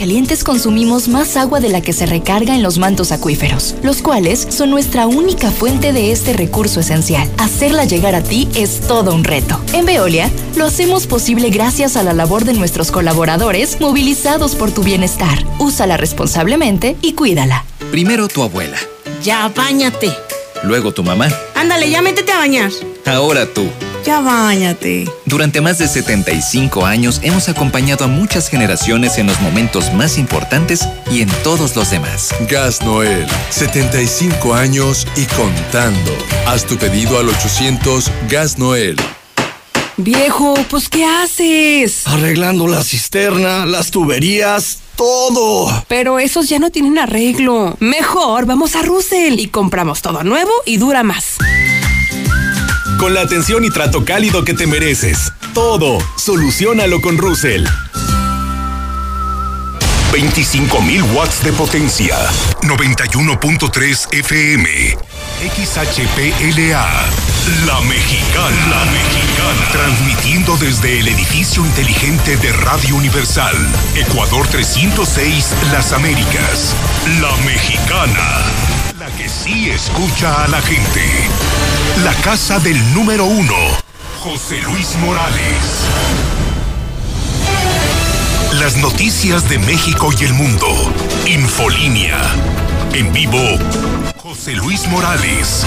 Aguascalientes consumimos más agua de la que se recarga en los mantos acuíferos, los cuales son nuestra única fuente de este recurso esencial. Hacerla llegar a ti es todo un reto. En Veolia, lo hacemos posible gracias a la labor de nuestros colaboradores movilizados por tu bienestar. Úsala responsablemente y cuídala. Primero tu abuela. Ya, bañate. Luego tu mamá. Ándale, ya métete a bañar. Ahora tú. Ya bañate. Durante más de 75 años hemos acompañado a muchas generaciones en los momentos más importantes y en todos los demás. Gas Noel, 75 años y contando. Haz tu pedido al 800 Gas Noel. Viejo, pues ¿qué haces? Arreglando la cisterna, las tuberías, todo. Pero esos ya no tienen arreglo. Mejor vamos a Russell y compramos todo nuevo y dura más. Con la atención y trato cálido que te mereces. Todo, solucionalo con Russell. 25.000 watts de potencia. 91.3 FM. XHPLA. La Mexicana. La Mexicana. Transmitiendo desde el edificio inteligente de Radio Universal. Ecuador 306, Las Américas. La Mexicana. Que sí escucha a la gente. La casa del número uno. José Luis Morales. Las noticias de México y el mundo. Infolínea. En vivo, José Luis Morales.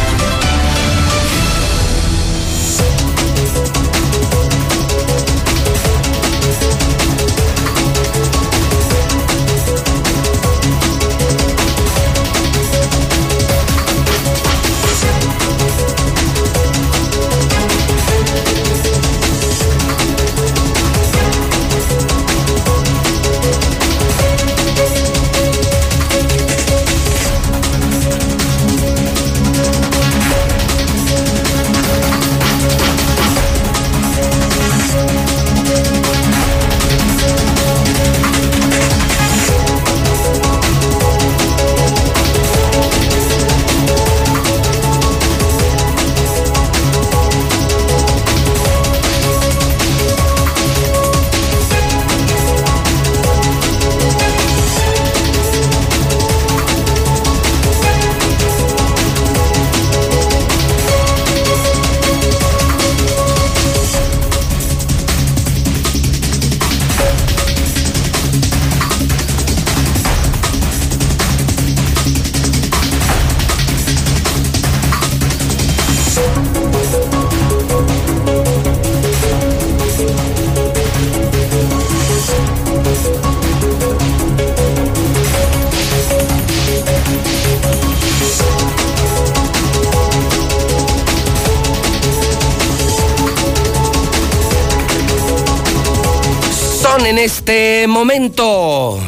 Este momento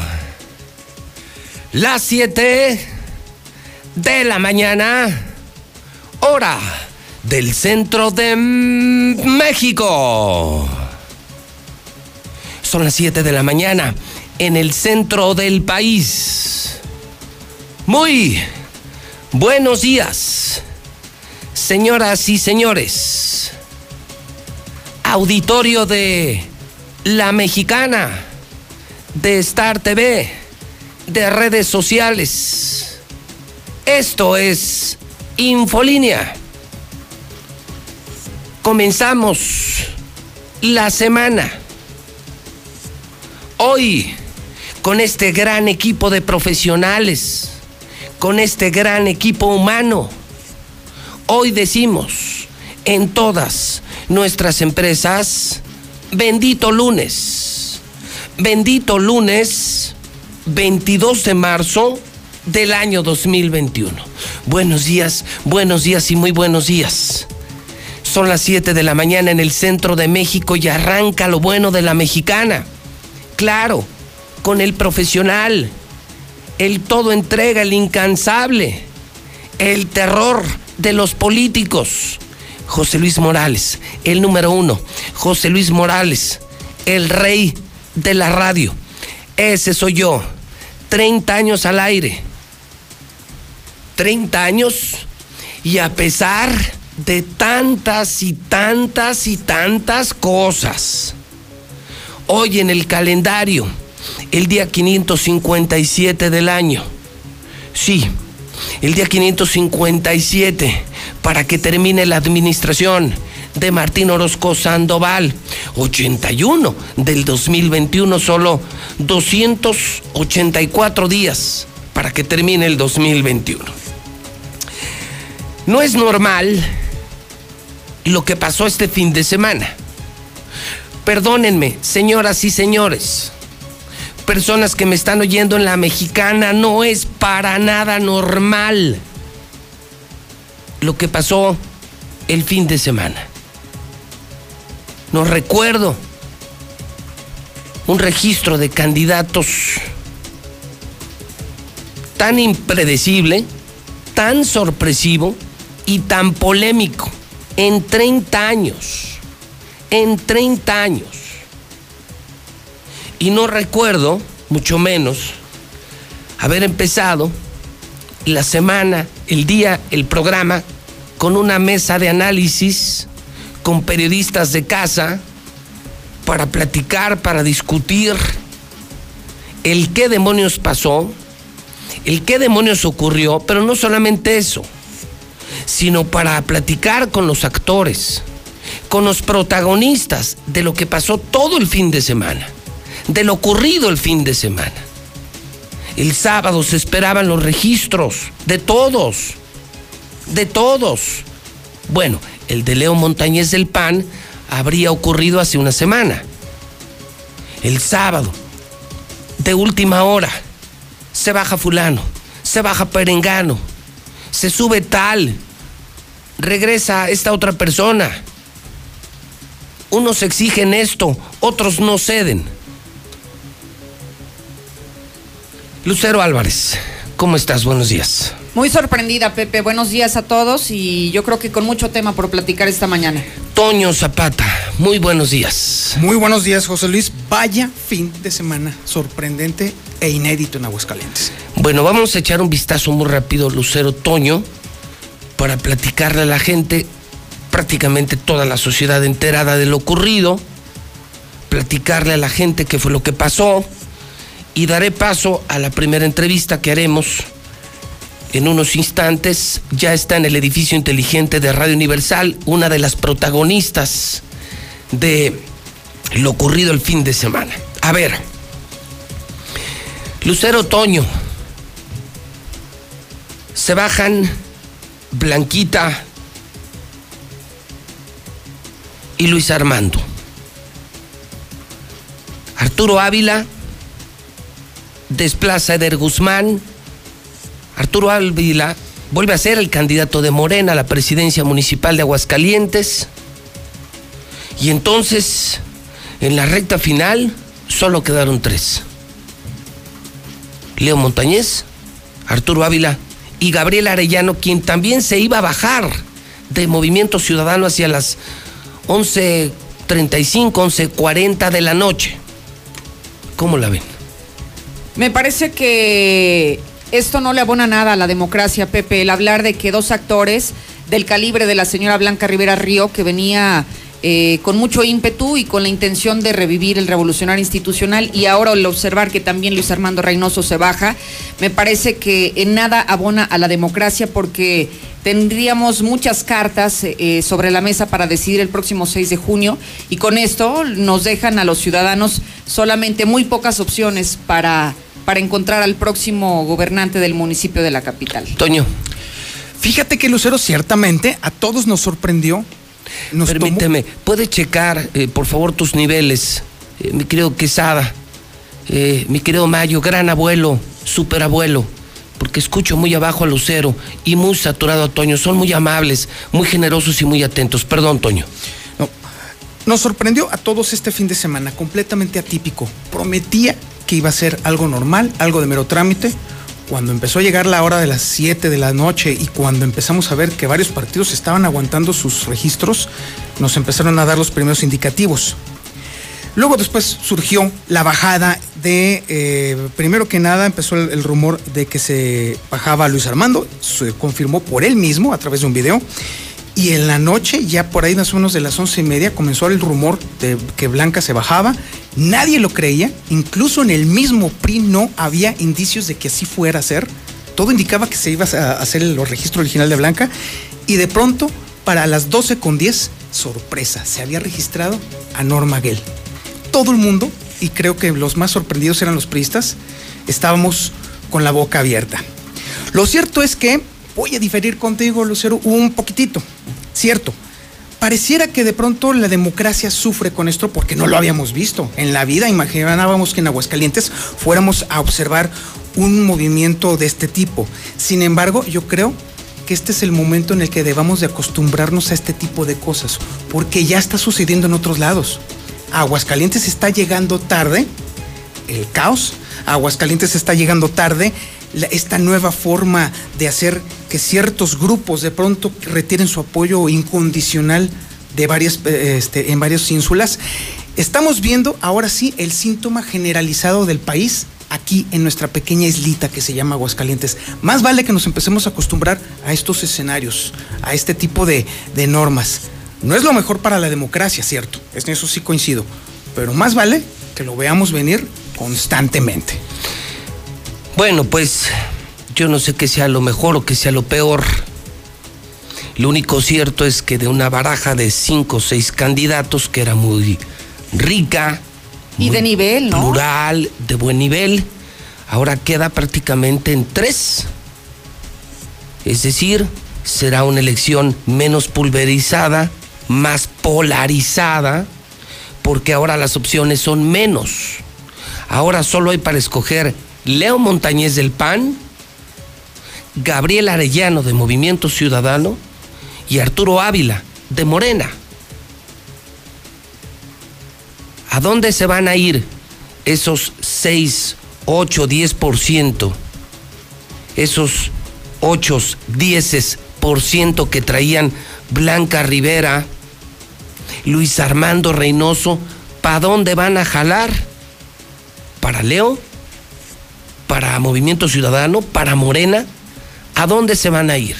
las 7 de la mañana, hora del centro de México. Son las 7 de la mañana en el centro del país. Muy buenos días, señoras y señores. Auditorio de La Mexicana, de Star TV, de redes sociales. Esto es Infolínea. Comenzamos la semana. Hoy, con este gran equipo de profesionales, con este gran equipo humano, hoy decimos en todas nuestras empresas, bendito lunes, bendito lunes 22 de marzo del año 2021. Buenos días, buenos días y muy buenos días. Son las 7 de la mañana en el centro de México y arranca lo bueno de la mexicana. Claro, con el profesional, el todo entrega, el incansable, el terror de los políticos. José Luis Morales, el número uno. José Luis Morales, el rey de la radio. Ese soy yo. 30 años al aire. 30 años y a pesar de tantas y tantas y tantas cosas. Hoy en el calendario el día 557 del año. Sí, el día 557 para que termine la administración de Martín Orozco Sandoval. 81 del 2021, solo 284 días para que termine el 2021. No es normal lo que pasó este fin de semana. Perdónenme, señoras y señores, personas que me están oyendo en la mexicana, no es para nada normal lo que pasó el fin de semana. No recuerdo un registro de candidatos tan impredecible, tan sorpresivo y tan polémico en 30 años. En 30 años. Y no recuerdo, mucho menos, haber empezado la semana, el día, el programa, con una mesa de análisis, con periodistas de casa, para platicar, para discutir el qué demonios pasó, el qué demonios ocurrió, pero no solamente eso, sino para platicar con los actores, con los protagonistas de lo que pasó todo el fin de semana, de lo ocurrido el fin de semana. El sábado se esperaban los registros de todos, de todos. Bueno, el de Leo Montañez del PAN habría ocurrido hace una semana. El sábado, de última hora, se baja fulano, se baja perengano, se sube tal, regresa esta otra persona. Unos exigen esto, otros no ceden. Lucero Álvarez, ¿cómo estás? Buenos días. Muy sorprendida, Pepe. Buenos días a todos y yo creo que con mucho tema por platicar esta mañana. Toño Zapata, muy buenos días. Muy buenos días, José Luis. Vaya fin de semana sorprendente e inédito en Aguascalientes. Bueno, vamos a echar un vistazo muy rápido, Lucero Toño, para platicarle a la gente, prácticamente toda la sociedad enterada de lo ocurrido, platicarle a la gente qué fue lo que pasó y daré paso a la primera entrevista que haremos en unos instantes. Ya está en el edificio inteligente de Radio Universal una de las protagonistas de lo ocurrido el fin de semana. A ver, Lucero Toño, se bajan Blanquita y Luis Armando. Arturo Ávila desplaza a Eder Guzmán. Arturo Ávila vuelve a ser el candidato de Morena a la presidencia municipal de Aguascalientes. Y entonces, en la recta final, solo quedaron tres. Leo Montañez, Arturo Ávila y Gabriel Arellano, quien también se iba a bajar de Movimiento Ciudadano hacia las 11.35, 11.40 de la noche. ¿Cómo la ven? Me parece que esto no le abona nada a la democracia, Pepe, el hablar de que dos actores del calibre de la señora Blanca Rivera Río, que venía eh, con mucho ímpetu y con la intención de revivir el revolucionario institucional y ahora al observar que también Luis Armando Reynoso se baja, me parece que en nada abona a la democracia porque tendríamos muchas cartas eh, sobre la mesa para decidir el próximo 6 de junio y con esto nos dejan a los ciudadanos solamente muy pocas opciones para, para encontrar al próximo gobernante del municipio de la capital. Toño. Fíjate que Lucero ciertamente a todos nos sorprendió nos Permíteme, ¿puede checar, eh, por favor, tus niveles? Eh, mi querido Quesada, eh, mi querido Mayo, gran abuelo, superabuelo, porque escucho muy abajo a Lucero y muy saturado a Toño. Son muy amables, muy generosos y muy atentos. Perdón, Toño. No, nos sorprendió a todos este fin de semana, completamente atípico. Prometía que iba a ser algo normal, algo de mero trámite, cuando empezó a llegar la hora de las 7 de la noche y cuando empezamos a ver que varios partidos estaban aguantando sus registros, nos empezaron a dar los primeros indicativos. Luego después surgió la bajada de, eh, primero que nada empezó el, el, rumor de que se bajaba Luis Armando, se confirmó por él mismo a través de un video, Y en la noche, ya por ahí más o menos de las once y media, comenzó el rumor de que Blanca se bajaba. Nadie lo creía, incluso en el mismo PRI no había indicios de que así fuera a ser. Todo indicaba que se iba a hacer el registro original de Blanca. Y de pronto, para las 12 con 10, sorpresa, se había registrado a Norma Gell. Todo el mundo, y creo que los más sorprendidos eran los priistas, estábamos con la boca abierta. Lo cierto es que voy a diferir contigo, Lucero, un poquitito. Cierto, pareciera que de pronto la democracia sufre con esto porque no lo habíamos visto. En la vida imaginábamos que en Aguascalientes fuéramos a observar un movimiento de este tipo. Sin embargo, yo creo que este es el momento en el que debamos de acostumbrarnos a este tipo de cosas, porque ya está sucediendo en otros lados. Aguascalientes está llegando tarde el caos, Aguascalientes está llegando tarde esta nueva forma de hacer que ciertos grupos de pronto retiren su apoyo incondicional de varias, eh, este, en varias ínsulas. Estamos viendo ahora sí el síntoma generalizado del país aquí en nuestra pequeña islita que se llama Aguascalientes. Más vale que nos empecemos a acostumbrar a estos escenarios, a este tipo de, normas. No es lo mejor para la democracia, cierto, eso sí coincido, pero más vale que lo veamos venir constantemente. Bueno, pues yo no sé qué sea lo mejor o qué sea lo peor. Lo único cierto es que de una baraja de cinco o seis candidatos, que era muy rica. Y de nivel, ¿no? Plural, de buen nivel, ahora queda prácticamente en tres. Es decir, será una elección menos pulverizada, más polarizada, porque ahora las opciones son menos. Ahora solo hay para escoger Leo Montañez del PAN, Gabriel Arellano de Movimiento Ciudadano y Arturo Ávila de Morena. ¿A dónde se van a ir esos 6, 8, 10%? Esos 8, 10% que traían Blanca Rivera, Luis Armando Reynoso, ¿para dónde van a jalar? ¿Para Leo? Para Movimiento Ciudadano, para Morena, ¿a dónde se van a ir?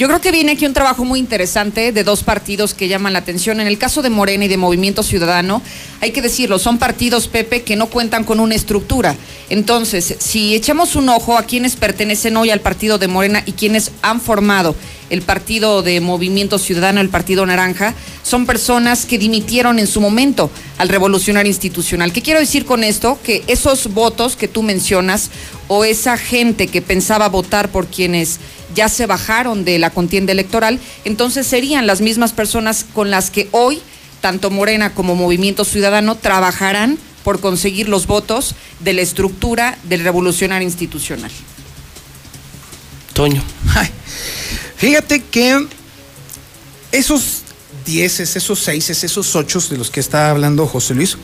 Yo creo que viene aquí un trabajo muy interesante de dos partidos que llaman la atención. En el caso de Morena y de Movimiento Ciudadano, hay que decirlo, son partidos, Pepe, que no cuentan con una estructura. Entonces, si echamos un ojo a quienes pertenecen hoy al partido de Morena y quienes han formado el partido de Movimiento Ciudadano, el Partido Naranja, son personas que dimitieron en su momento al revolucionar institucional. ¿Qué quiero decir con esto? Que esos votos que tú mencionas o esa gente que pensaba votar por quienes ya se bajaron de la contienda electoral, entonces serían las mismas personas con las que hoy tanto Morena como Movimiento Ciudadano trabajarán por conseguir los votos de la estructura del revolucionario institucional. Toño. fíjate que esos dieces, esos seises, esos ocho de los que está hablando José Luis,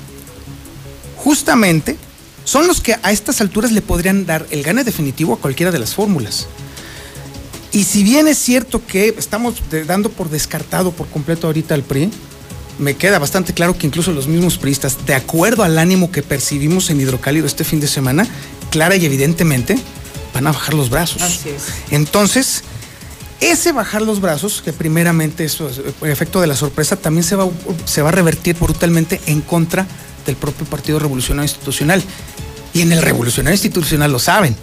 justamente son los que a estas alturas le podrían dar el gane definitivo a cualquiera de las fórmulas. Y si bien es cierto que estamos dando por descartado por completo ahorita al PRI, me queda bastante claro que incluso los mismos priistas, de acuerdo al ánimo que percibimos en Hidrocálido este fin de semana, clara y evidentemente van a bajar los brazos. Así es. Entonces, ese bajar los brazos, que primeramente eso, por efecto de la sorpresa, también se va, se va a revertir brutalmente en contra del propio Partido Revolucionario Institucional. Y en el Revolucionario Institucional lo saben.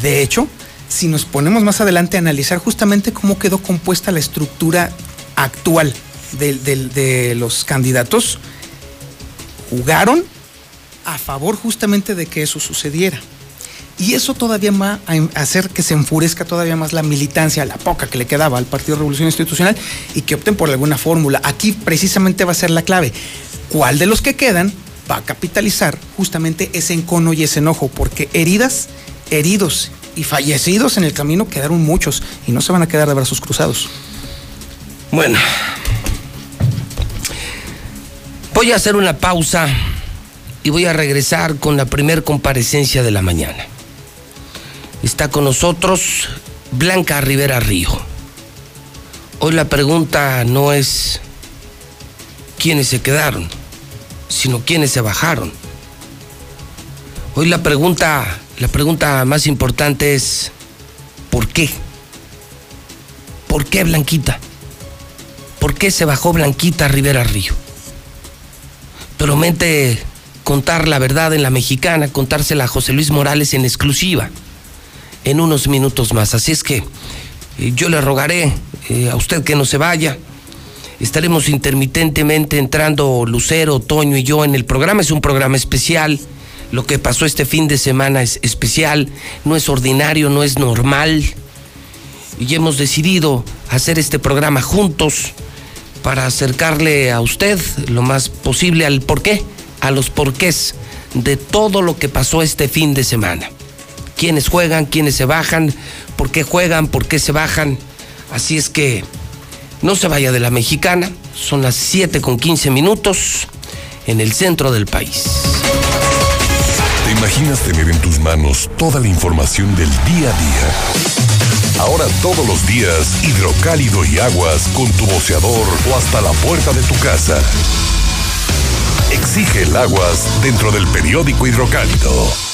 De hecho, si nos ponemos más adelante a analizar justamente cómo quedó compuesta la estructura actual de, los candidatos, jugaron a favor justamente de que eso sucediera. Y eso todavía va a hacer que se enfurezca todavía más la militancia, la poca que le quedaba al Partido Revolución Institucional y que opten por alguna fórmula. Aquí precisamente va a ser la clave. ¿Cuál de los que quedan va a capitalizar justamente ese encono y ese enojo? Porque heridas, heridos y fallecidos en el camino quedaron muchos y no se van a quedar de brazos cruzados. Bueno, voy a hacer una pausa y voy a regresar con la primer comparecencia de la mañana. Está con nosotros Blanca Rivera Río. Hoy la pregunta no es quiénes se quedaron, sino quiénes se bajaron. Hoy la pregunta la pregunta más importante es, ¿por qué? ¿Por qué Blanquita? por qué se bajó Blanquita Rivera Río. Promete contar la verdad en la mexicana, contársela a José Luis Morales en exclusiva en unos minutos más. Así es que eh, yo le rogaré eh, a usted que no se vaya. Estaremos intermitentemente entrando Lucero, Toño y yo en el programa. Es un programa especial. Lo que pasó este fin de semana es especial, no es ordinario, no es normal. Y hemos decidido hacer este programa juntos para acercarle a usted lo más posible al porqué, a los porqués de todo lo que pasó este fin de semana. Quiénes juegan, quiénes se bajan, por qué juegan, por qué se bajan. Así es que no se vaya de la mexicana, son las 7 con 15 minutos en el centro del país. ¿Te imaginas tener en tus manos toda la información del día a día? Ahora todos los días, hidrocálido y aguas con tu boceador o hasta la puerta de tu casa. Exige el aguas dentro del periódico hidrocálido.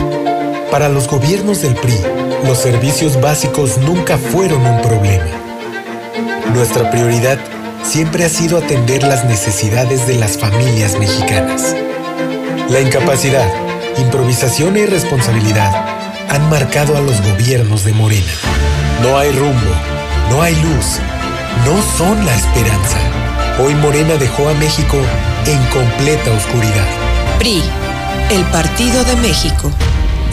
Para los gobiernos del PRI, los servicios básicos nunca fueron un problema. Nuestra prioridad siempre ha sido atender las necesidades de las familias mexicanas. La incapacidad, improvisación e irresponsabilidad han marcado a los gobiernos de Morena. No hay rumbo, no hay luz, no son la esperanza. Hoy Morena dejó a México en completa oscuridad. PRI, el Partido de México.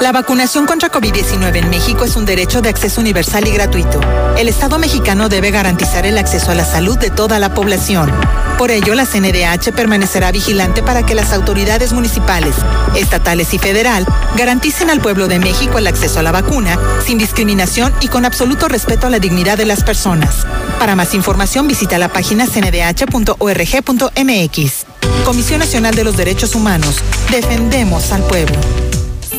La vacunación contra COVID-19 en México es un derecho de acceso universal y gratuito. El Estado mexicano debe garantizar el acceso a la salud de toda la población. Por ello, la CNDH permanecerá vigilante para que las autoridades municipales, estatales y federal garanticen al pueblo de México el acceso a la vacuna sin discriminación y con absoluto respeto a la dignidad de las personas. Para más información visita la página cndh.org.mx. Comisión Nacional de los Derechos Humanos. Defendemos al pueblo.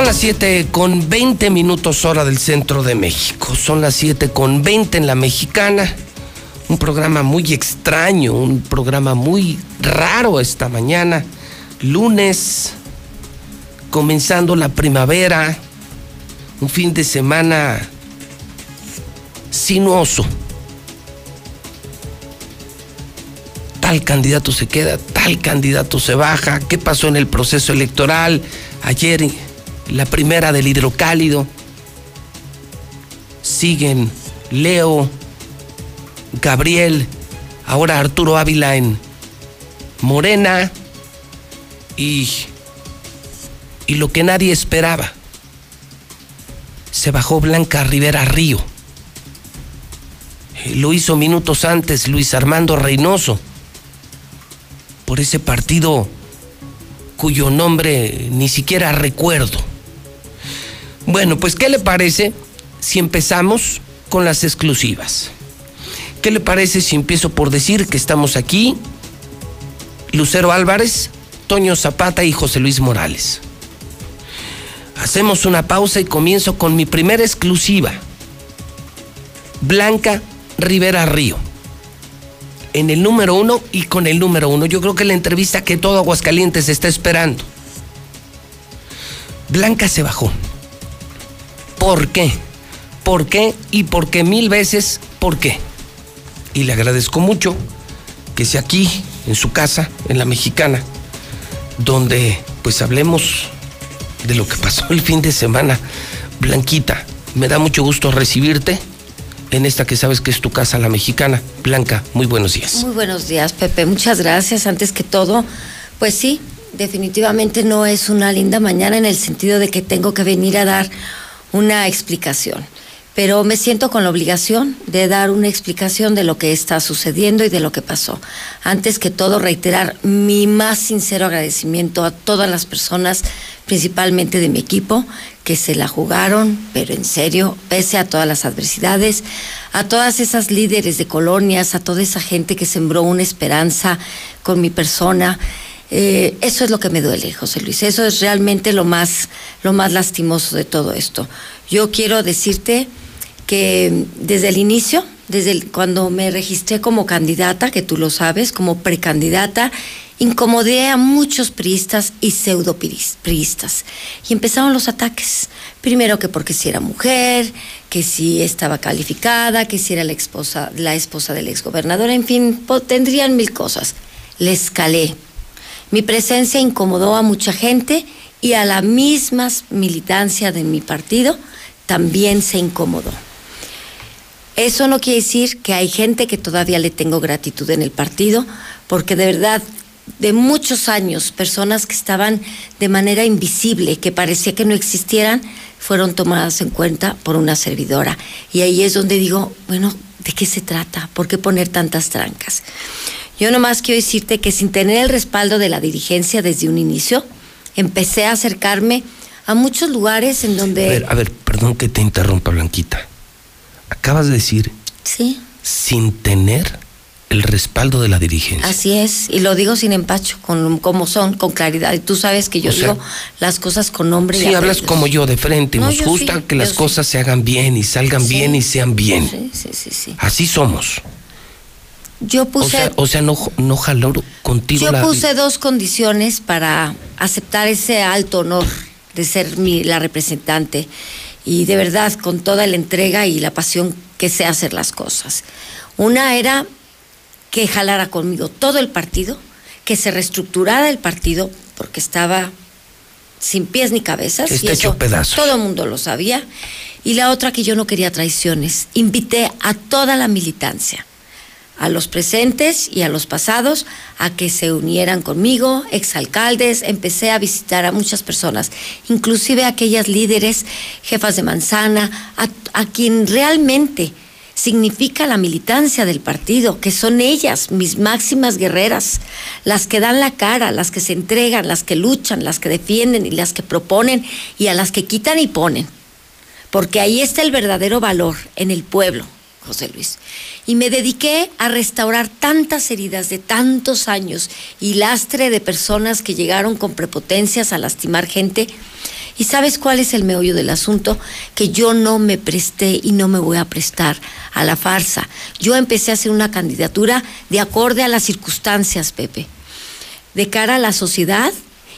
Son las 7 con 20 minutos hora del centro de México. Son las 7 con 20 en la mexicana. Un programa muy extraño, un programa muy raro esta mañana. Lunes, comenzando la primavera. Un fin de semana sinuoso. Tal candidato se queda, tal candidato se baja. ¿Qué pasó en el proceso electoral? Ayer la primera del hidrocálido. Siguen Leo, Gabriel, ahora Arturo Ávila en Morena y, y lo que nadie esperaba. Se bajó Blanca Rivera Río. Lo hizo minutos antes Luis Armando Reynoso por ese partido cuyo nombre ni siquiera recuerdo. Bueno, pues ¿qué le parece si empezamos con las exclusivas? ¿Qué le parece si empiezo por decir que estamos aquí Lucero Álvarez, Toño Zapata y José Luis Morales? Hacemos una pausa y comienzo con mi primera exclusiva. Blanca Rivera Río. En el número uno y con el número uno. Yo creo que la entrevista que todo Aguascalientes está esperando. Blanca se bajó. ¿Por qué? ¿Por qué? Y por qué mil veces, ¿por qué? Y le agradezco mucho que sea aquí, en su casa, en la mexicana, donde pues hablemos de lo que pasó el fin de semana. Blanquita, me da mucho gusto recibirte en esta que sabes que es tu casa, la mexicana. Blanca, muy buenos días. Muy buenos días, Pepe. Muchas gracias. Antes que todo, pues sí, definitivamente no es una linda mañana en el sentido de que tengo que venir a dar una explicación. Pero me siento con la obligación de dar una explicación de lo que está sucediendo y de lo que pasó. Antes que todo, reiterar mi más sincero agradecimiento a todas las personas, principalmente de mi equipo, que se la jugaron, pero en serio, pese a todas las adversidades, a todas esas líderes de colonias, a toda esa gente que sembró una esperanza con mi persona. Eh, eso es lo que me duele, José Luis. Eso es realmente lo más, lo más lastimoso de todo esto. Yo quiero decirte que desde el inicio, desde cuando me registré como candidata, que tú lo sabes, como precandidata, incomodé a muchos priistas y pseudo priistas. Y empezaron los ataques. Primero que porque si era mujer, que si estaba calificada, que si era la esposa, la esposa del exgobernador, en fin, tendrían mil cosas. Le escalé. Mi presencia incomodó a mucha gente y a la misma militancia de mi partido también se incomodó. Eso no quiere decir que hay gente que todavía le tengo gratitud en el partido, porque de verdad, de muchos años, personas que estaban de manera invisible, que parecía que no existieran, fueron tomadas en cuenta por una servidora. Y ahí es donde digo, bueno, ¿de qué se trata? ¿Por qué poner tantas trancas? Yo nomás quiero decirte que sin tener el respaldo de la dirigencia desde un inicio, empecé a acercarme a muchos lugares en donde... A ver, a ver, perdón que te interrumpa, Blanquita acabas de decir. Sí. Sin tener el respaldo de la dirigencia. Así es, y lo digo sin empacho, con, como son, con claridad. Y tú sabes que yo O sea, digo las cosas con nombre y Sí, hablas como yo de frente. No, Nos gusta sí, que las cosas se hagan bien y salgan bien y sean bien. Sí, sí, sí, sí. Así somos. Yo O puse, sea, o sea no, no jaló contigo yo la. puse dos condiciones para aceptar ese alto honor de ser mi, la representante y de verdad con toda la entrega y la pasión que sé hacer las cosas. Una era que jalara conmigo todo el partido, que se reestructurara el partido porque estaba sin pies ni cabezas Está y hecho eso pedazos. todo el mundo lo sabía. Y la otra que yo no quería traiciones. Invité a toda la militancia, a los presentes y a los pasados, a que se unieran conmigo, exalcaldes, empecé a visitar a muchas personas, inclusive a aquellas líderes, jefas de manzana, a, a quien realmente significa la militancia del partido, que son ellas, mis máximas guerreras, las que dan la cara, las que se entregan, las que luchan, las que defienden y las que proponen y a las que quitan y ponen. Porque ahí está el verdadero valor en el pueblo, José Luis. Y me dediqué a restaurar tantas heridas de tantos años y lastre de personas que llegaron con prepotencias a lastimar gente. ¿Y sabes cuál es el meollo del asunto? Que yo no me presté y no me voy a prestar a la farsa. Yo empecé a hacer una candidatura de acorde a las circunstancias, Pepe, de cara a la sociedad,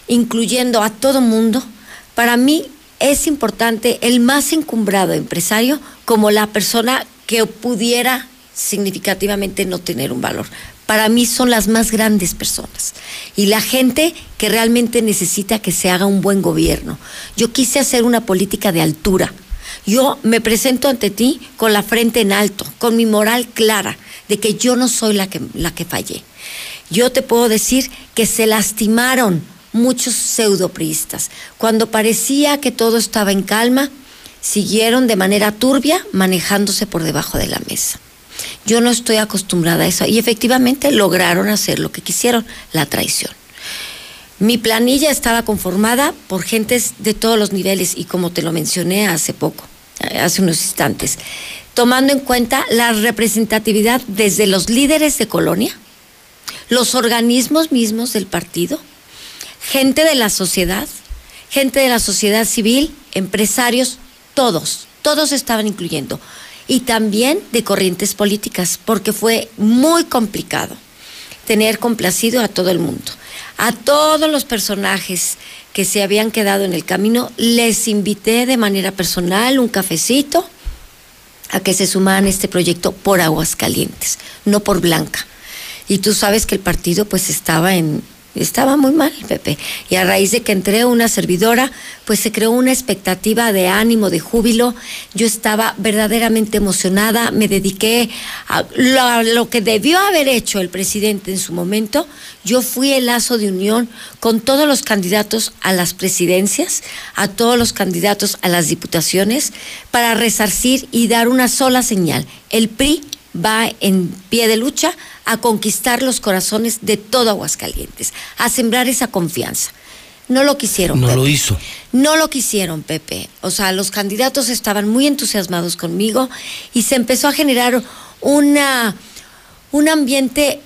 incluyendo a todo mundo. Para mí es importante el más encumbrado empresario como la persona que pudiera significativamente no tener un valor. Para mí son las más grandes personas y la gente que realmente necesita que se haga un buen gobierno. Yo quise hacer una política de altura. Yo me presento ante ti con la frente en alto, con mi moral clara de que yo no soy la que, la que fallé. Yo te puedo decir que se lastimaron muchos pseudopriistas. Cuando parecía que todo estaba en calma, siguieron de manera turbia manejándose por debajo de la mesa. Yo no estoy acostumbrada a eso y efectivamente lograron hacer lo que quisieron, la traición. Mi planilla estaba conformada por gentes de todos los niveles y como te lo mencioné hace poco, hace unos instantes, tomando en cuenta la representatividad desde los líderes de colonia, los organismos mismos del partido, gente de la sociedad, gente de la sociedad civil, empresarios, todos, todos estaban incluyendo. Y también de corrientes políticas, porque fue muy complicado tener complacido a todo el mundo. A todos los personajes que se habían quedado en el camino, les invité de manera personal un cafecito a que se sumaran a este proyecto por Aguascalientes, no por Blanca. Y tú sabes que el partido pues estaba en estaba muy mal, Pepe. Y a raíz de que entré una servidora, pues se creó una expectativa de ánimo, de júbilo. Yo estaba verdaderamente emocionada, me dediqué a lo, a lo que debió haber hecho el presidente en su momento. Yo fui el lazo de unión con todos los candidatos a las presidencias, a todos los candidatos a las diputaciones, para resarcir y dar una sola señal. El PRI va en pie de lucha a conquistar los corazones de todo Aguascalientes, a sembrar esa confianza. No lo quisieron. No Pepe. lo hizo. No lo quisieron, Pepe. O sea, los candidatos estaban muy entusiasmados conmigo y se empezó a generar una, un ambiente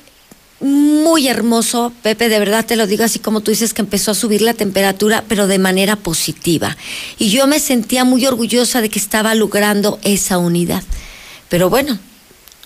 muy hermoso, Pepe, de verdad te lo digo así como tú dices que empezó a subir la temperatura, pero de manera positiva. Y yo me sentía muy orgullosa de que estaba logrando esa unidad. Pero bueno,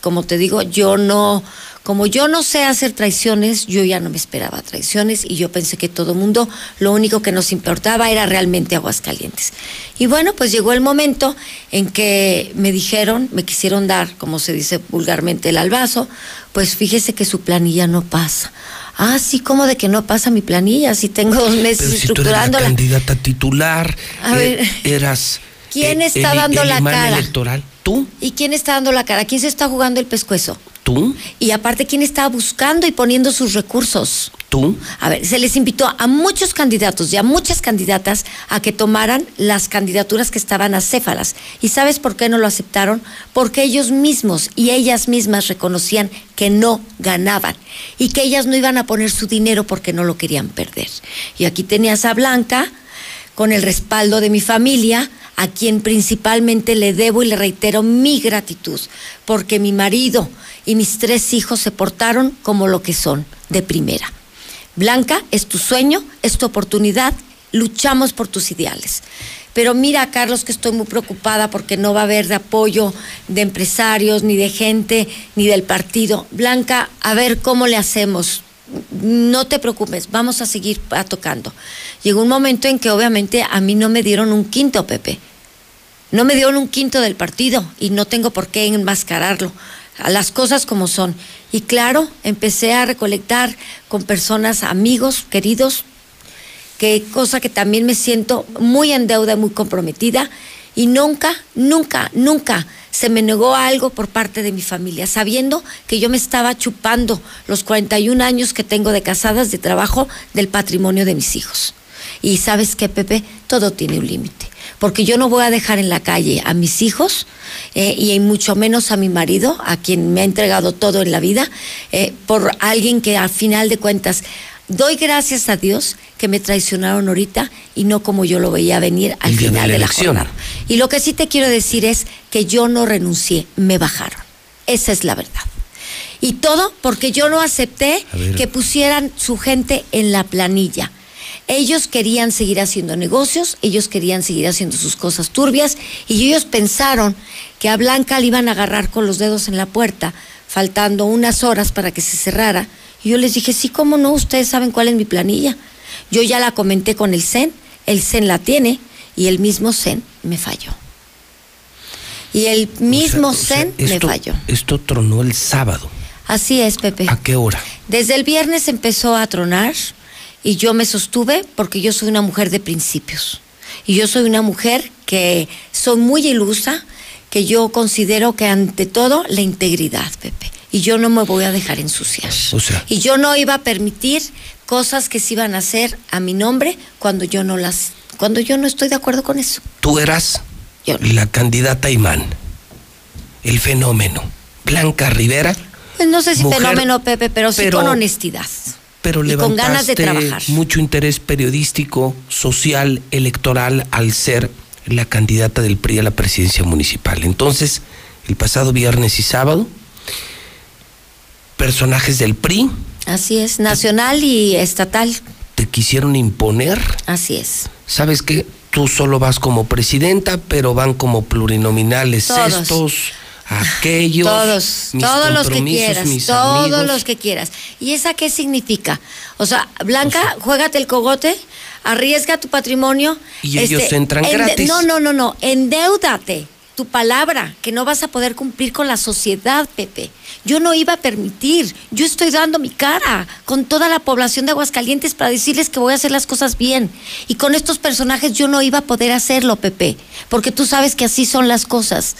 como te digo, yo no, como yo no sé hacer traiciones, yo ya no me esperaba traiciones y yo pensé que todo mundo, lo único que nos importaba era realmente Aguascalientes. Y bueno, pues llegó el momento en que me dijeron, me quisieron dar, como se dice vulgarmente, el albazo, pues fíjese que su planilla no pasa. Ah, sí, ¿cómo de que no pasa mi planilla? Si tengo dos meses Pero si tú eres la estructurándola. candidata titular, A eh, ver. eras. ¿Quién eh, está el- dando el la cara? electoral. ¿Tú? ¿Y quién está dando la cara? ¿Quién se está jugando el pescuezo? ¿Tú? Y aparte, ¿quién está buscando y poniendo sus recursos? ¿Tú? A ver, se les invitó a muchos candidatos y a muchas candidatas a que tomaran las candidaturas que estaban acéfalas. ¿Y sabes por qué no lo aceptaron? Porque ellos mismos y ellas mismas reconocían que no ganaban y que ellas no iban a poner su dinero porque no lo querían perder. Y aquí tenías a Blanca con el respaldo de mi familia, a quien principalmente le debo y le reitero mi gratitud, porque mi marido y mis tres hijos se portaron como lo que son, de primera. Blanca, es tu sueño, es tu oportunidad, luchamos por tus ideales. Pero mira, Carlos, que estoy muy preocupada porque no va a haber de apoyo de empresarios, ni de gente, ni del partido. Blanca, a ver cómo le hacemos. No te preocupes, vamos a seguir tocando. Llegó un momento en que obviamente a mí no me dieron un quinto, Pepe. No me dieron un quinto del partido y no tengo por qué enmascararlo. A las cosas como son. Y claro, empecé a recolectar con personas, amigos, queridos, que cosa que también me siento muy en deuda, muy comprometida y nunca, nunca, nunca se me negó algo por parte de mi familia, sabiendo que yo me estaba chupando los 41 años que tengo de casadas, de trabajo, del patrimonio de mis hijos. Y sabes qué, Pepe, todo tiene un límite, porque yo no voy a dejar en la calle a mis hijos eh, y mucho menos a mi marido, a quien me ha entregado todo en la vida, eh, por alguien que al final de cuentas doy gracias a Dios que me traicionaron ahorita y no como yo lo veía venir al final de la, jornada. Y lo que sí te quiero decir es que yo no renuncié, me bajaron. Esa es la verdad. Y todo porque yo no acepté que pusieran su gente en la planilla. Ellos querían seguir haciendo negocios, ellos querían seguir haciendo sus cosas turbias y ellos pensaron que a Blanca le iban a agarrar con los dedos en la puerta, faltando unas horas para que se cerrara y yo les dije, sí, cómo no, ustedes saben cuál es mi planilla. Yo ya la comenté con el CEN, el CEN la tiene y el mismo CEN me falló. Y el mismo CEN me falló. Esto tronó el sábado. Así es, Pepe. ¿A qué hora? Desde el viernes empezó a tronar y yo me sostuve porque yo soy una mujer de principios. Y yo soy una mujer que soy muy ilusa, que yo considero que ante todo la integridad, Pepe y yo no me voy a dejar ensuciar. y yo no iba a permitir cosas que se iban a hacer a mi nombre cuando yo no las cuando yo no estoy de acuerdo con eso. Tú eras la candidata imán. El fenómeno. Blanca Rivera. Pues no sé si fenómeno, Pepe, pero, sí con honestidad. Pero y con ganas de trabajar. mucho interés periodístico, social, electoral al ser la candidata del PRI a la presidencia municipal. Entonces, el pasado viernes y sábado, personajes del PRI. Así es, nacional y estatal. ¿Te quisieron imponer? Así es. ¿Sabes qué? Tú solo vas como presidenta, pero van como plurinominales estos, aquellos. Todos, todos los que quieras, todos los que quieras. ¿Y esa qué significa? O sea, Blanca, juégate el cogote, arriesga tu patrimonio. Y ellos este, entran gratis. No, no, no, no, endeudate tu palabra, que no vas a poder cumplir con la sociedad, Pepe. Yo no iba a permitir, yo estoy dando mi cara con toda la población de Aguascalientes para decirles que voy a hacer las cosas bien. Y con estos personajes yo no iba a poder hacerlo, Pepe, porque tú sabes que así son las cosas.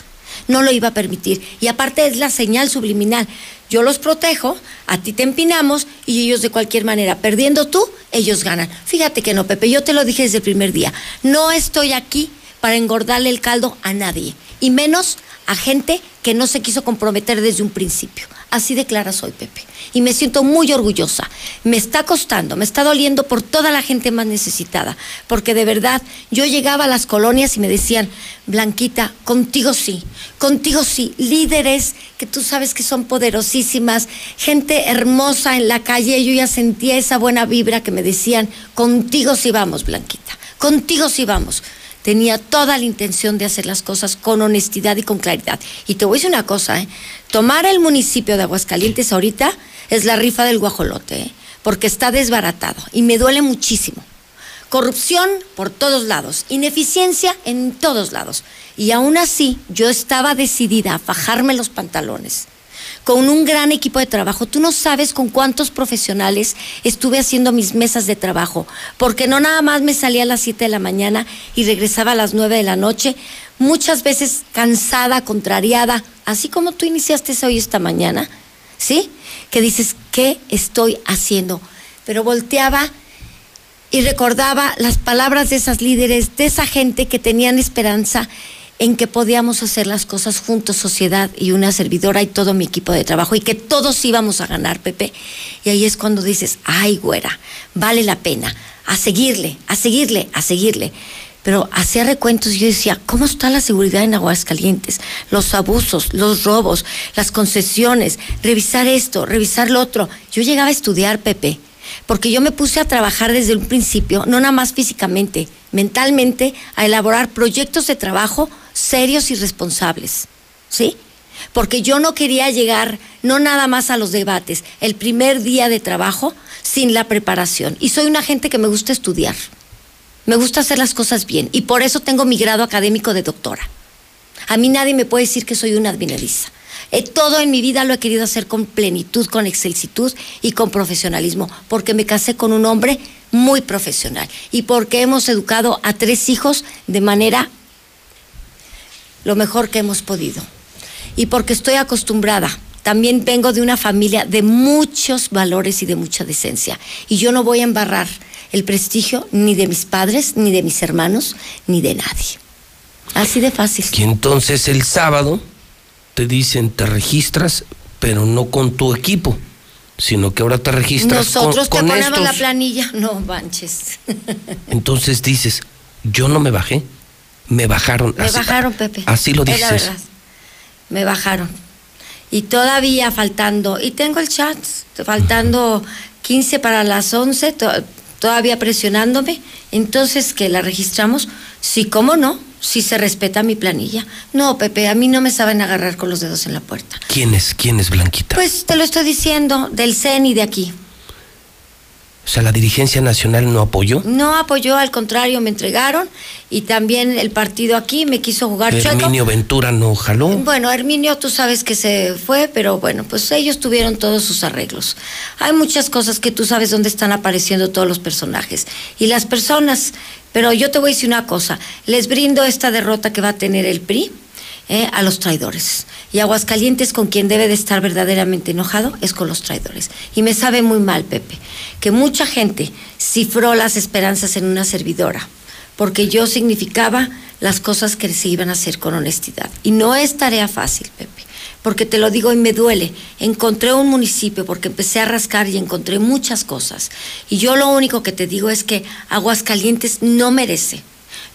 No lo iba a permitir. Y aparte es la señal subliminal. Yo los protejo, a ti te empinamos y ellos de cualquier manera, perdiendo tú, ellos ganan. Fíjate que no, Pepe, yo te lo dije desde el primer día. No estoy aquí para engordarle el caldo a nadie y menos a gente que no se quiso comprometer desde un principio. Así de clara soy, Pepe. Y me siento muy orgullosa. Me está costando, me está doliendo por toda la gente más necesitada. Porque de verdad, yo llegaba a las colonias y me decían, Blanquita, contigo sí, contigo sí. Líderes que tú sabes que son poderosísimas, gente hermosa en la calle. Yo ya sentía esa buena vibra que me decían, contigo sí vamos, Blanquita, contigo sí vamos tenía toda la intención de hacer las cosas con honestidad y con claridad. Y te voy a decir una cosa, ¿eh? tomar el municipio de Aguascalientes ahorita es la rifa del guajolote, ¿eh? porque está desbaratado y me duele muchísimo. Corrupción por todos lados, ineficiencia en todos lados. Y aún así yo estaba decidida a fajarme los pantalones con un gran equipo de trabajo. Tú no sabes con cuántos profesionales estuve haciendo mis mesas de trabajo, porque no nada más me salía a las 7 de la mañana y regresaba a las 9 de la noche, muchas veces cansada, contrariada, así como tú iniciaste hoy esta mañana, ¿sí? Que dices, ¿qué estoy haciendo? Pero volteaba y recordaba las palabras de esas líderes, de esa gente que tenían esperanza en que podíamos hacer las cosas juntos, sociedad y una servidora y todo mi equipo de trabajo, y que todos íbamos a ganar, Pepe. Y ahí es cuando dices, ay, güera, vale la pena, a seguirle, a seguirle, a seguirle. pero hacía recuentos y yo decía, ¿cómo está la seguridad en Aguascalientes? Los abusos, los robos, las concesiones, revisar esto, revisar lo otro. Yo llegaba a estudiar, Pepe, porque yo me puse a trabajar desde un principio, no nada más físicamente, mentalmente, a elaborar proyectos de trabajo serios y responsables. ¿Sí? Porque yo no quería llegar no nada más a los debates, el primer día de trabajo sin la preparación. Y soy una gente que me gusta estudiar. Me gusta hacer las cosas bien y por eso tengo mi grado académico de doctora. A mí nadie me puede decir que soy una advenediza. Eh, todo en mi vida lo he querido hacer con plenitud, con excelsitud y con profesionalismo, porque me casé con un hombre muy profesional y porque hemos educado a tres hijos de manera lo mejor que hemos podido. Y porque estoy acostumbrada. También vengo de una familia de muchos valores y de mucha decencia. Y yo no voy a embarrar el prestigio ni de mis padres, ni de mis hermanos, ni de nadie. Así de fácil. Y entonces el sábado te dicen, te registras, pero no con tu equipo, sino que ahora te registras Nosotros con, te con ponemos la planilla. No manches. Entonces dices, yo no me bajé, me bajaron. Me Así- bajaron, Pepe. Así lo Es la dices. verdad. Me bajaron. Y todavía faltando, y tengo el chat, faltando 15 para las 11, to- todavía presionándome. Entonces, que la registramos? Sí, ¿cómo no? Si se respeta mi planilla. No, Pepe, a mí no me saben agarrar con los dedos en la puerta. ¿Quién es? ¿Quién es Blanquita? Pues te lo estoy diciendo, del CEN y de aquí. O sea, la dirigencia nacional no apoyó. No apoyó, al contrario, me entregaron. Y también el partido aquí me quiso jugar chueco. Herminio Ventura no jaló. Bueno, Herminio, tú sabes que se fue, pero bueno, pues ellos tuvieron todos sus arreglos. Hay muchas cosas que tú sabes dónde están apareciendo todos los personajes y las personas. Pero yo te voy a decir una cosa, les brindo esta derrota que va a tener el PRI eh, a los traidores. Y Aguascalientes con quien debe de estar verdaderamente enojado es con los traidores. Y me sabe muy mal, Pepe, que mucha gente cifró las esperanzas en una servidora porque yo significaba las cosas que se iban a hacer con honestidad. Y no es tarea fácil, Pepe, porque te lo digo y me duele. Encontré un municipio porque empecé a rascar y encontré muchas cosas. Y yo lo único que te digo es que Aguascalientes no merece,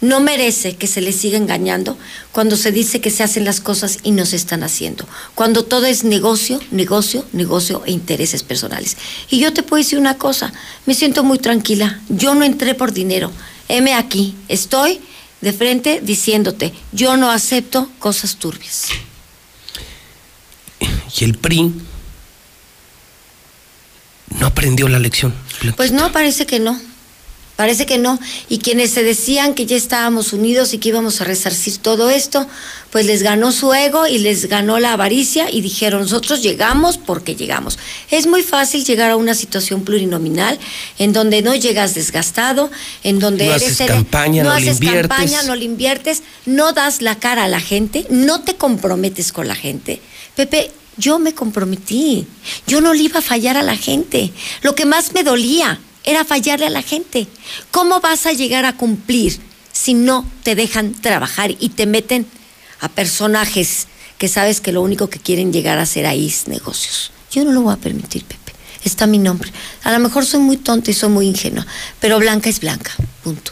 no merece que se le siga engañando cuando se dice que se hacen las cosas y no se están haciendo. Cuando todo es negocio, negocio, negocio e intereses personales. Y yo te puedo decir una cosa, me siento muy tranquila. Yo no entré por dinero. Heme aquí, estoy de frente diciéndote, yo no acepto cosas turbias. Y el PRI no aprendió la lección. Pues no, parece que no. Parece que no. Y quienes se decían que ya estábamos unidos y que íbamos a resarcir todo esto, pues les ganó su ego y les ganó la avaricia y dijeron, nosotros llegamos porque llegamos. Es muy fácil llegar a una situación plurinominal en donde no llegas desgastado, en donde No eres haces campaña, no le haces inviertes. campaña, no le inviertes, no das la cara a la gente, no te comprometes con la gente. Pepe, yo me comprometí. Yo no le iba a fallar a la gente. Lo que más me dolía era fallarle a la gente. ¿Cómo vas a llegar a cumplir si no te dejan trabajar y te meten a personajes que sabes que lo único que quieren llegar a hacer ahí es negocios? Yo no lo voy a permitir, Pepe. Está mi nombre. A lo mejor soy muy tonta y soy muy ingenua, pero Blanca es Blanca. Punto.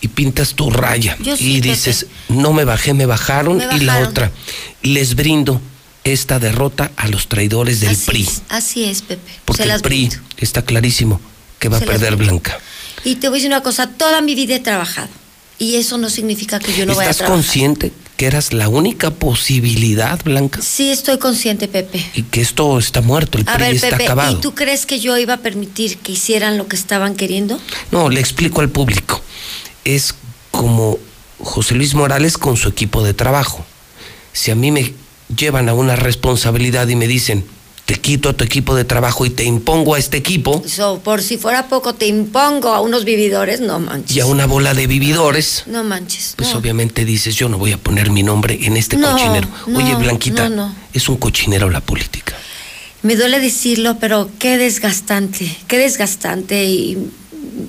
Y pintas tu raya. Yo y Pepe. dices, no me bajé, me bajaron. Me Y la otra, les brindo esta derrota a los traidores del PRI. Así es, Pepe. Porque Se el PRI está clarísimo que va a perder. Blanca. Y te voy a decir una cosa, toda mi vida he trabajado. Y eso no significa que yo no vaya a ¿Estás trabajar. consciente que eras la única posibilidad, Blanca? Sí, estoy consciente, Pepe. Y que esto está muerto, el A PRI ver, está Pepe, acabado. ¿y tú crees que yo iba a permitir que hicieran lo que estaban queriendo? No, le explico al público. Es como José Luis Morales con su equipo de trabajo. Si a mí me llevan a una responsabilidad y me dicen, te quito a tu equipo de trabajo y te impongo a este equipo So, por si fuera poco, te impongo a unos vividores, no manches. y a una bola de vividores, No manches. pues no. obviamente dices, yo no voy a poner mi nombre en este No, cochinero. no, Oye, Blanquita, es un cochinero la política. Me duele decirlo, pero qué desgastante, qué desgastante y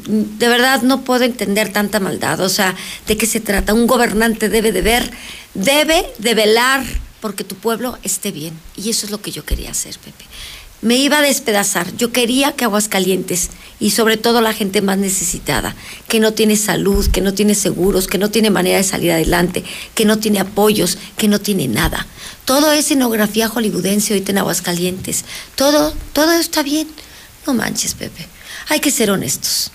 de verdad no puedo entender tanta maldad. O sea, ¿de qué se trata? Un gobernante debe de ver, debe de velar porque tu pueblo esté bien. Y eso es lo que yo quería hacer, Pepe. Me iba a despedazar. Yo quería que Aguascalientes y sobre todo la gente más necesitada, que no tiene salud, que no tiene seguros, que no tiene manera de salir adelante, que no tiene apoyos, que no tiene nada. Todo es escenografía hollywoodense ahorita en Aguascalientes. Todo, todo está bien. No manches, Pepe. Hay que ser honestos.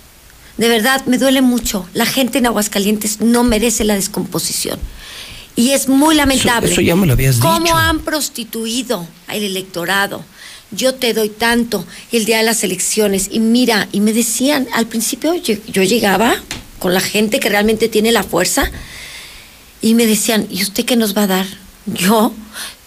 De verdad, me duele mucho. La gente en Aguascalientes no merece la descomposición. Y es muy lamentable. Eso, ya me lo habías ¿Cómo dicho. han prostituido al electorado? Yo te doy tanto el día de las elecciones. Y mira, y me decían, al principio yo, yo llegaba con la gente que realmente tiene la fuerza y me decían, ¿y usted qué nos va a dar? Yo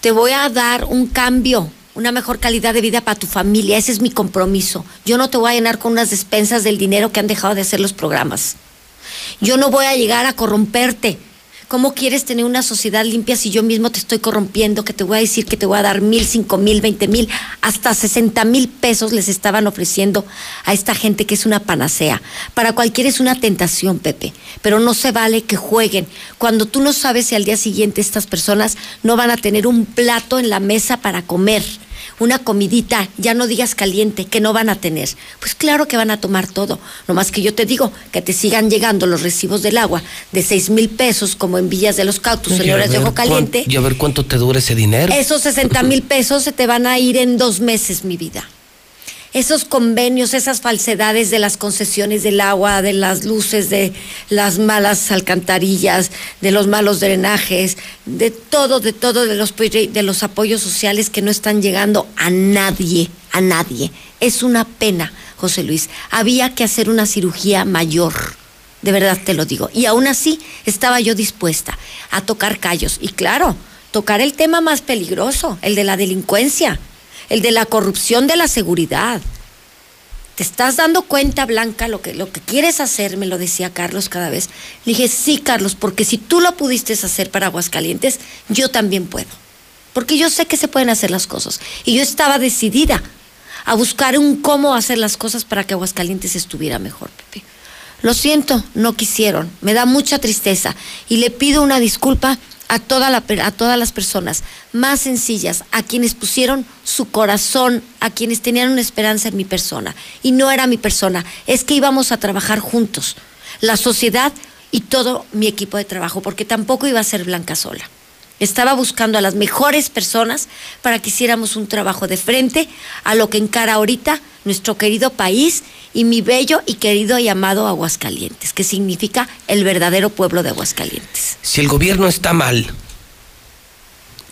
te voy a dar un cambio, una mejor calidad de vida para tu familia. Ese es mi compromiso. Yo no te voy a llenar con unas despensas del dinero que han dejado de hacer los programas. Yo no voy a llegar a corromperte. ¿Cómo quieres tener una sociedad limpia si yo mismo te estoy corrompiendo? Que te voy a decir que te voy a dar mil, cinco mil, veinte mil, hasta sesenta mil pesos les estaban ofreciendo a esta gente que es una panacea. Para cualquiera es una tentación, Pepe, pero no se vale que jueguen cuando tú no sabes si al día siguiente estas personas no van a tener un plato en la mesa para comer una comidita, ya no digas caliente, que no van a tener. Pues claro que van a tomar todo. Nomás que yo te digo que te sigan llegando los recibos del agua de seis mil pesos, como en Villas de los Cautos, señores de Ojo Caliente. Y a ver cuánto te dura ese dinero. Esos 60 mil pesos se te van a ir en dos meses, mi vida. Esos convenios, esas falsedades de las concesiones del agua, de las luces, de las malas alcantarillas, de los malos drenajes, de todo, de todo, de los, de los apoyos sociales que no están llegando a nadie, a nadie. Es una pena, José Luis. Había que hacer una cirugía mayor. De verdad te lo digo. Y aún así estaba yo dispuesta a tocar callos. Y claro, tocar el tema más peligroso, el de la delincuencia, el de la corrupción de la seguridad. ¿Te estás dando cuenta, Blanca, lo que, lo que quieres hacer? Me lo decía Carlos cada vez. Le dije, sí, Carlos, porque si tú lo pudiste hacer para Aguascalientes, yo también puedo. Porque yo sé que se pueden hacer las cosas. Y yo estaba decidida a buscar un cómo hacer las cosas para que Aguascalientes estuviera mejor, Pepe. Lo siento, no quisieron. Me da mucha tristeza y le pido una disculpa a, toda la a todas las personas más sencillas, a quienes pusieron su corazón, a quienes tenían una esperanza en mi persona. Y no era mi persona, es que íbamos a trabajar juntos, la sociedad y todo mi equipo de trabajo, porque tampoco iba a ser Blanca sola. Estaba buscando a las mejores personas para que hiciéramos un trabajo de frente a lo que encara ahorita nuestro querido país y mi bello y querido y amado Aguascalientes, que significa el verdadero pueblo de Aguascalientes. Si el gobierno está mal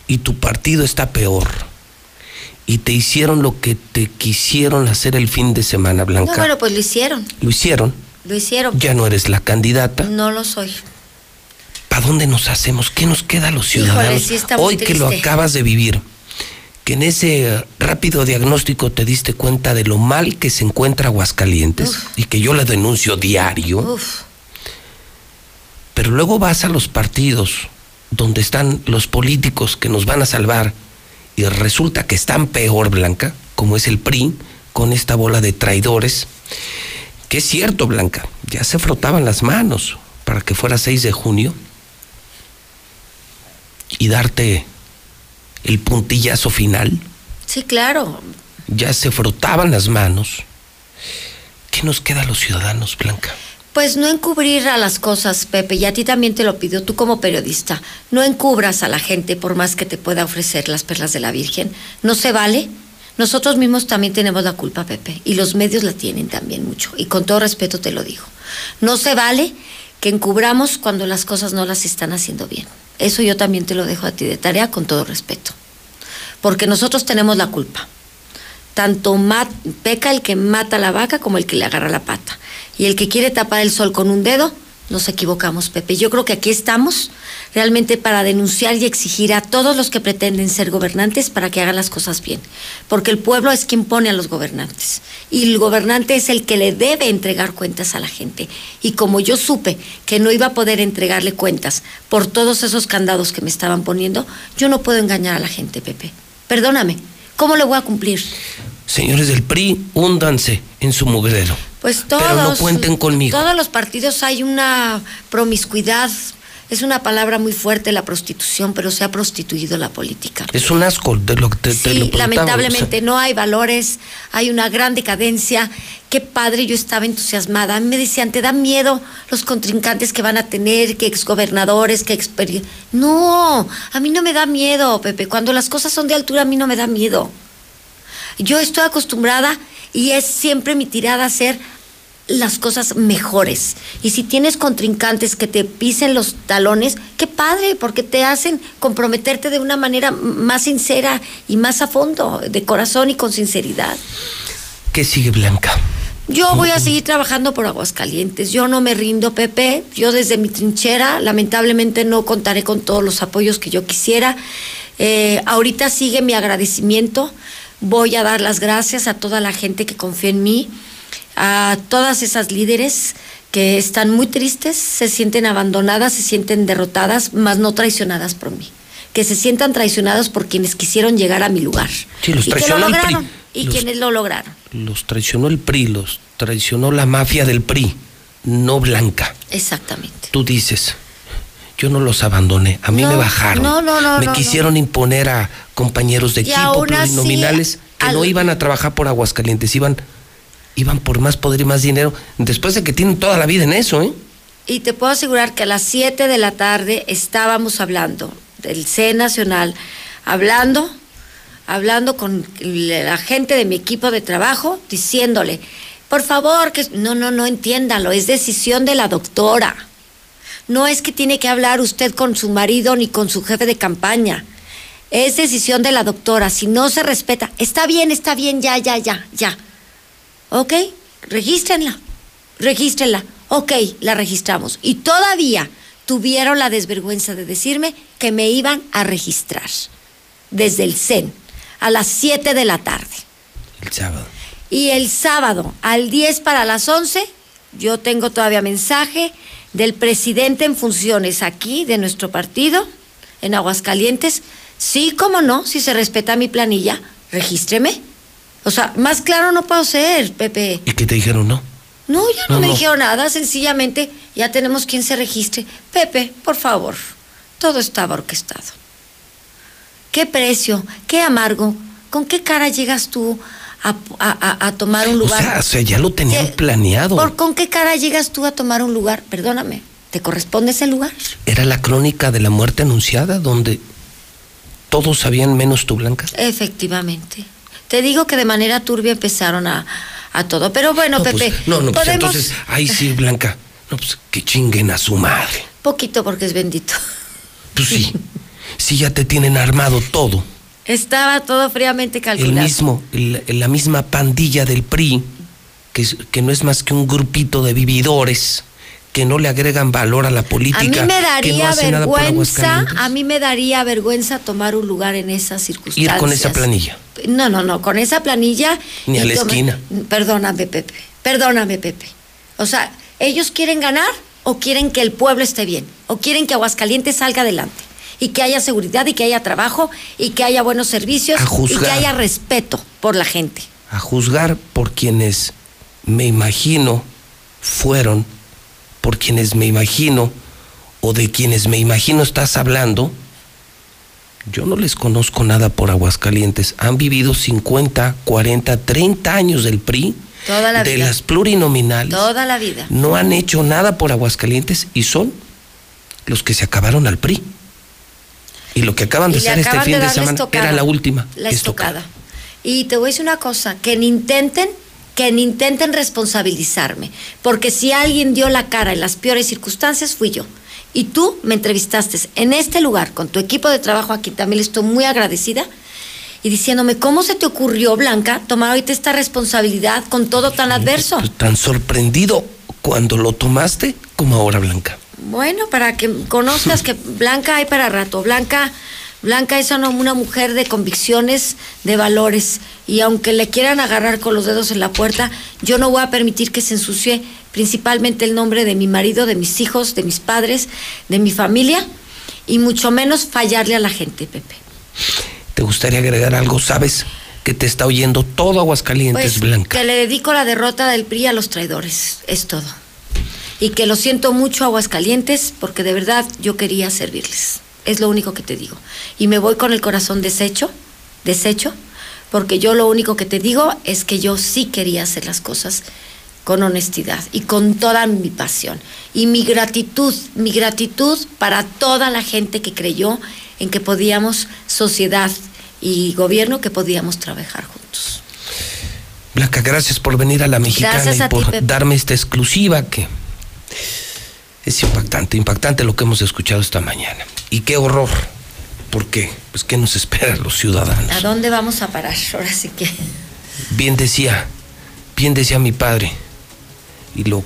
y tu partido está peor y te hicieron lo que te quisieron hacer el fin de semana, Blanca, No, bueno, pues lo hicieron, lo hicieron, lo hicieron. ya no eres la candidata. No lo soy. ¿Para dónde nos hacemos? ¿Qué nos queda a los ciudadanos? sí Hoy que lo acabas de vivir, que en ese rápido diagnóstico te diste cuenta de lo mal que se encuentra Aguascalientes y que yo la denuncio diario. Uf, Pero luego vas a los partidos donde están los políticos que nos van a salvar y resulta que están peor, Blanca, como es el PRI, con esta bola de traidores. Que es cierto, Blanca, ya se frotaban las manos para que fuera 6 de junio y darte el puntillazo final. sí, claro. Ya se frotaban las manos. ¿Qué nos queda a los ciudadanos, Blanca? Pues no encubrir a las cosas, Pepe, y a ti también te lo pido, tú como periodista. No encubras a la gente por más que te pueda ofrecer las perlas de la Virgen. No se vale. Nosotros mismos también tenemos la culpa, Pepe, y los medios la tienen también mucho, y con todo respeto te lo digo. No se vale que encubramos cuando las cosas no las están haciendo bien. Eso yo también te lo dejo a ti de tarea con todo respeto. Porque nosotros tenemos la culpa tanto peca el que mata a la vaca como el que le agarra la pata. Y el que quiere tapar el sol con un dedo, nos equivocamos, Pepe. Yo creo que aquí estamos realmente para denunciar y exigir a todos los que pretenden ser gobernantes para que hagan las cosas bien. Porque el pueblo es quien pone a los gobernantes. Y el gobernante es el que le debe entregar cuentas a la gente. Y como yo supe que no iba a poder entregarle cuentas por todos esos candados que me estaban poniendo, yo no puedo engañar a la gente, Pepe. Perdóname. ¿Cómo le voy a cumplir? Señores del PRI, húndanse en su mugrero. Pues todos. Pero no cuenten conmigo. Todos los partidos hay una promiscuidad Es una palabra muy fuerte la prostitución, pero se ha prostituido la política. Es un asco de lo que te, te lo Sí, lamentablemente no hay valores, hay una gran decadencia. Qué padre, yo estaba entusiasmada. A mí me decían, ¿te da miedo los contrincantes que van a tener, que exgobernadores, que experi... No, a mí no me da miedo, Pepe. Cuando las cosas son de altura, a mí no me da miedo. Yo estoy acostumbrada y es siempre mi tirada a hacer las cosas mejores. Y si tienes contrincantes que te pisen los talones, qué padre, porque te hacen comprometerte de una manera más sincera y más a fondo, de corazón y con sinceridad. ¿Qué sigue Blanca? Yo voy a seguir trabajando por Aguascalientes. Yo no me rindo, Pepe. Yo desde mi trinchera, lamentablemente no contaré con todos los apoyos que yo quisiera. Eh, ahorita sigue mi agradecimiento. Voy a dar las gracias a toda la gente que confía en mí, a todas esas líderes que están muy tristes, se sienten abandonadas, se sienten derrotadas, mas no traicionadas por mí. Que se sientan traicionadas por quienes quisieron llegar a mi lugar. Sí, los y que lo el PRI. lograron. Y Los- quienes lo lograron. Los traicionó el PRI, los traicionó la mafia del PRI, no Blanca. Exactamente. Tú dices, yo no los abandoné, a mí No, me bajaron. no, no, no, Me no, quisieron imponer a compañeros de Y equipo así, plurinominales que al- no iban a trabajar por Aguascalientes, iban, iban por más poder y más dinero, después de que tienen toda la vida en eso, ¿eh? Y te puedo asegurar que a las 7 de la tarde estábamos hablando del C Nacional, hablando, hablando con la gente de mi equipo de trabajo, diciéndole, por favor, que no, no, no entiéndalo, es decisión de la doctora. No es que tiene que hablar usted con su marido ni con su jefe de campaña. Es decisión de la doctora. Si no se respeta, está bien, está bien, ya, ya, ya, ya. ¿Ok? Regístrenla. Regístrenla. Ok, la registramos. Y todavía tuvieron la desvergüenza de decirme que me iban a registrar desde el CEN a las 7 de la tarde. El sábado. Y el sábado, al 10 para las 11, yo tengo todavía mensaje del presidente en funciones aquí de nuestro partido, en Aguascalientes. Sí, cómo no, si se respeta mi planilla, regístreme. O sea, más claro no puedo ser, Pepe. ¿Y qué te dijeron, no? No, ya no, No, me no. dijeron nada, sencillamente ya tenemos quien se registre. Pepe, por favor, todo estaba orquestado. ¿Qué precio? ¿Qué amargo? ¿Con qué cara llegas tú a, a- a- a tomar un O lugar? sea, o sea, ya lo tenían ¿Qué- planeado. ¿Por con qué cara llegas tú a tomar un lugar? Perdóname, ¿te corresponde ese lugar? Era la crónica de la muerte anunciada, donde todos sabían menos tú, Blanca. Efectivamente. Te digo que de manera turbia empezaron a, a todo. Pero bueno, no, pues, Pepe, no, no, pues podemos entonces, ahí sí, Blanca. No, pues que chinguen a su madre. poquito porque es bendito. Pues sí, sí ya te tienen armado todo. Estaba todo fríamente El calculado. mismo, el- la misma pandilla del PRI, que, es- que no es más que un grupito de vividores que no le agregan valor a la A mí política, me que no daría vergüenza, a mí me daría vergüenza tomar un lugar en esas circunstancias. Ir con esa planilla. No, no, no, con esa planilla. Ni a la esquina. Perdóname, Pepe. Perdóname, Pepe. O sea, ¿ellos quieren ganar o quieren que el pueblo esté bien? ¿O quieren que Aguascalientes salga adelante? Y que haya seguridad y que haya trabajo y que haya buenos servicios y que haya respeto por la gente. a juzgar por quienes me imagino fueron, por quienes me imagino o de quienes me imagino estás hablando, yo no les conozco nada por Aguascalientes. Han vivido 50, 40, 30 años del PRI, Toda la de vida. las plurinominales. Toda la vida. No han hecho nada por Aguascalientes y son los que se acabaron al PRI. Y lo que acaban de hacer este fin de semana estocada. era la última. La estocada. estocada. Y te voy a decir una cosa, que ni intenten, que intenten responsabilizarme, porque si alguien dio la cara en las peores circunstancias fui yo. Y tú me entrevistaste en este lugar con tu equipo de trabajo aquí, también le estoy muy agradecida, y diciéndome, ¿cómo se te ocurrió, Blanca, tomar ahorita esta responsabilidad con todo tan adverso? Tan sorprendido cuando lo tomaste como ahora, Blanca. Bueno, para que conozcas que Blanca hay para rato. Blanca, Blanca es una, mujer de convicciones, de valores. Y aunque le quieran agarrar con los dedos en la puerta, yo no voy a permitir que se ensucie principalmente el nombre de mi marido, de mis hijos, de mis padres, de mi familia, y mucho menos fallarle a la gente, Pepe. ¿Te gustaría agregar algo? ¿Sabes que te está oyendo todo Aguascalientes, Pues Blanca? que le dedico la derrota del PRI a los traidores, es todo. y que lo siento mucho Aguascalientes porque de verdad yo quería servirles. Es lo único que te digo. Y me voy con el corazón deshecho, deshecho, porque yo lo único que te digo es que yo sí quería hacer las cosas con honestidad y con toda mi pasión. Y mi gratitud, mi gratitud para toda la gente que creyó en que podíamos, sociedad y gobierno, que podíamos trabajar juntos. Blanca, gracias por venir a la mexicana y ti, por darme esta exclusiva que es impactante, impactante lo que hemos escuchado esta mañana. Y qué horror. ¿Por qué? Pues qué nos espera a los ciudadanos. ¿A dónde vamos a parar? Ahora sí que. Bien decía, bien decía mi padre, y lo,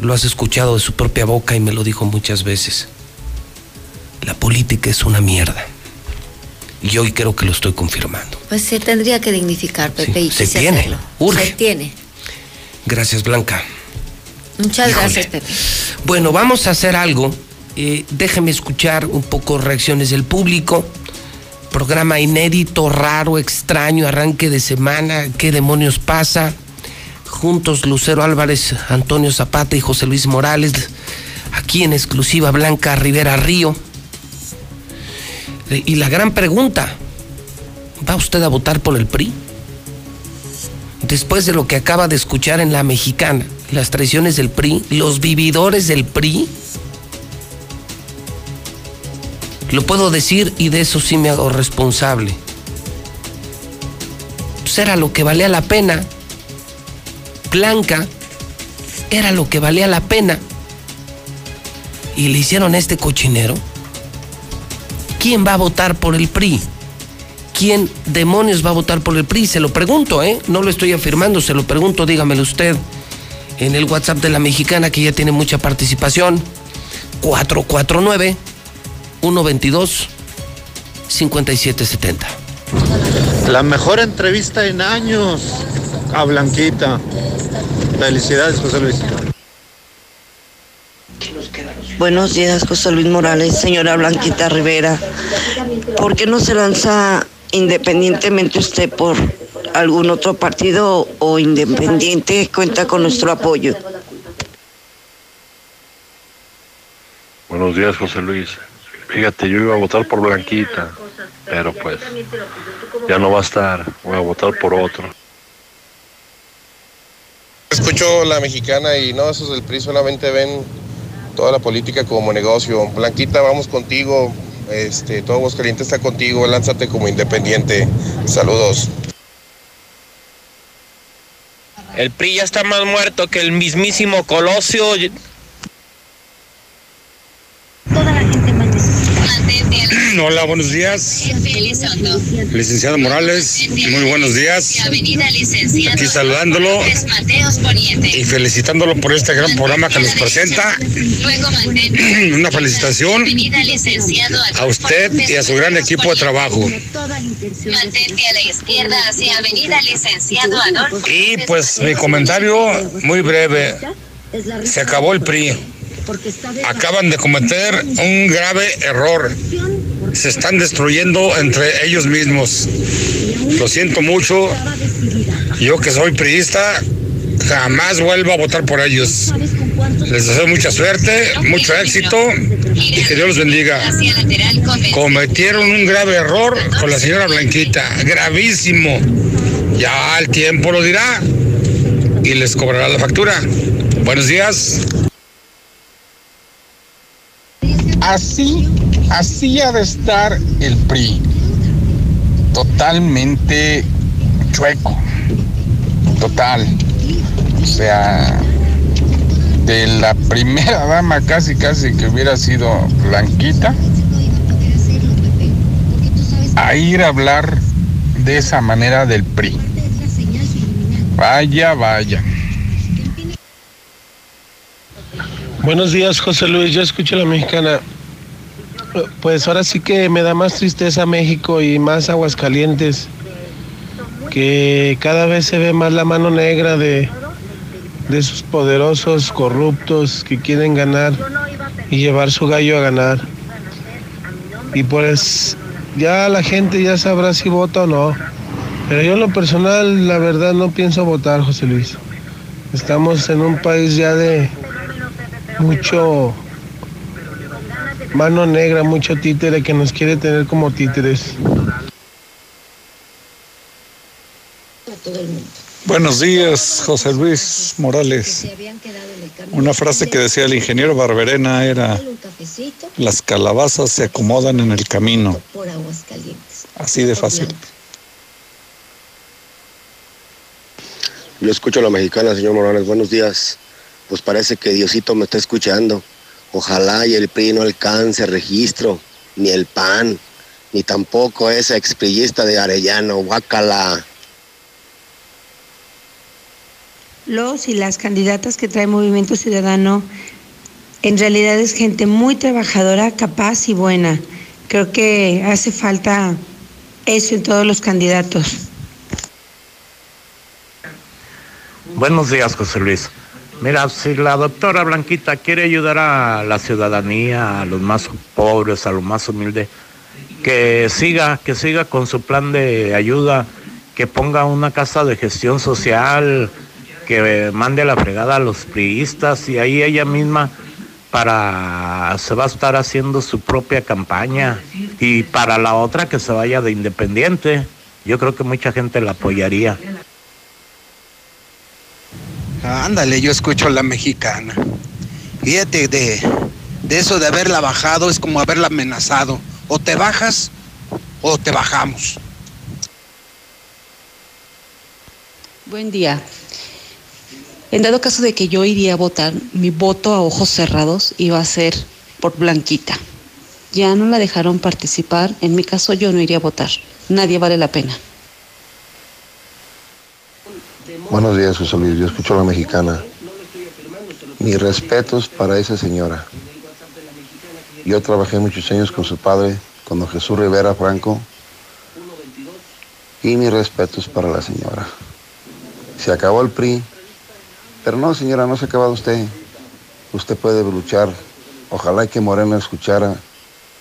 lo has escuchado de su propia boca y me lo dijo muchas veces. La política es una mierda. Y hoy creo que lo estoy confirmando. Pues se tendría que dignificar, Pepe, y se tiene, hacerlo. urge. Se tiene. Gracias, Blanca. Muchas Híjole. gracias, Pepe. Bueno, vamos a hacer algo. Eh, déjeme escuchar un poco reacciones del público. Programa inédito, raro, extraño, arranque de semana. ¿Qué demonios pasa? Juntos Lucero Álvarez, Antonio Zapata y José Luis Morales. Aquí en exclusiva Blanca Rivera Río. Y la gran pregunta, ¿va usted a votar por el PRI? Después de lo que acaba de escuchar en la mexicana, las traiciones del PRI, los vividores del PRI, lo puedo decir y de eso sí me hago responsable. Pues era lo que valía la pena. Blanca era lo que valía la pena. Y le hicieron este cochinero. ¿Quién va a votar por el PRI? ¿Quién demonios va a votar por el PRI? Se lo pregunto, ¿eh? No lo estoy afirmando, se lo pregunto, dígamelo usted. En el WhatsApp de la mexicana, que ya tiene mucha participación. 449 122 5770. La mejor entrevista en años a Blanquita. Felicidades, José Luis. Buenos días, José Luis Morales, señora Blanquita Rivera. ¿Por qué no se lanza independientemente usted por algún otro partido o independiente? Cuenta con nuestro apoyo. Buenos días, José Luis. Fíjate, yo iba a votar por Blanquita, pero pues ya no va a estar. Voy a votar por otro. Escucho la mexicana y no, esos del PRI solamente ven toda la política como negocio. Blanquita, vamos contigo. Este, todo Aguascalientes está contigo. Lánzate como independiente. Saludos. El PRI ya está más muerto que el mismísimo Colosio. Hola, buenos días. Licenciado Morales, muy buenos días. Aquí saludándolo y felicitándolo por este gran programa que nos presenta. Una felicitación a usted y a su gran equipo de trabajo. Y pues mi comentario muy breve. Se acabó el PRI. Acaban de cometer un grave error. Se están destruyendo entre ellos mismos. Lo siento mucho. Yo que soy priista, jamás vuelvo a votar por ellos. Les deseo mucha suerte, mucho éxito y que Dios los bendiga. Cometieron un grave error con la señora Blanquita, gravísimo. Ya el tiempo lo dirá y les cobrará la factura. Buenos días. Así, así ha de estar el PRI. Totalmente chueco. Total. O sea, de la primera dama casi casi que hubiera sido Blanquita, a ir a hablar de esa manera del PRI. Vaya, vaya. Buenos días, José Luis. Yo escucho a la mexicana. Pues ahora sí que me da más tristeza México y más Aguascalientes. Que cada vez se ve más la mano negra de, de esos poderosos corruptos que quieren ganar y llevar su gallo a ganar. Y pues ya la gente ya sabrá si vota o no. Pero yo en lo personal, la verdad, no pienso votar, José Luis. Estamos en un país ya de, mucho mano negra, mucho títere que nos quiere tener como títeres. Buenos días, José Luis Morales. Una frase que decía el ingeniero Barberena era, las calabazas se acomodan en el camino. Así de fácil. Yo escucho a la mexicana, señor Morales. Buenos días. Pues parece que Diosito me está escuchando. Ojalá y el PRI no alcance registro, ni el PAN, ni tampoco esa exprillista de Arellano, Guacala. Los y las candidatas que trae Movimiento Ciudadano en realidad es gente muy trabajadora, capaz y buena. Creo que hace falta eso en todos los candidatos. Buenos días, José Luis. Mira, si la doctora Blanquita quiere ayudar a la ciudadanía, a los más pobres, a los más humildes, que siga, que siga con su plan de ayuda, que ponga una casa de gestión social, que mande la fregada a los priistas y ahí ella misma para se va a estar haciendo su propia campaña y para la otra que se vaya de independiente. Yo creo que mucha gente la apoyaría. Ándale, yo escucho la mexicana. Fíjate, de, de eso de haberla bajado es como haberla amenazado. O te bajas o te bajamos. Buen día. En dado caso de que yo iría a votar, mi voto a ojos cerrados iba a ser por Blanquita. Ya no la dejaron participar, en mi caso yo no iría a votar. Nadie vale la pena. Buenos días, José Luis. Yo escucho a la mexicana. Mis respetos para esa señora. Yo trabajé muchos años con su padre, con don Jesús Rivera Franco. Y mis respetos para la señora. Se acabó el PRI, pero no, señora, no se ha acabado usted. Usted puede luchar. Ojalá que Morena escuchara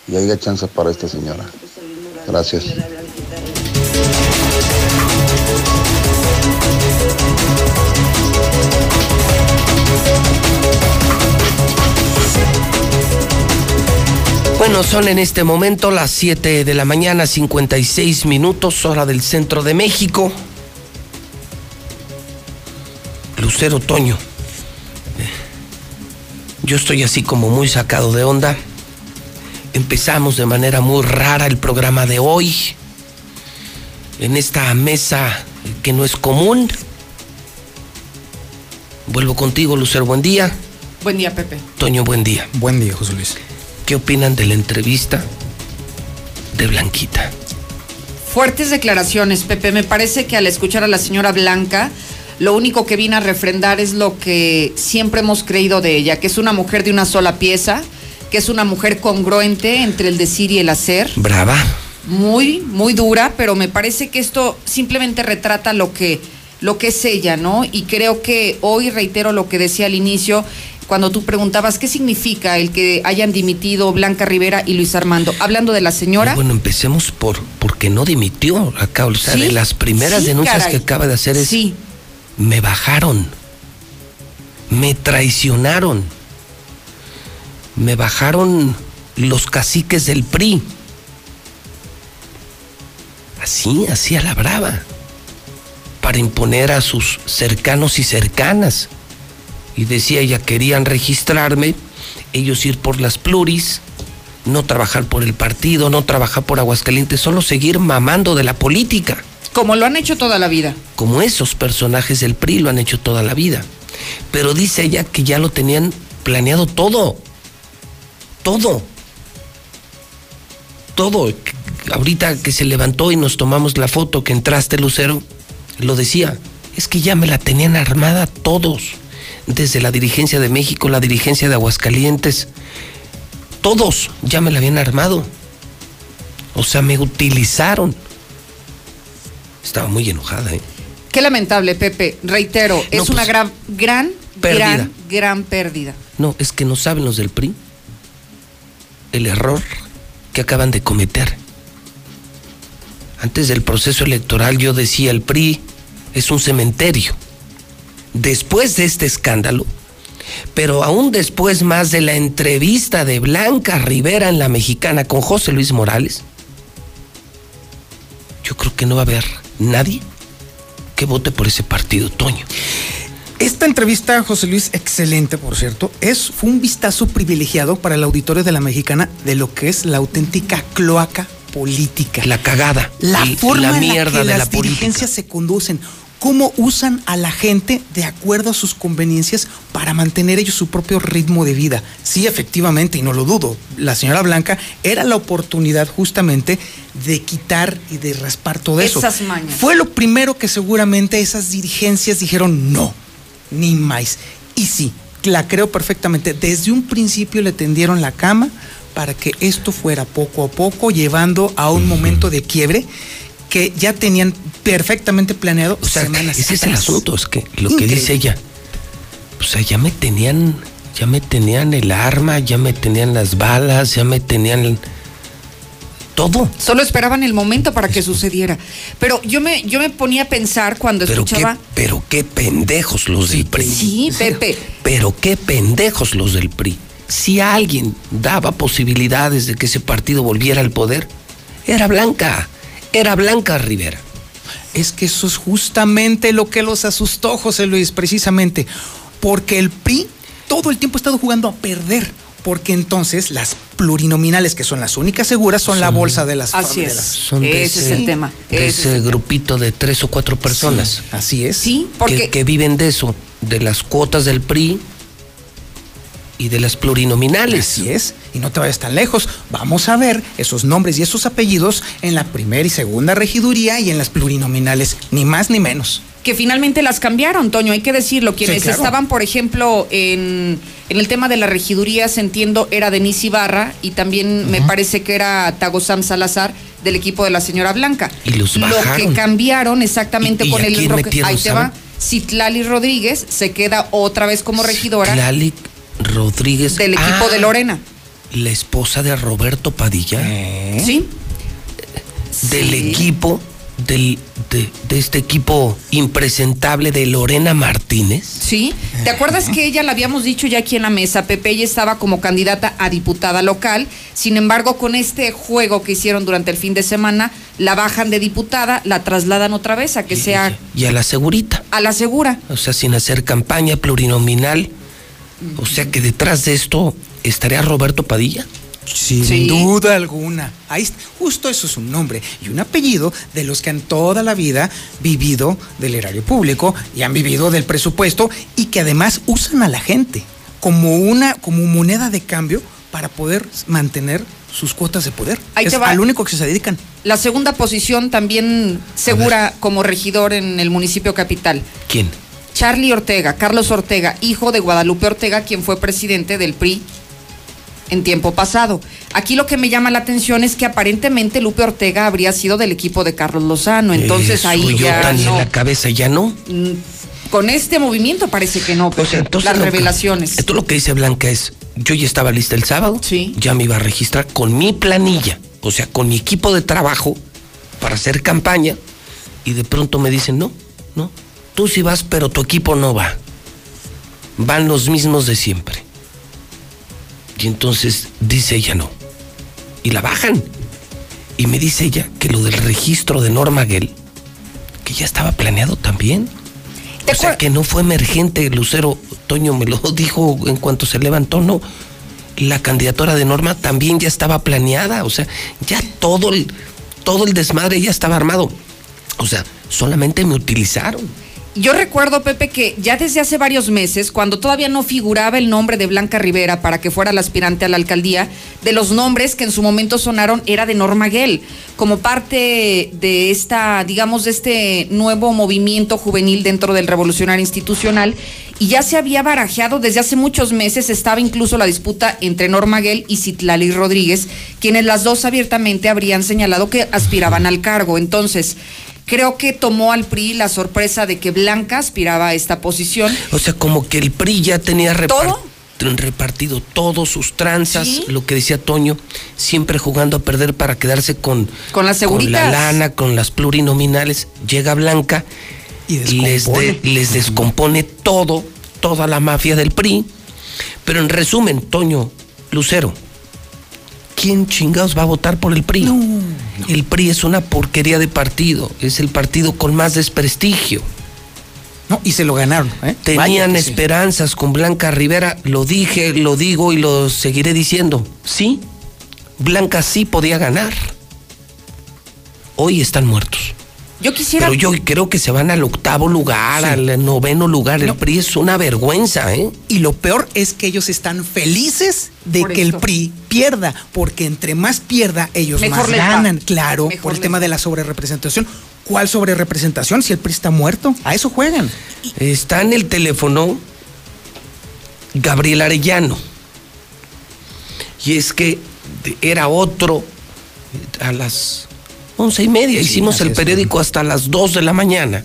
y haya chance para esta señora. Gracias. Bueno, son en este momento las 7 de la mañana, 56 minutos, hora del centro de México. Lucero Toño. Yo estoy así como muy sacado de onda. Empezamos de manera muy rara el programa de hoy. En esta mesa que no es común. Vuelvo contigo, Lucero, buen día. Buen día, Pepe. Toño, buen día. Buen día, José Luis. ¿Qué opinan de la entrevista de Blanquita? Fuertes declaraciones, Pepe. Me parece que al escuchar a la señora Blanca, lo único que vino a refrendar es lo que siempre hemos creído de ella, que es una mujer de una sola pieza, que es una mujer congruente entre el decir y el hacer. Brava. Muy, muy dura, pero me parece que esto simplemente retrata lo que, lo que es ella, ¿no? Y creo que hoy reitero lo que decía al inicio, cuando tú preguntabas qué significa el que hayan dimitido Blanca Rivera y Luis Armando. Hablando de la señora. Bueno, empecemos por porque no dimitió acá. O sea, Sí, de las primeras sí, denuncias caray. que acaba de hacer es. Sí. Me bajaron. Me traicionaron. Me bajaron los caciques del PRI. Así, así a la brava. Para imponer a sus cercanos y cercanas. Y decía ella, querían registrarme, ellos ir por las pluris, no trabajar por el partido, no trabajar por Aguascalientes, solo seguir mamando de la política. Como lo han hecho toda la vida. Como esos personajes del PRI lo han hecho toda la vida. Pero dice ella que ya lo tenían planeado todo. Todo. Todo. Ahorita que se levantó y nos tomamos la foto que entraste, Lucero, lo decía. Es que ya me la tenían armada todos. Desde la dirigencia de México, la dirigencia de Aguascalientes. Todos ya me la habían armado. O sea, me utilizaron. Estaba muy enojada, ¿eh? Qué lamentable, Pepe. Reitero, es pues, una gran, gran, pérdida. gran, gran pérdida. No, es que no saben los del PRI el error que acaban de cometer. Antes del proceso electoral yo decía el PRI es un cementerio. Después de este escándalo, Pero aún después más de la entrevista de Blanca Rivera en la mexicana con José Luis Morales, yo creo que no va a haber nadie que vote por ese partido, Toño. Esta entrevista, José Luis, excelente, por cierto, es, fue un vistazo privilegiado para el auditorio de la mexicana de lo que es la auténtica cloaca política. La cagada. La y forma la en mierda la que de las la política. se conducen. Cómo usan a la gente de acuerdo a sus conveniencias para mantener ellos su propio ritmo de vida. Sí, efectivamente, y no lo dudo, la señora Blanca era la oportunidad justamente de quitar y de raspar todo eso. Esas mañas. Fue lo primero que seguramente esas dirigencias dijeron no, ni más. Y sí, la creo perfectamente. Desde un principio le tendieron la cama para que esto fuera poco a poco llevando a un momento de quiebre que ya tenían perfectamente planeado O sea, semanas ese es el asunto, es que lo que dice ella, o sea, ya me tenían, ya me tenían el arma, ya me tenían las balas, ya me tenían todo. Solo esperaban el momento para que sucediera. Pero yo me, yo me ponía a pensar cuando Pero qué, escuchaba. pero qué pendejos los del PRI. Sí, Pepe. Pero qué pendejos los del PRI. Si alguien daba posibilidades de que ese partido volviera al poder, era Blanca, era Blanca Rivera. Es que eso es justamente lo que los asustó, José Luis, precisamente. Porque el PRI todo el tiempo ha estado jugando a perder. Porque entonces las plurinominales, que son las únicas seguras, son, la bolsa de las Así de es. las- Son de Ese es el tema. De Ese es ese el grupito de tres o cuatro personas. así es. Sí, que, porque que viven de eso, de las cuotas del PRI y de las plurinominales. Así es, y no te vayas tan lejos. Vamos a ver esos nombres y esos apellidos en la primera y segunda regiduría y en las plurinominales, ni más ni menos. que finalmente las cambiaron, Toño, hay que decirlo. Quienes claro. estaban, por ejemplo, en, en el tema de las regidurías, entiendo, era Denise Ibarra y también me parece que era Tagosam Salazar del equipo de la señora Blanca. Y los Lo que bajaron. cambiaron exactamente ¿Y- y con el Roque- metieron, Ahí te va. Citlali Rodríguez se queda otra vez como regidora Lali Rodríguez. del equipo Ah, de Lorena. La esposa de Roberto Padilla. ¿Sí? Del Sí. equipo, del, de, de este equipo impresentable de Lorena Martínez. Sí. ¿Te acuerdas que ella la habíamos dicho ya aquí en la mesa? Pepe, ella estaba como candidata a diputada local. Sin embargo, con este juego que hicieron durante el fin de semana, la bajan de diputada, la trasladan otra vez a que sea Y a la segurita. a la segura. O sea, sin hacer campaña plurinominal. O sea que detrás de esto estaría Roberto Padilla. Sin Sí. duda alguna. Ahí está. justo eso es un nombre y un apellido de los que han toda la vida vivido del erario público y han vivido del presupuesto y que además usan a la gente como una como moneda de cambio para poder mantener sus cuotas de poder. Ahí es te va. al único que se dedican. La segunda posición también segura como regidor en el municipio capital. ¿Quién? Charlie Ortega, Carlos Ortega, hijo de Guadalupe Ortega, quien fue presidente del PRI en tiempo pasado. Aquí lo que me llama la atención es que aparentemente Lupe Ortega habría sido del equipo de Carlos Lozano, entonces Eso, ahí yo ya tan en no. la cabeza ya no. Mm, Con este movimiento parece que no, Pepe, Entonces, las lo que- revelaciones. esto lo que dice Blanca es, yo ya estaba lista el sábado, ya me iba a registrar con mi planilla, o sea, con mi equipo de trabajo para hacer campaña, y de pronto me dicen, no, no, tú sí vas, pero tu equipo no va. Van los mismos de siempre. Y entonces dice ella no. Y la bajan. Y me dice ella que lo del registro de Norma Gell, que ya estaba planeado también. O sea, que no fue emergente, Lucero Toño me lo dijo en cuanto se levantó, no. La candidatura de Norma también ya estaba planeada, o sea, ya todo el, todo el desmadre ya estaba armado. O sea, solamente me utilizaron. Yo recuerdo, Pepe, que ya desde hace varios meses, cuando todavía no figuraba el nombre de Blanca Rivera para que fuera la aspirante a la alcaldía, de los nombres que en su momento sonaron era de Norma Gell, como parte de esta, digamos, de este nuevo movimiento juvenil dentro del revolucionario institucional. Y ya se había barajeado desde hace muchos meses, estaba incluso la disputa entre Norma Gell y Citlali Rodríguez, quienes las dos abiertamente habrían señalado que aspiraban al cargo. Entonces, creo que tomó al PRI la sorpresa de que Blanca aspiraba a esta posición. O sea, como que el PRI ya tenía repar- ¿Todo? repartido todos sus tranzas, lo que decía Toño, siempre jugando a perder para quedarse con, Con las con la lana, con las plurinominales. Llega Blanca, les, de- les descompone todo, toda la mafia del PRI. Pero en resumen, Toño, Lucero, ¿quién chingados va a votar por el PRI? El PRI es una porquería de partido, es el partido con más desprestigio. No, y se lo ganaron. ¿eh? Tenían esperanzas con Blanca Rivera, lo dije, lo digo y lo seguiré diciendo. Sí, Blanca sí podía ganar. Hoy están muertos. Yo quisiera. Pero yo creo que se van al octavo lugar, al noveno lugar. El PRI es una vergüenza, ¿eh? Y lo peor es que ellos están felices de que el PRI pierda, porque entre más pierda, ellos más ganan. Claro, por el tema de la sobrerepresentación. ¿Cuál sobrerepresentación si el PRI está muerto? A eso juegan. Está en el teléfono Gabriel Arellano. Y es que era otro a las once y media. Hicimos el periódico hasta las dos de la mañana.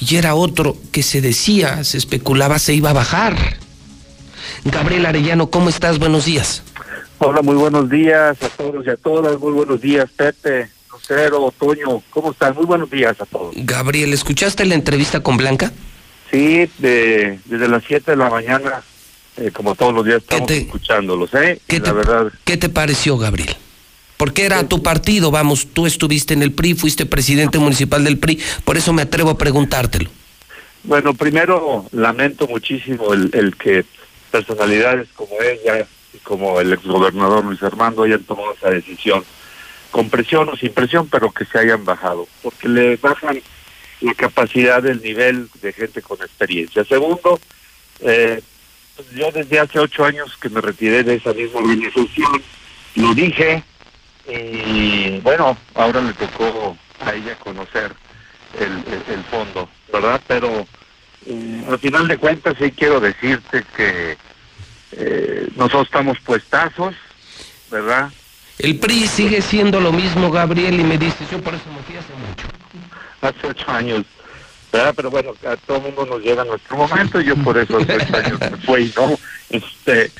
Y era otro que se decía, se especulaba, se iba a bajar. Gabriel Arellano, ¿cómo estás? Buenos días. Hola, muy buenos días a todos y a todas. Muy buenos días, Pepe, Lucero, Otoño. ¿Cómo están? Muy buenos días a todos. Gabriel, ¿escuchaste la entrevista con Blanca? Sí, de, desde las 7 de la mañana, eh, como todos los días estamos escuchándolos, ¿eh? ¿Qué te, verdad... ¿Qué te pareció, Gabriel? Porque era tu partido, vamos, tú estuviste en el PRI, fuiste presidente municipal del PRI, por eso me atrevo a preguntártelo. Bueno, primero lamento muchísimo el, el que personalidades como ella y como el exgobernador Luis Armando hayan tomado esa decisión, con presión o sin presión, pero que se hayan bajado, porque le bajan la capacidad del nivel de gente con experiencia. Segundo, eh, pues yo desde hace ocho años que me retiré de esa misma organización, lo dije, y bueno, ahora le tocó a ella conocer el, el, fondo, ¿verdad? Pero eh, al final de cuentas sí quiero decirte que eh, nosotros estamos puestazos, ¿verdad? El PRI sigue siendo lo mismo, Gabriel, y me dice, yo por eso me fui hace mucho. Hace ocho años, ¿verdad? Pero bueno, a todo el mundo nos llega nuestro momento y yo por eso hace ocho años me fui, ¿no? Este,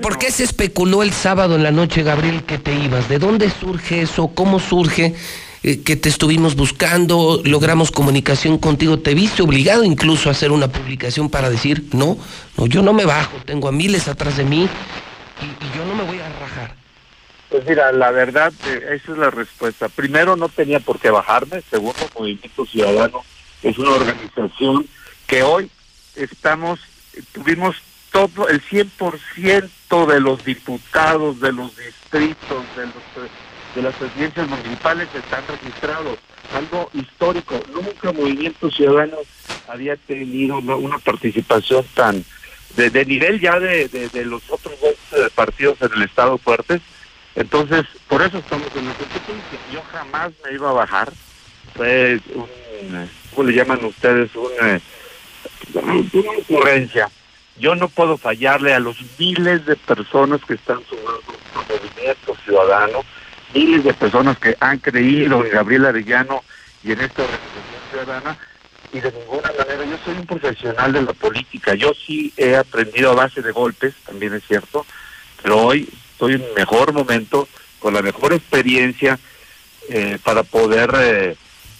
¿Por, qué se especuló el sábado en la noche, Gabriel, que te ibas? ¿De dónde surge eso? ¿Cómo surge eh, que te estuvimos buscando? ¿Logramos comunicación contigo? ¿Te viste obligado incluso a hacer una publicación para decir, no, no, yo no me bajo, tengo a miles atrás de mí y, yo no me voy a rajar? Pues mira, la verdad, eh, esa es la respuesta. Primero, no tenía por qué bajarme. Segundo, Movimiento Ciudadano es una organización que hoy estamos, tuvimos todo el 100% de los diputados de los distritos de los de las presidencias municipales están registrados. Algo histórico. Nunca Movimiento Ciudadano había tenido una, participación tan de, nivel ya de, de, los otros dos eh, partidos en el estado fuertes. Entonces por eso estamos en la competencia. Yo jamás me iba a bajar. Fue un ¿cómo le llaman ustedes? una, una ocurrencia yo no puedo fallarle a los miles de personas que están sumando al movimiento ciudadano, miles de personas que han creído en Gabriel Arellano y en esta organización ciudadana, y de ninguna manera yo soy un profesional de la política. Yo sí he aprendido a base de golpes, también es cierto, pero hoy estoy en mejor momento, con la mejor experiencia eh, para poder eh,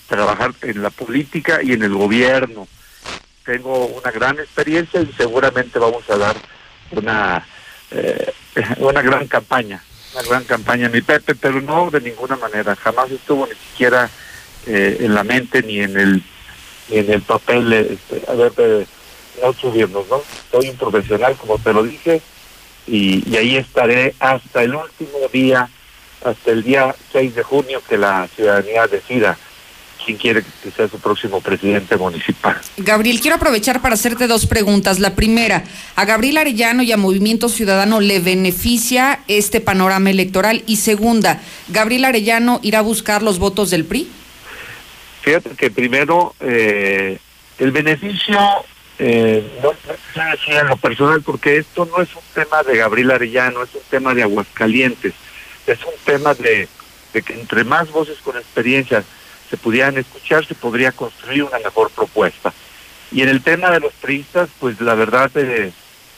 trabajar en la política y en el gobierno tengo una gran experiencia y seguramente vamos a dar una eh, una gran campaña, una gran campaña, mi Pepe, pero no de ninguna manera, jamás estuvo ni siquiera eh, en la mente ni en el ni en el papel este, a ver de no subirnos, ¿no? Soy un profesional, como te lo dije, y, y ahí estaré hasta el último día, hasta el día 6 de junio que la ciudadanía decida quién quiere que sea su próximo presidente municipal. Gabriel, quiero aprovechar para hacerte dos preguntas. La primera, ¿a Gabriel Arellano y a Movimiento Ciudadano le beneficia este panorama electoral? Y segunda, ¿Gabriel Arellano irá a buscar los votos del PRI? Fíjate que primero, eh, el beneficio, eh, no, no en lo personal, porque esto no es un tema de Gabriel Arellano, es un tema de Aguascalientes, es un tema de, de que entre más voces con experiencia se pudieran escuchar, se podría construir una mejor propuesta. Y en el tema de los priistas, pues la verdad, eh,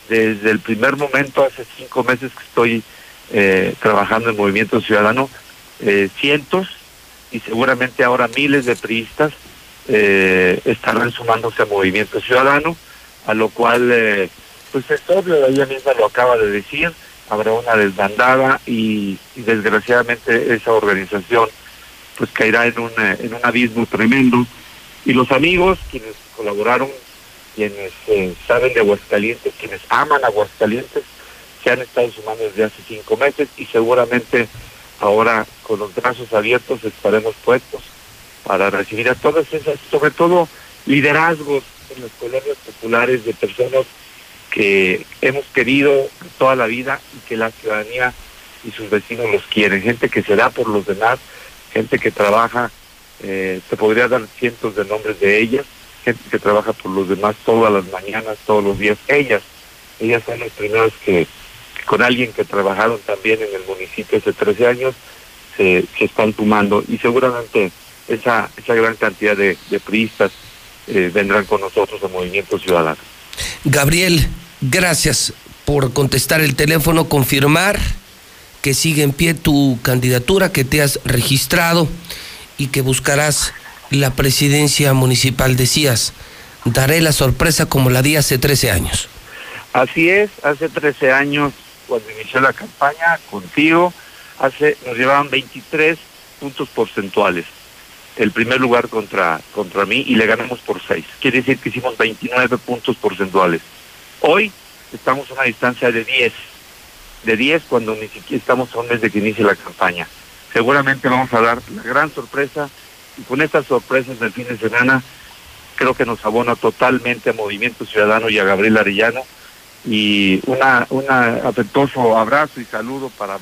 desde el primer momento, hace cinco meses que estoy eh, trabajando en Movimiento Ciudadano, eh, cientos y seguramente ahora miles de priistas estarán sumándose a Movimiento Ciudadano, a lo cual pues es obvio, ella misma lo acaba de decir, habrá una desbandada y, desgraciadamente esa organización pues caerá en un, en un abismo tremendo. Y los amigos, quienes colaboraron, quienes eh, saben de Aguascalientes, quienes aman Aguascalientes, se han estado sumando desde hace cinco meses y seguramente ahora con los brazos abiertos estaremos puestos para recibir a todas esas, sobre todo liderazgos en las colonias populares de personas que hemos querido toda la vida y que la ciudadanía y sus vecinos los quieren, gente que se da por los demás, gente que trabaja, eh, se podría dar cientos de nombres de ellas, gente que trabaja por los demás todas las mañanas, todos los días, ellas, ellas son las primeras que con alguien que trabajaron también en el municipio hace 13 años, se, están sumando y seguramente esa, esa gran cantidad de, de priistas eh, vendrán con nosotros a Movimiento Ciudadano. Gabriel, gracias por contestar el teléfono, confirmar que sigue en pie tu candidatura, que te has registrado y que buscarás la presidencia municipal. Decías, daré la sorpresa como la di hace 13 años. Así es, hace 13 años cuando inició la campaña contigo, hace, nos llevaban 23 puntos porcentuales. El primer lugar contra, contra mí y le ganamos por 6. Quiere decir que hicimos 29 puntos porcentuales. Hoy estamos a una distancia de 10. De 10 cuando ni siquiera estamos a un mes de que inicie la campaña. Seguramente vamos a dar la gran sorpresa y con estas sorpresas del fin de semana creo que nos abona totalmente a Movimiento Ciudadano y a Gabriel Arellano y una, una afectuoso abrazo y saludo para,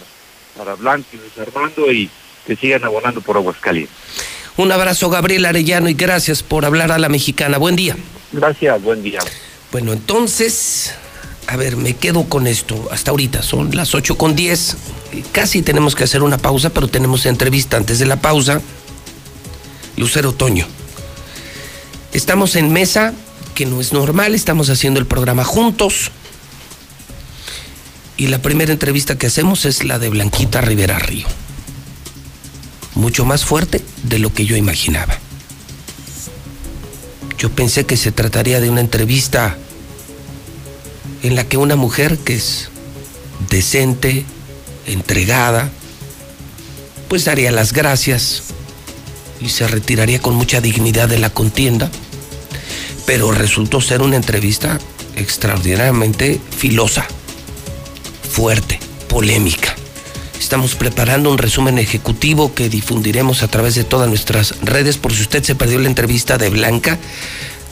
para Blanco y Luis Armando y que sigan abonando por Aguascalientes. Un abrazo Gabriel Arellano y gracias por hablar a la mexicana. Buen día. Gracias, buen día. Bueno, entonces, a ver, me quedo con esto. Hasta ahorita son las 8 con 10. Casi tenemos que hacer una pausa, pero tenemos entrevista antes de la pausa. Lucero Otoño. Estamos en mesa, que no es normal, estamos haciendo el programa juntos y la primera entrevista que hacemos es la de Blanquita Rivera Río. Mucho más fuerte de lo que yo imaginaba. Yo pensé que se trataría de una entrevista en la que una mujer que es decente, entregada, pues daría las gracias y se retiraría con mucha dignidad de la contienda. Pero resultó ser una entrevista extraordinariamente filosa fuerte, polémica. Estamos preparando un resumen ejecutivo que difundiremos a través de todas nuestras redes por si usted se perdió la entrevista de Blanca.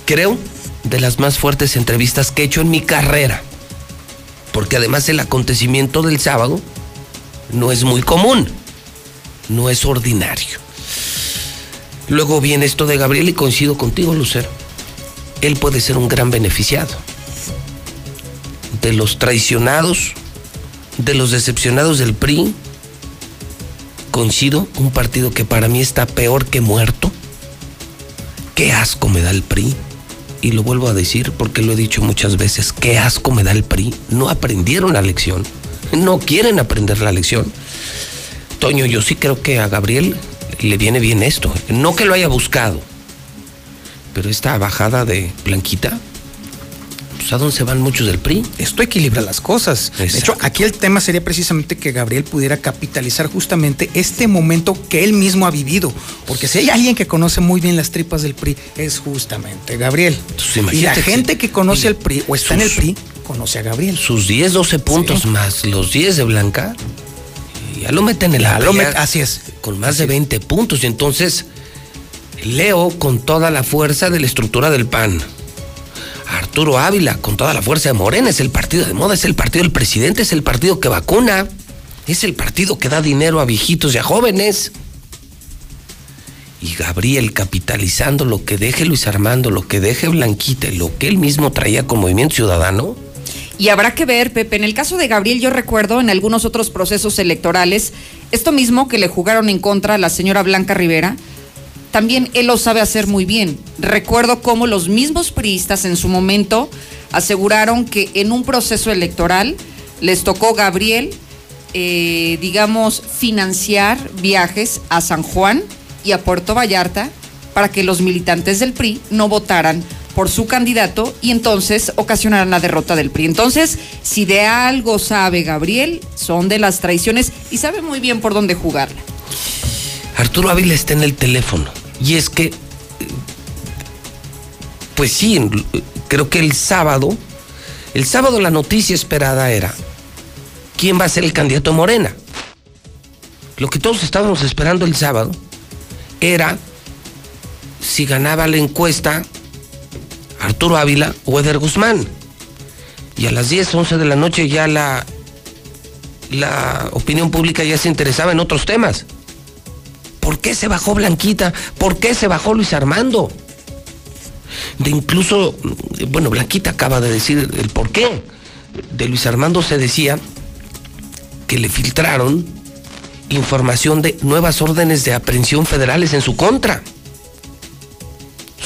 Creo de las más fuertes entrevistas que he hecho en mi carrera. Porque además el acontecimiento del sábado no es muy común, no es ordinario. Luego viene esto de Gabriel y coincido contigo, Lucero. Él puede ser un gran beneficiado. De los traicionados, de los decepcionados del PRI, coincido, un partido que para mí está peor que muerto. Qué asco me da el PRI. Y lo vuelvo a decir porque lo he dicho muchas veces, qué asco me da el PRI. No aprendieron la lección, no quieren aprender la lección. Toño, yo sí creo que a Gabriel le viene bien esto. No que lo haya buscado, pero esta bajada de Blanquita pues, ¿a dónde se van muchos del PRI? Esto equilibra las cosas. De hecho, aquí el tema sería precisamente que Gabriel pudiera capitalizar justamente este momento que él mismo ha vivido. Porque si hay alguien que conoce muy bien las tripas del PRI, es justamente Gabriel. y la gente que conoce al PRI o está en el PRI, conoce a Gabriel. Sus 10, 12 puntos más los 10 de Blanca, ya lo meten en la Así es. Con más de 20 puntos. Y entonces, Leo con toda la fuerza de la estructura del PAN Arturo Ávila, con toda la fuerza de Morena, es el partido de moda, es el partido del presidente, es el partido que vacuna, es el partido que da dinero a viejitos y a jóvenes. Y Gabriel capitalizando lo que deje Luis Armando, lo que deje Blanquita, lo que él mismo traía con Movimiento Ciudadano. Y habrá que ver, Pepe, en el caso de Gabriel yo recuerdo en algunos otros procesos electorales, esto mismo que le jugaron en contra a la señora Blanca Rivera, también él lo sabe hacer muy bien. Recuerdo cómo los mismos priistas en su momento aseguraron que en un proceso electoral les tocó Gabriel, eh, digamos, financiar viajes a San Juan y a Puerto Vallarta para que los militantes del PRI no votaran por su candidato y entonces ocasionarán la derrota del PRI. Entonces, si de algo sabe Gabriel, son de las traiciones y sabe muy bien por dónde jugarla. Arturo Ávila está en el teléfono y es que, pues sí, creo que el sábado, el sábado la noticia esperada era quién va a ser el candidato Morena. Lo que todos estábamos esperando el sábado era si ganaba la encuesta Arturo Ávila o Eder Guzmán. Y a las 10, 11 de la noche ya la, la opinión pública ya se interesaba en otros temas. ¿Por qué se bajó Blanquita? ¿Por qué se bajó Luis Armando? De incluso, bueno, Blanquita acaba de decir el por qué. De Luis Armando se decía que le filtraron información de nuevas órdenes de aprehensión federales en su contra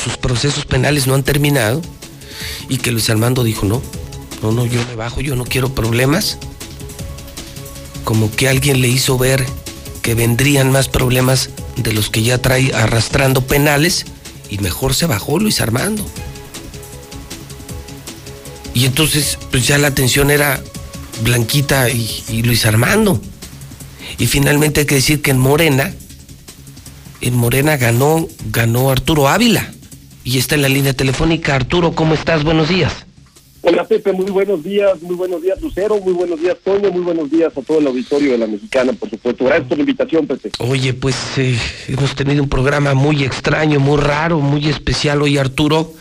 sus procesos penales no han terminado y que Luis Armando dijo, no, no, no, yo me bajo, yo no quiero problemas. Como que alguien le hizo ver que vendrían más problemas de los que ya trae arrastrando penales y mejor se bajó Luis Armando. Y entonces, pues ya la atención era Blanquita y, Luis Armando. Y finalmente hay que decir que en Morena, en Morena ganó, ganó Arturo Ávila y está en la línea telefónica. Arturo, ¿cómo estás? Buenos días. Hola Pepe, muy buenos días, muy buenos días Lucero, muy buenos días Toño, muy buenos días a todo el auditorio de la Mexicana, por supuesto. Gracias por la invitación, Pepe. Oye, pues eh, hemos tenido un programa muy extraño, muy raro, muy especial hoy, Arturo.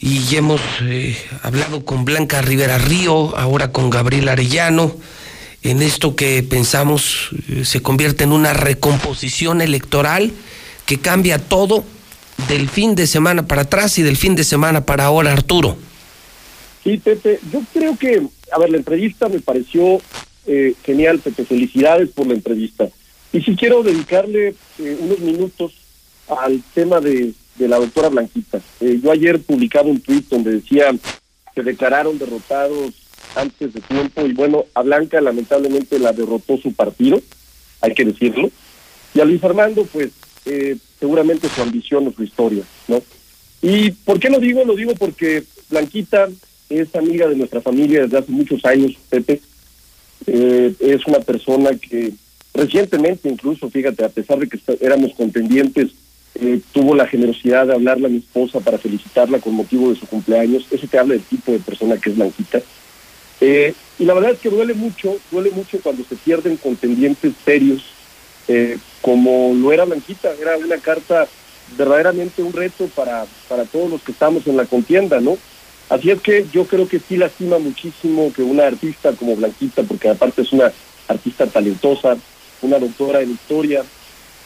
Y hemos eh, hablado con Blanca Rivera Río, ahora con Gabriel Arellano, en esto que pensamos eh, se convierte en una recomposición electoral que cambia todo del fin de semana para atrás y del fin de semana para ahora, Arturo. Sí, Pepe, yo creo que, a ver, la entrevista me pareció eh, genial, Pepe, felicidades por la entrevista. Y si quiero dedicarle eh, unos minutos al tema de, la doctora Blanquita. Eh, yo ayer publicaba un tuit donde decía que declararon derrotados antes de tiempo y bueno, a Blanca lamentablemente la derrotó su partido, hay que decirlo. Y a Luis Armando, pues eh, seguramente su ambición o su historia, ¿no? ¿Y por qué lo digo? Lo digo porque Blanquita es amiga de nuestra familia desde hace muchos años, Pepe. Eh, es una persona que recientemente, incluso, fíjate, a pesar de que éramos contendientes, eh, tuvo la generosidad de hablarle a mi esposa para felicitarla con motivo de su cumpleaños. Eso te habla del tipo de persona que es Blanquita. y la verdad es que duele mucho, duele mucho cuando se pierden contendientes serios eh, como lo era Blanquita, era una carta verdaderamente un reto para, para todos los que estamos en la contienda, ¿no? Así es que yo creo que sí lastima muchísimo que una artista como Blanquita, porque aparte es una artista talentosa, una doctora en historia,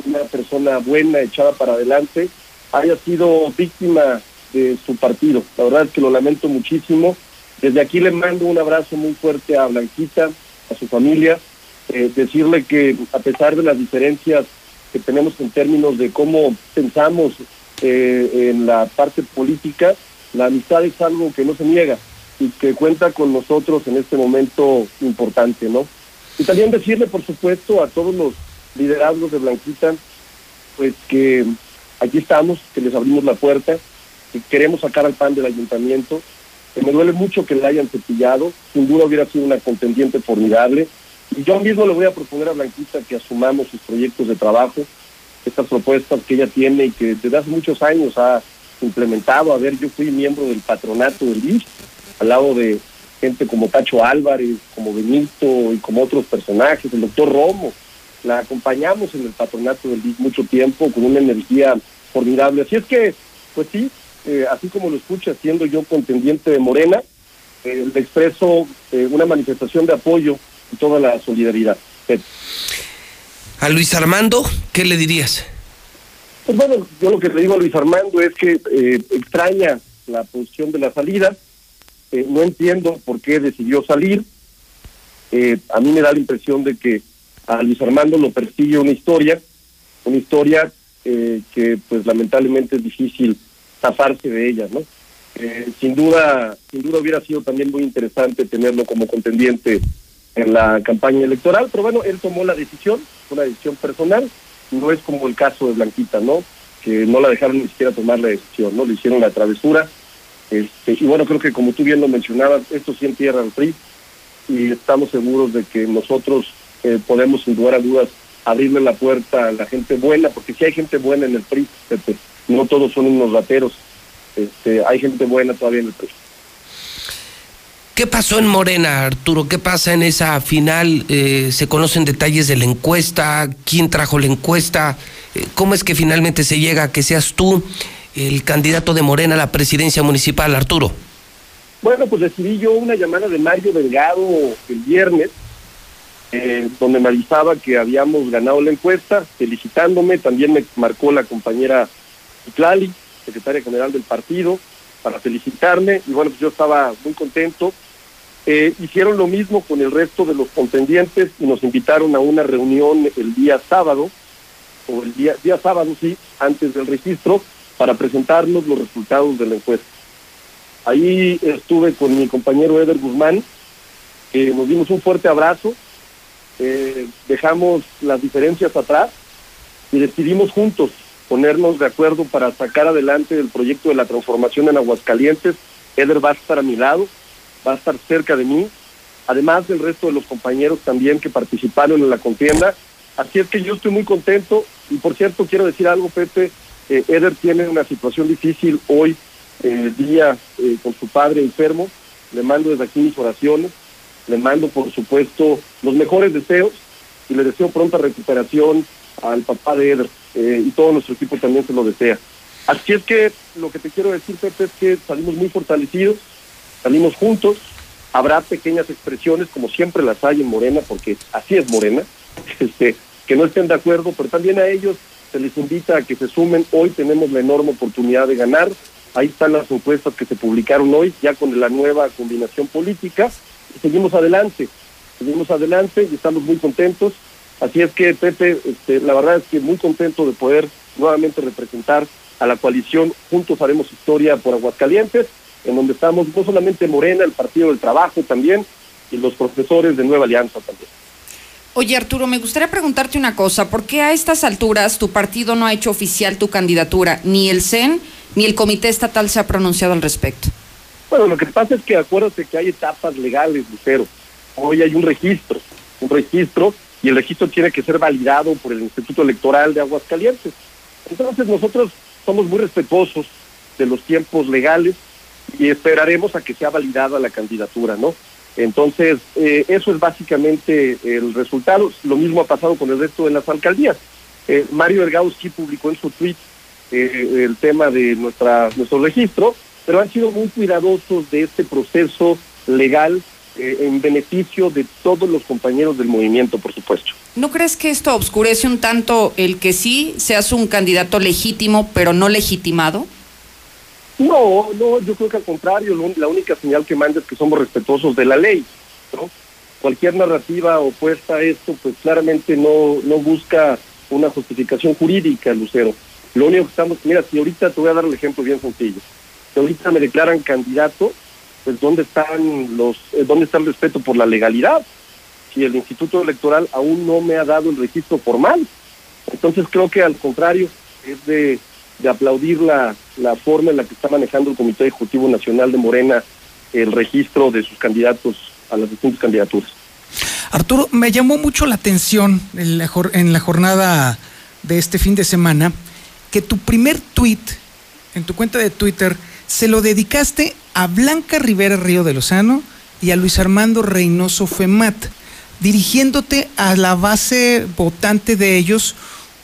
una persona buena, echada para adelante, haya sido víctima de su partido. La verdad es que lo lamento muchísimo. Desde aquí le mando un abrazo muy fuerte a Blanquita, a su familia, eh, decirle que a pesar de las diferencias que tenemos en términos de cómo pensamos eh, en la parte política, la amistad es algo que no se niega y que cuenta con nosotros en este momento importante, ¿no? Y también decirle, por supuesto, a todos los liderazgos de Blanquita, pues que aquí estamos, que les abrimos la puerta, que queremos sacar al pan del ayuntamiento, que me duele mucho que la hayan cepillado, sin duda hubiera sido una contendiente formidable, y yo mismo le voy a proponer a Blanquita que asumamos sus proyectos de trabajo, estas propuestas que ella tiene y que desde hace muchos años ha implementado. A ver, yo fui miembro del patronato del BIS, al lado de gente como Tacho Álvarez, como Benito y como otros personajes, el doctor Romo. La acompañamos en el patronato del BIS mucho tiempo con una energía formidable. Así es que, pues sí, eh, así como lo escucha, siendo yo contendiente de Morena, eh, le expreso eh, una manifestación de apoyo toda la solidaridad. A Luis Armando, ¿qué le dirías? Pues bueno, yo lo que le digo a Luis Armando es que eh, extraña la posición de la salida, eh, no entiendo por qué decidió salir, eh, a mí me da la impresión de que a Luis Armando lo persigue una historia, una historia que pues lamentablemente es difícil zafarse de ella, ¿no? sin duda, sin duda hubiera sido también muy interesante tenerlo como contendiente en la campaña electoral, pero bueno, él tomó la decisión, una decisión personal, no es como el caso de Blanquita, ¿no? Que no la dejaron ni siquiera tomar la decisión, ¿no? Le hicieron la travesura Este, y bueno, creo que como tú bien lo mencionabas, esto sí entierra al PRI y estamos seguros de que nosotros eh, podemos, sin lugar a dudas, abrirle la puerta a la gente buena, porque si hay gente buena en el PRI, no todos son unos rateros, este, hay gente buena todavía en el PRI. ¿Qué pasó en Morena, Arturo? ¿Qué pasa en esa final? Eh, ¿Se conocen detalles de la encuesta? ¿Quién trajo la encuesta? Eh, ¿Cómo es que finalmente se llega a que seas tú el candidato de Morena a la presidencia municipal, Arturo? Bueno, pues recibí yo una llamada de Mario Delgado el viernes, eh, donde me avisaba que habíamos ganado la encuesta, felicitándome. También me marcó la compañera Itlali, secretaria general del partido, para felicitarme. Y bueno, pues yo estaba muy contento. Eh, hicieron lo mismo con el resto de los contendientes y nos invitaron a una reunión el día sábado, o el día, día sábado, sí, antes del registro, para presentarnos los resultados de la encuesta. Ahí estuve con mi compañero Eder Guzmán, que nos dimos un fuerte abrazo, eh, dejamos las diferencias atrás y decidimos juntos ponernos de acuerdo para sacar adelante el proyecto de la transformación en Aguascalientes. Eder va a estar a mi lado, va a estar cerca de mí, además del resto de los compañeros también que participaron en la contienda. Así es que yo estoy muy contento y por cierto quiero decir algo, Pepe, eh, Eder tiene una situación difícil hoy, eh, día eh, con su padre enfermo, le mando desde aquí mis oraciones, le mando por supuesto los mejores deseos y le deseo pronta recuperación al papá de Eder y todo nuestro equipo también se lo desea. Así es que lo que te quiero decir, Pepe, es que salimos muy fortalecidos, salimos juntos, habrá pequeñas expresiones como siempre las hay en Morena, porque así es Morena, este, que no estén de acuerdo, pero también a ellos se les invita a que se sumen. Hoy tenemos la enorme oportunidad de ganar. Ahí están las encuestas que se publicaron hoy, ya con la nueva combinación política. Seguimos adelante, seguimos adelante y estamos muy contentos. Así es que, Pepe, este, la verdad es que muy contento de poder nuevamente representar a la coalición Juntos Haremos Historia por Aguascalientes en donde estamos no solamente Morena, el Partido del Trabajo también, y los profesores de Nueva Alianza también. Oye Arturo, me gustaría preguntarte una cosa, ¿por qué a estas alturas tu partido no ha hecho oficial tu candidatura? Ni el CEN ni el Comité Estatal se ha pronunciado al respecto. Bueno, lo que pasa es que acuérdate que hay etapas legales, Lucero. Hoy hay un registro, un registro, y el registro tiene que ser validado por el Instituto Electoral de Aguascalientes. Entonces nosotros somos muy respetuosos de los tiempos legales, y esperaremos a que sea validada la candidatura, ¿no? Entonces, eh, eso es básicamente el resultado. Lo mismo ha pasado con el resto de las alcaldías. Eh, Mario sí publicó en su tweet eh, el tema de nuestra nuestro registro, pero han sido muy cuidadosos de este proceso legal en beneficio de todos los compañeros del movimiento, por supuesto. ¿No crees que esto obscurece un tanto el que sí seas un candidato legítimo, pero no legitimado? No, no, yo creo que al contrario, la única señal que manda es que somos respetuosos de la ley, ¿no? Cualquier narrativa opuesta a esto, pues claramente no, no busca una justificación jurídica, Lucero. Lo único que estamos, mira, si ahorita te voy a dar el ejemplo bien sencillo, si ahorita me declaran candidato, pues ¿dónde están los, eh, dónde está el respeto por la legalidad? Si el Instituto Electoral aún no me ha dado el registro formal. Entonces creo que al contrario, es de de aplaudir la, la forma en la que está manejando el Comité Ejecutivo Nacional de Morena el registro de sus candidatos a las distintas candidaturas. Arturo, me llamó mucho la atención en la, jornada de este fin de semana que tu primer tweet en tu cuenta de Twitter se lo dedicaste a Blanca Rivera Río de Lozano y a Luis Armando Reynoso Femat, dirigiéndote a la base votante de ellos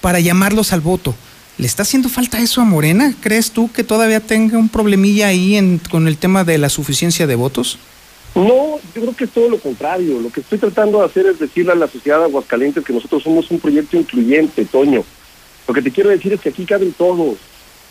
para llamarlos al voto. ¿Le está haciendo falta eso a Morena? ¿Crees tú que todavía tenga un problemilla ahí con el tema de la suficiencia de votos? No, yo creo que es todo lo contrario. Lo que estoy tratando de hacer es decirle a la sociedad de Aguascalientes que nosotros somos un proyecto incluyente, Toño. Lo que te quiero decir es que aquí caben todos.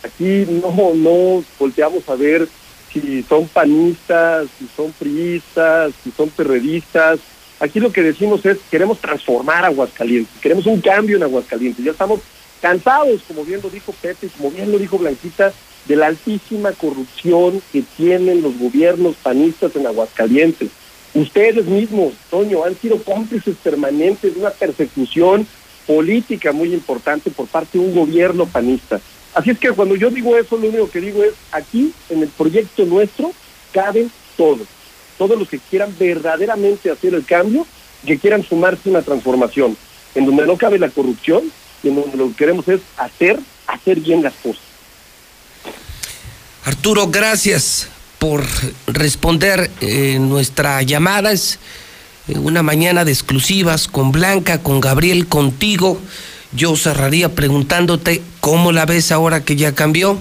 Aquí no, no volteamos a ver si son panistas, si son priistas, si son perredistas. Aquí lo que decimos es queremos transformar Aguascalientes, queremos un cambio en Aguascalientes. Ya estamos cansados, como bien lo dijo Pepe, como bien lo dijo Blanquita, de la altísima corrupción que tienen los gobiernos panistas en Aguascalientes. Ustedes mismos, Toño, han sido cómplices permanentes de una persecución política muy importante por parte de un gobierno panista. Así es que cuando yo digo eso, lo único que digo es, aquí en el proyecto nuestro caben todos, todos los que quieran verdaderamente hacer el cambio, que quieran sumarse a una transformación, en donde no cabe la corrupción y lo que queremos es hacer, hacer bien las cosas. Arturo, gracias por responder eh, nuestra llamada. Es eh, una mañana de exclusivas con Blanca, con Gabriel, contigo. Yo cerraría preguntándote cómo la ves ahora que ya cambió.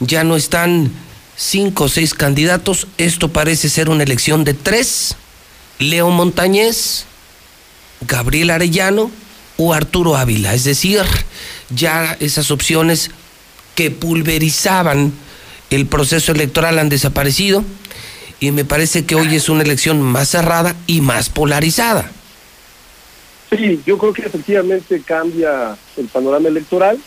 Ya no están cinco o seis candidatos. Esto parece ser una elección de tres. Leo Montañez, Gabriel Arellano o Arturo Ávila. Es decir, ya esas opciones que pulverizaban el proceso electoral han desaparecido y me parece que hoy es una elección más cerrada y más polarizada. Sí, yo creo que efectivamente cambia el panorama electoral.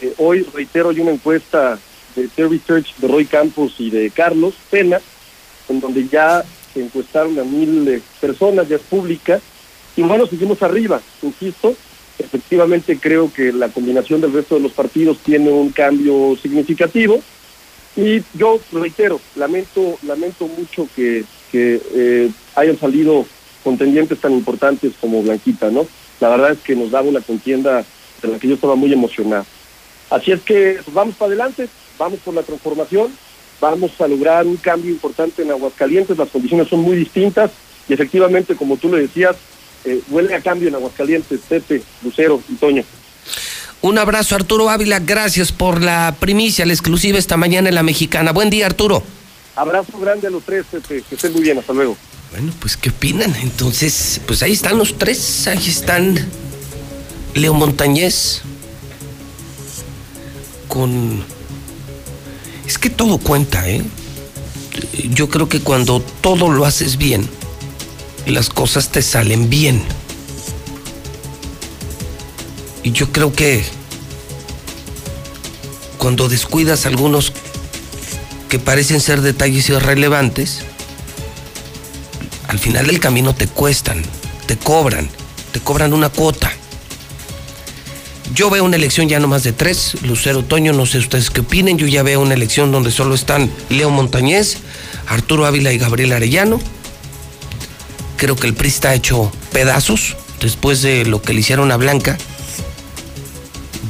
Eh, hoy, reitero, hay una encuesta de Terry Research de Roy Campos y de Carlos Pena, en donde ya encuestaron a mil eh, personas, ya es pública, y bueno, seguimos arriba, insisto, efectivamente creo que la combinación del resto de los partidos tiene un cambio significativo, y yo reitero, lamento, lamento mucho que, que eh, hayan salido contendientes tan importantes como Blanquita, ¿no? La verdad es que nos daba una contienda de la que yo estaba muy emocionado. Así es que pues, vamos para adelante, vamos por la transformación, vamos a lograr un cambio importante en Aguascalientes, las condiciones son muy distintas y efectivamente, como tú le decías, eh, huele a cambio en Aguascalientes, Pepe, Lucero y Toño. Un abrazo Arturo Ávila, gracias por la primicia, la exclusiva esta mañana en la mexicana. Buen día Arturo. Abrazo grande a los tres, Pepe, que estén muy bien, hasta luego. Bueno, pues ¿qué opinan? Entonces, pues ahí están los tres, ahí están Leo Montañez con... Es que todo cuenta, ¿eh? Yo creo que cuando todo lo haces bien, las cosas te salen bien. Y yo creo que cuando descuidas algunos que parecen ser detalles irrelevantes, al final del camino te cuestan, te cobran, te cobran una cuota. Yo veo una elección ya no más de tres, Lucero Otoño, no sé ustedes qué opinen, yo ya veo una elección donde solo están Leo Montañez, Arturo Ávila y Gabriel Arellano. Creo que el PRI está hecho pedazos después de lo que le hicieron a Blanca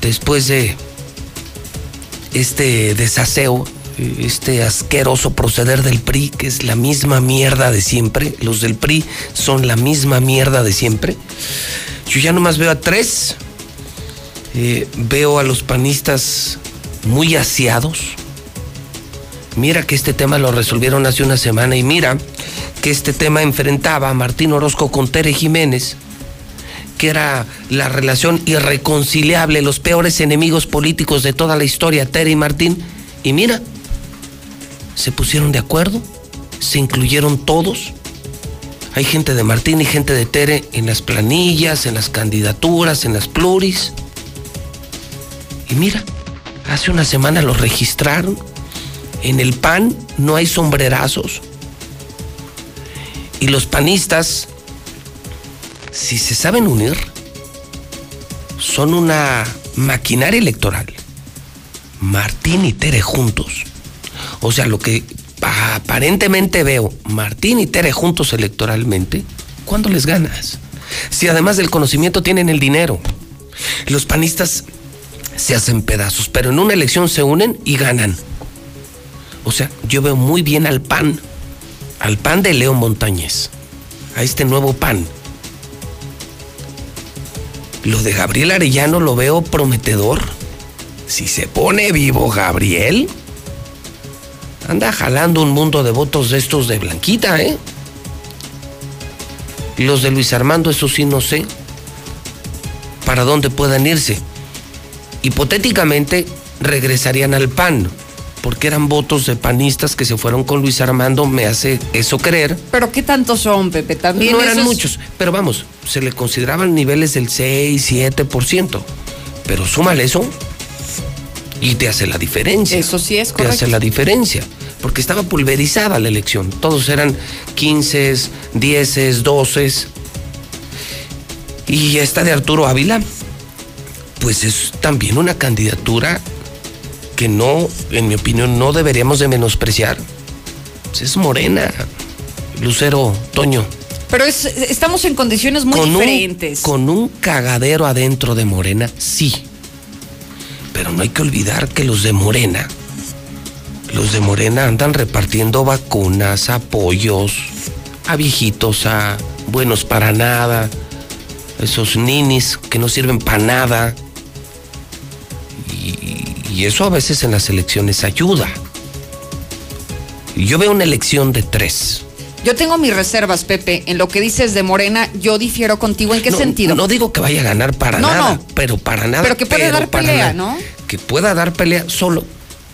después de este desaseo, este asqueroso proceder del PRI, que es la misma mierda de siempre, los del PRI son la misma mierda de siempre. Yo ya nomás veo a tres, eh, veo a los panistas muy asiados. Mira que este tema lo resolvieron hace una semana y mira que este tema enfrentaba a Martín Orozco con Tere Jiménez que era la relación irreconciliable, los peores enemigos políticos de toda la historia, Tere y Martín. Y mira, se pusieron de acuerdo, se incluyeron todos. Hay gente de Martín y gente de Tere en las planillas, en las candidaturas, en las pluris. Y mira, hace una semana los registraron. En el PAN no hay sombrerazos. Y los panistas si se saben unir, son una maquinaria electoral. Martín y Tere juntos. O sea, lo que aparentemente veo, Martín y Tere juntos electoralmente, ¿cuándo les ganas? Si además del conocimiento tienen el dinero. Los panistas se hacen pedazos, pero en una elección se unen y ganan. O sea, yo veo muy bien al PAN, al PAN de León Montañez, a este nuevo PAN lo de Gabriel Arellano lo veo prometedor. Si se pone vivo Gabriel, anda jalando un mundo de votos de estos de Blanquita, ¿eh? Los de Luis Armando, eso sí no sé para dónde puedan irse. Hipotéticamente regresarían al PAN, porque eran votos de panistas que se fueron con Luis Armando, me hace eso creer. Pero ¿qué tantos son, Pepe? También no eran muchos, pero vamos, se le consideraban niveles del 6, 7%. Pero súmale eso y te hace la diferencia. Eso sí es correcto. Te hace la diferencia, porque estaba pulverizada la elección. Todos eran 15, 10, 12. Y esta de Arturo Ávila, pues es también una candidatura que no, en mi opinión, no deberíamos de menospreciar, pues es Morena, Lucero, Toño. Pero es, estamos en condiciones muy diferentes. con un cagadero adentro de Morena, sí. Pero no hay que olvidar que los de Morena, los de Morena andan repartiendo vacunas, apoyos a viejitos, a buenos para nada, esos ninis que no sirven para nada. Y, eso a veces en las elecciones ayuda. Yo veo una elección de tres. Yo tengo mis reservas, Pepe. En lo que dices de Morena, yo difiero contigo. ¿En qué No, sentido? No digo que vaya a ganar para No, nada, no. pero para nada. Pero que puede dar pelea, nada. ¿no? Que pueda dar pelea solo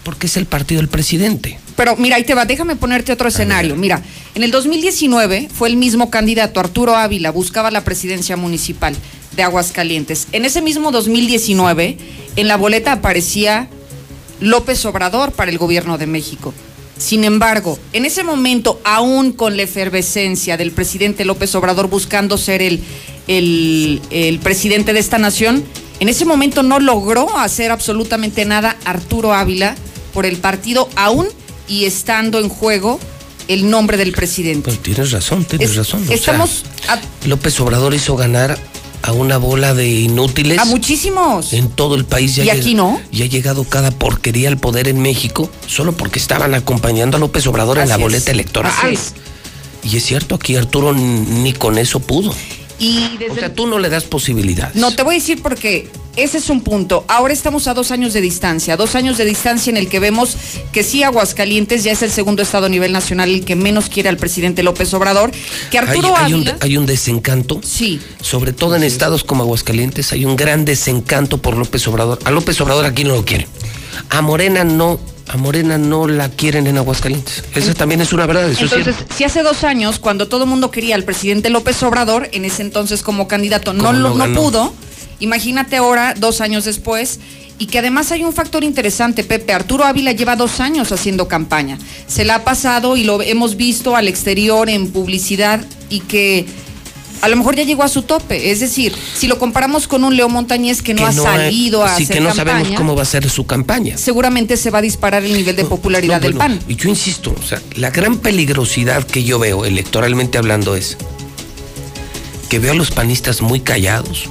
porque es el partido del presidente. Pero mira, ahí te va, déjame ponerte otro escenario. Mira, en el 2019 fue el mismo candidato, Arturo Ávila, buscaba la presidencia municipal de Aguascalientes. En ese mismo 2019, en la boleta aparecía López Obrador para el gobierno de México. Sin embargo, en ese momento, aún con la efervescencia del presidente López Obrador buscando ser el, el, el presidente de esta nación, en ese momento no logró hacer absolutamente nada Arturo Ávila por el partido, aún y estando en juego el nombre del presidente. Pero tienes razón, tienes Es- razón. o sea, estamos a, López Obrador hizo ganar a una bola de inútiles a muchísimos. en todo el país. Ya ¿Y aquí no? Y ha llegado cada porquería al poder en México solo porque estaban acompañando a López Obrador en la es, boleta electoral. así es. Y es cierto, aquí Arturo ni con eso pudo. Y desde O sea, tú no le das posibilidades. No, te voy a decir porque ese es un punto. Ahora estamos a dos años de distancia, dos años de distancia en el que vemos que sí, Aguascalientes ya es el segundo estado a nivel nacional el que menos quiere al presidente López Obrador, que Hay, Arturo hay Ávila... hay un desencanto. Sí. Sobre todo en estados como Aguascalientes hay un gran desencanto por López Obrador. A López Obrador aquí no lo quieren. A Morena no, a Morena no la quieren en Aguascalientes. Esa también es una verdad, eso es Entonces, si hace dos años, cuando todo el mundo quería al presidente López Obrador, en ese entonces como candidato, no, ¿Cómo lo- no no pudo, imagínate ahora, dos años después, y que además hay un factor interesante, Pepe. Arturo Ávila lleva dos años haciendo campaña. Se la ha pasado y lo hemos visto al exterior en publicidad y que a lo mejor ya llegó a su tope. Es decir, si lo comparamos con un Leo Montañez que no ha salido a sí, hacer que no campaña, sabemos cómo va a ser su campaña. seguramente se va a disparar el nivel de popularidad No, del PAN. Y yo insisto, o sea, la gran peligrosidad que yo veo electoralmente hablando es que veo a los panistas muy callados,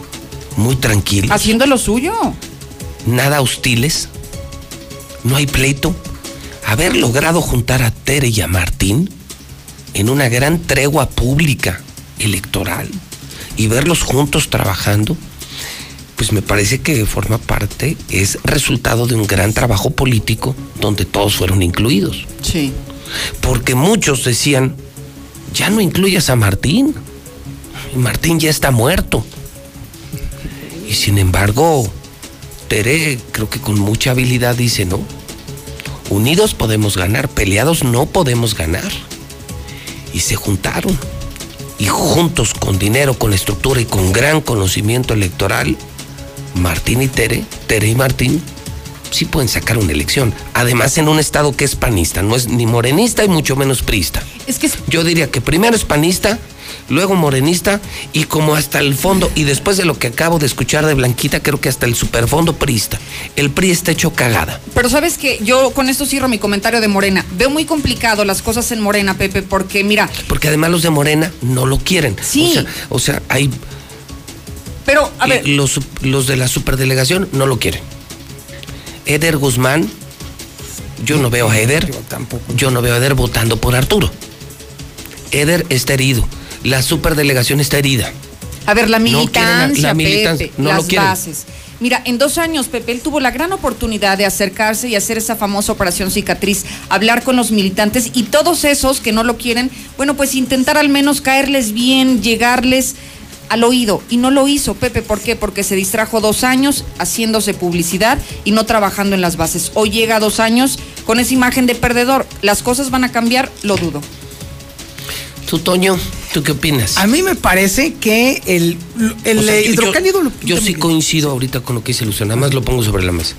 muy tranquilos, Haciendo lo suyo. nada hostiles, no hay pleito. Haber logrado juntar a Tere y a Martín en una gran tregua pública electoral y verlos juntos trabajando, pues me parece que forma parte, es resultado de un gran trabajo político donde todos fueron incluidos. Sí. Porque muchos decían, ya no incluyas a Martín. Y Martín ya está muerto. Y sin embargo, Tere creo que con mucha habilidad dice, no, unidos podemos ganar, peleados no podemos ganar. Y se juntaron. Y juntos con dinero, con estructura y con gran conocimiento electoral, Martín y Tere, Tere y Martín, sí pueden sacar una elección. Además, en un estado que es panista, no es ni morenista y mucho menos priista. Es que Yo diría que primero es panista, luego morenista y como hasta el fondo, y después de lo que acabo de escuchar de Blanquita, creo que hasta el superfondo priista. El PRI está hecho cagada. Pero sabes que yo con esto cierro mi comentario de Morena. Veo muy complicado las cosas en Morena, Pepe, porque mira, Porque además los de Morena no lo quieren. Sí. O sea, o sea, hay pero a ver, los, los de la superdelegación no lo quieren. Eder Guzmán, yo no veo a Eder. Yo no veo a Eder votando por Arturo. Eder está herido. La superdelegación está herida. a ver la No quieren la- militancia, la militancia, Pepe, no lo las bases. Mira, en dos años, Pepe, él tuvo la gran oportunidad de acercarse y hacer esa famosa operación cicatriz, hablar con los militantes y todos esos que no lo quieren, bueno, pues intentar al menos caerles bien, llegarles al oído. Y no lo hizo, Pepe, ¿por qué? Porque se distrajo dos años haciéndose publicidad y no trabajando en las bases. Hoy llega dos años con esa imagen de perdedor. ¿Las cosas van a cambiar? Lo dudo. Tú, Toño, ¿tú qué opinas? A mí me parece que el, el O sea, yo- hidrocálido lo Yo, yo sí coincido ahorita con lo que dice Luciano, nada más lo pongo sobre la mesa.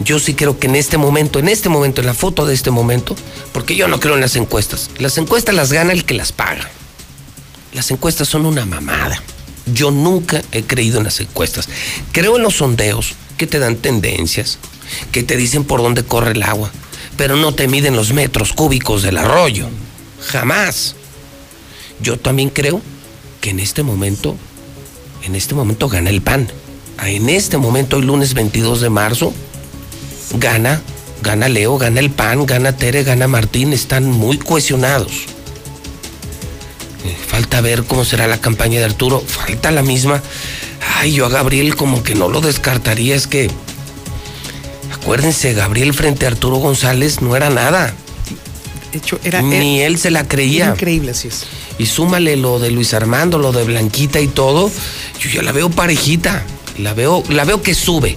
Yo sí creo que en este momento, en este momento, en la foto de este momento, porque yo no creo en las encuestas. Las encuestas las gana el que las paga. Las encuestas son una mamada. Yo nunca he creído en las encuestas. Creo en los sondeos que te dan tendencias, que te dicen por dónde corre el agua, pero no te miden los metros cúbicos del arroyo. Jamás. Yo también creo que en este momento, en este momento gana el PAN. En este momento, hoy lunes 22 de marzo, gana, gana Leo, gana el PAN, gana Tere, gana Martín, están muy cohesionados. Eh, Falta ver cómo será la campaña de Arturo, falta la misma. Ay, yo a Gabriel como que no lo descartaría, es que acuérdense, Gabriel frente a Arturo González no era nada. De hecho, era. Ni él se la creía. increíble, así es. Y súmale lo de Luis Armando, lo de Blanquita y todo. Yo ya la veo parejita. La veo, la veo que sube.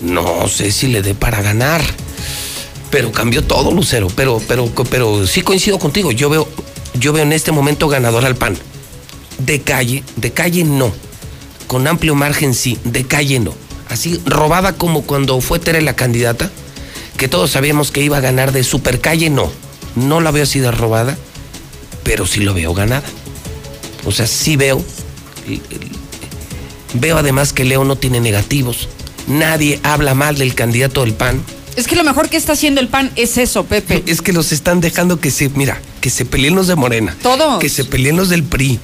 No sé si le dé para ganar. Pero cambió todo, Lucero. Pero, pero, pero sí coincido contigo. Yo veo, yo veo en este momento ganador al PAN. De calle, de calle no. Con amplio margen sí, de calle no. Así robada como cuando fue Tere la candidata, que todos sabíamos que iba a ganar de super calle, no. No la veo así de robada pero sí lo veo ganada. O sea, sí veo. Veo además que Leo no tiene negativos. Nadie habla mal del candidato del PAN. Es que lo mejor que está haciendo el PAN es eso, Pepe. Es que los están dejando que se, mira, que se peleen los de Morena. Todos. Que se peleen los del PRI.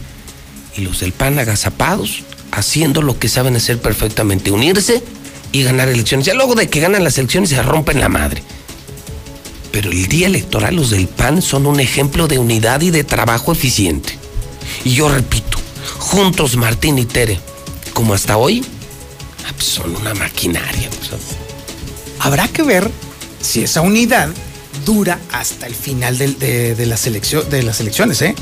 Y los del PAN agazapados, haciendo lo que saben hacer perfectamente, unirse y ganar elecciones. Ya luego de que ganan las elecciones se rompen la madre. Pero el día electoral los del PAN son un ejemplo de unidad y de trabajo eficiente. Y yo repito, juntos Martín y Tere, como hasta hoy, ah, pues son una maquinaria. pues, Habrá que ver si esa unidad dura hasta el final de, las de las elecciones, ¿eh?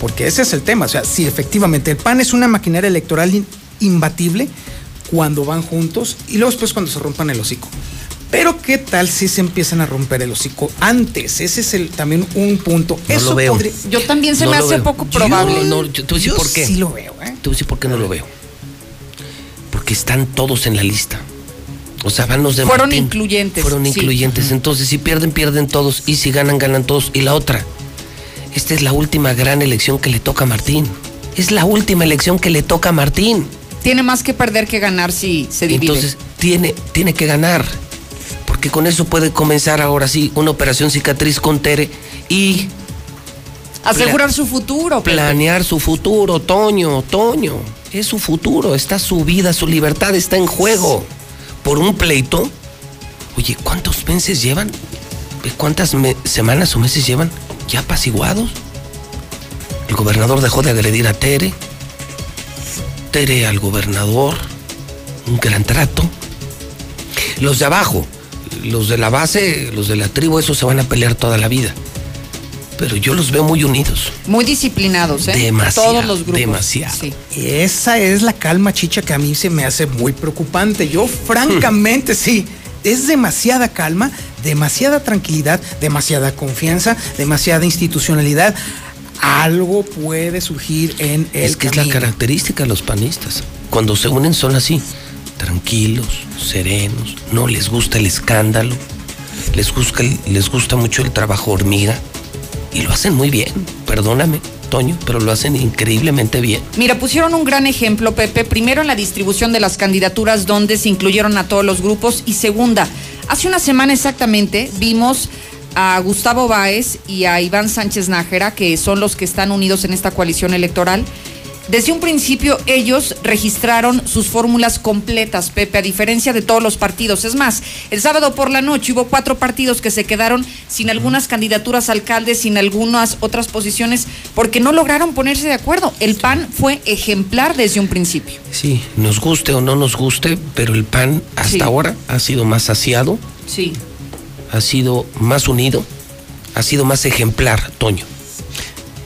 Porque ese es el tema. O sea, si efectivamente el PAN es una maquinaria electoral imbatible cuando van juntos y luego después cuando se rompan el hocico. Pero qué tal si se empiezan a romper el hocico antes? Ese es el, también un punto. No Eso lo veo. podría- Yo también se No me hace veo. poco Yo probable. no, yo decir Yo por qué. sí lo veo, ¿eh? A decir por qué no lo veo. Porque están todos en la lista. O sea, van los de Fueron Martín. incluyentes, Fueron sí. incluyentes. Entonces, si pierden, pierden todos. Y si ganan, ganan todos. Y la otra, esta es la última gran elección que le toca a Martín. Es la última elección que le toca a Martín. Tiene más que perder que ganar si se divide. Entonces, tiene, tiene que ganar. Porque con eso puede comenzar ahora sí una operación cicatriz con Tere y Asegurar su futuro. Pepe. planear su futuro, Toño, Toño. Es su futuro, está su vida, su libertad está en juego. Por un pleito. Oye, ¿cuántos meses llevan? ¿Cuántas me- semanas o meses llevan ya apaciguados? El gobernador dejó de agredir a Tere. Tere al gobernador. Un gran trato. Los de abajo, los de la base, los de la tribu, esos se van a pelear toda la vida. Pero yo los veo muy unidos. Muy disciplinados, ¿eh? Demasiado, Todos los grupos. demasiado. Sí. Y esa es la calma, chicha, que a mí se me hace muy preocupante. Yo, francamente, sí. Es demasiada calma, demasiada tranquilidad, demasiada confianza, demasiada institucionalidad. Algo puede surgir en el Es que es la característica de los panistas. Cuando se unen son así, tranquilos, serenos, no les gusta el escándalo, les gusta, les gusta mucho el trabajo hormiga y lo hacen muy bien. Perdóname, Toño, pero lo hacen increíblemente bien. Mira, pusieron un gran ejemplo, Pepe. Primero en la distribución de las candidaturas donde se incluyeron a todos los grupos. Y segunda, hace una semana exactamente vimos a Gustavo Báez y a Iván Sánchez Nájera, que son los que están unidos en esta coalición electoral. Desde un principio ellos registraron sus fórmulas completas, Pepe, a diferencia de todos los partidos. Es más, el sábado por la noche hubo cuatro partidos que se quedaron sin algunas candidaturas a alcaldes, sin algunas otras posiciones, porque no lograron ponerse de acuerdo. El PAN fue ejemplar desde un principio. Sí, nos guste o no nos guste, pero el PAN hasta Sí. ahora ha sido más saciado, Sí. ha sido más unido, ha sido más ejemplar, Toño.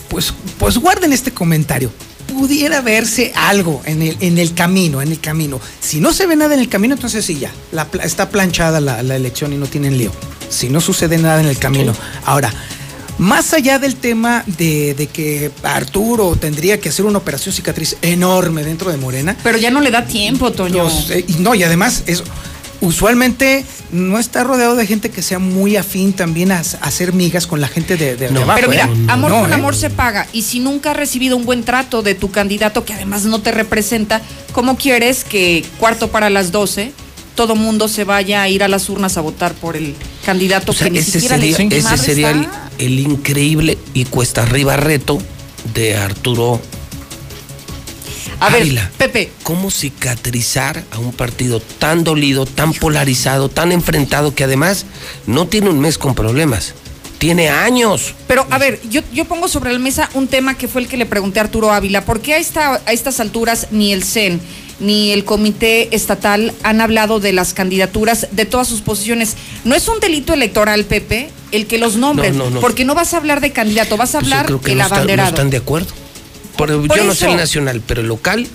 Pues, pues guarden este comentario. Pudiera verse algo en el, en el camino, en el camino. Si no se ve nada en el camino, entonces sí, ya. La está planchada la, la elección y no tienen lío. Si no sucede nada en el camino. Ahora, más allá del tema de, de que Arturo tendría que hacer una operación cicatriz enorme dentro de Morena. Pero ya no le da tiempo, Toño. Los, eh, no, y además, eso, usualmente no está rodeado de gente que sea muy afín también a, a hacer migas con la gente de, de- abajo. Pero mira, ¿eh? amor No, con ¿eh? amor se paga. Y si nunca has recibido un buen trato de tu candidato que además no te representa, ¿cómo quieres que cuarto para las 12 todo mundo se vaya a ir a las urnas a votar por el candidato O sea, que ni ese siquiera sería, le ese sería el, el increíble y cuesta arriba reto de Arturo A ver, Ávila. Pepe. ¿Cómo cicatrizar a un partido tan dolido, tan polarizado, tan enfrentado, que además no tiene un mes con problemas? Tiene años. Pero, a ver, yo, yo pongo sobre la mesa un tema que fue el que le pregunté a Arturo Ávila. ¿Por qué a, esta, a estas alturas ni el CEN ni el Comité Estatal han hablado de las candidaturas de todas sus posiciones? No es un delito electoral, Pepe, el que los nombres. No, no, no. Porque no vas a hablar de candidato, vas a Pues yo hablar creo que el no abanderado. están de acuerdo. Por yo no sé el nacional, pero el local,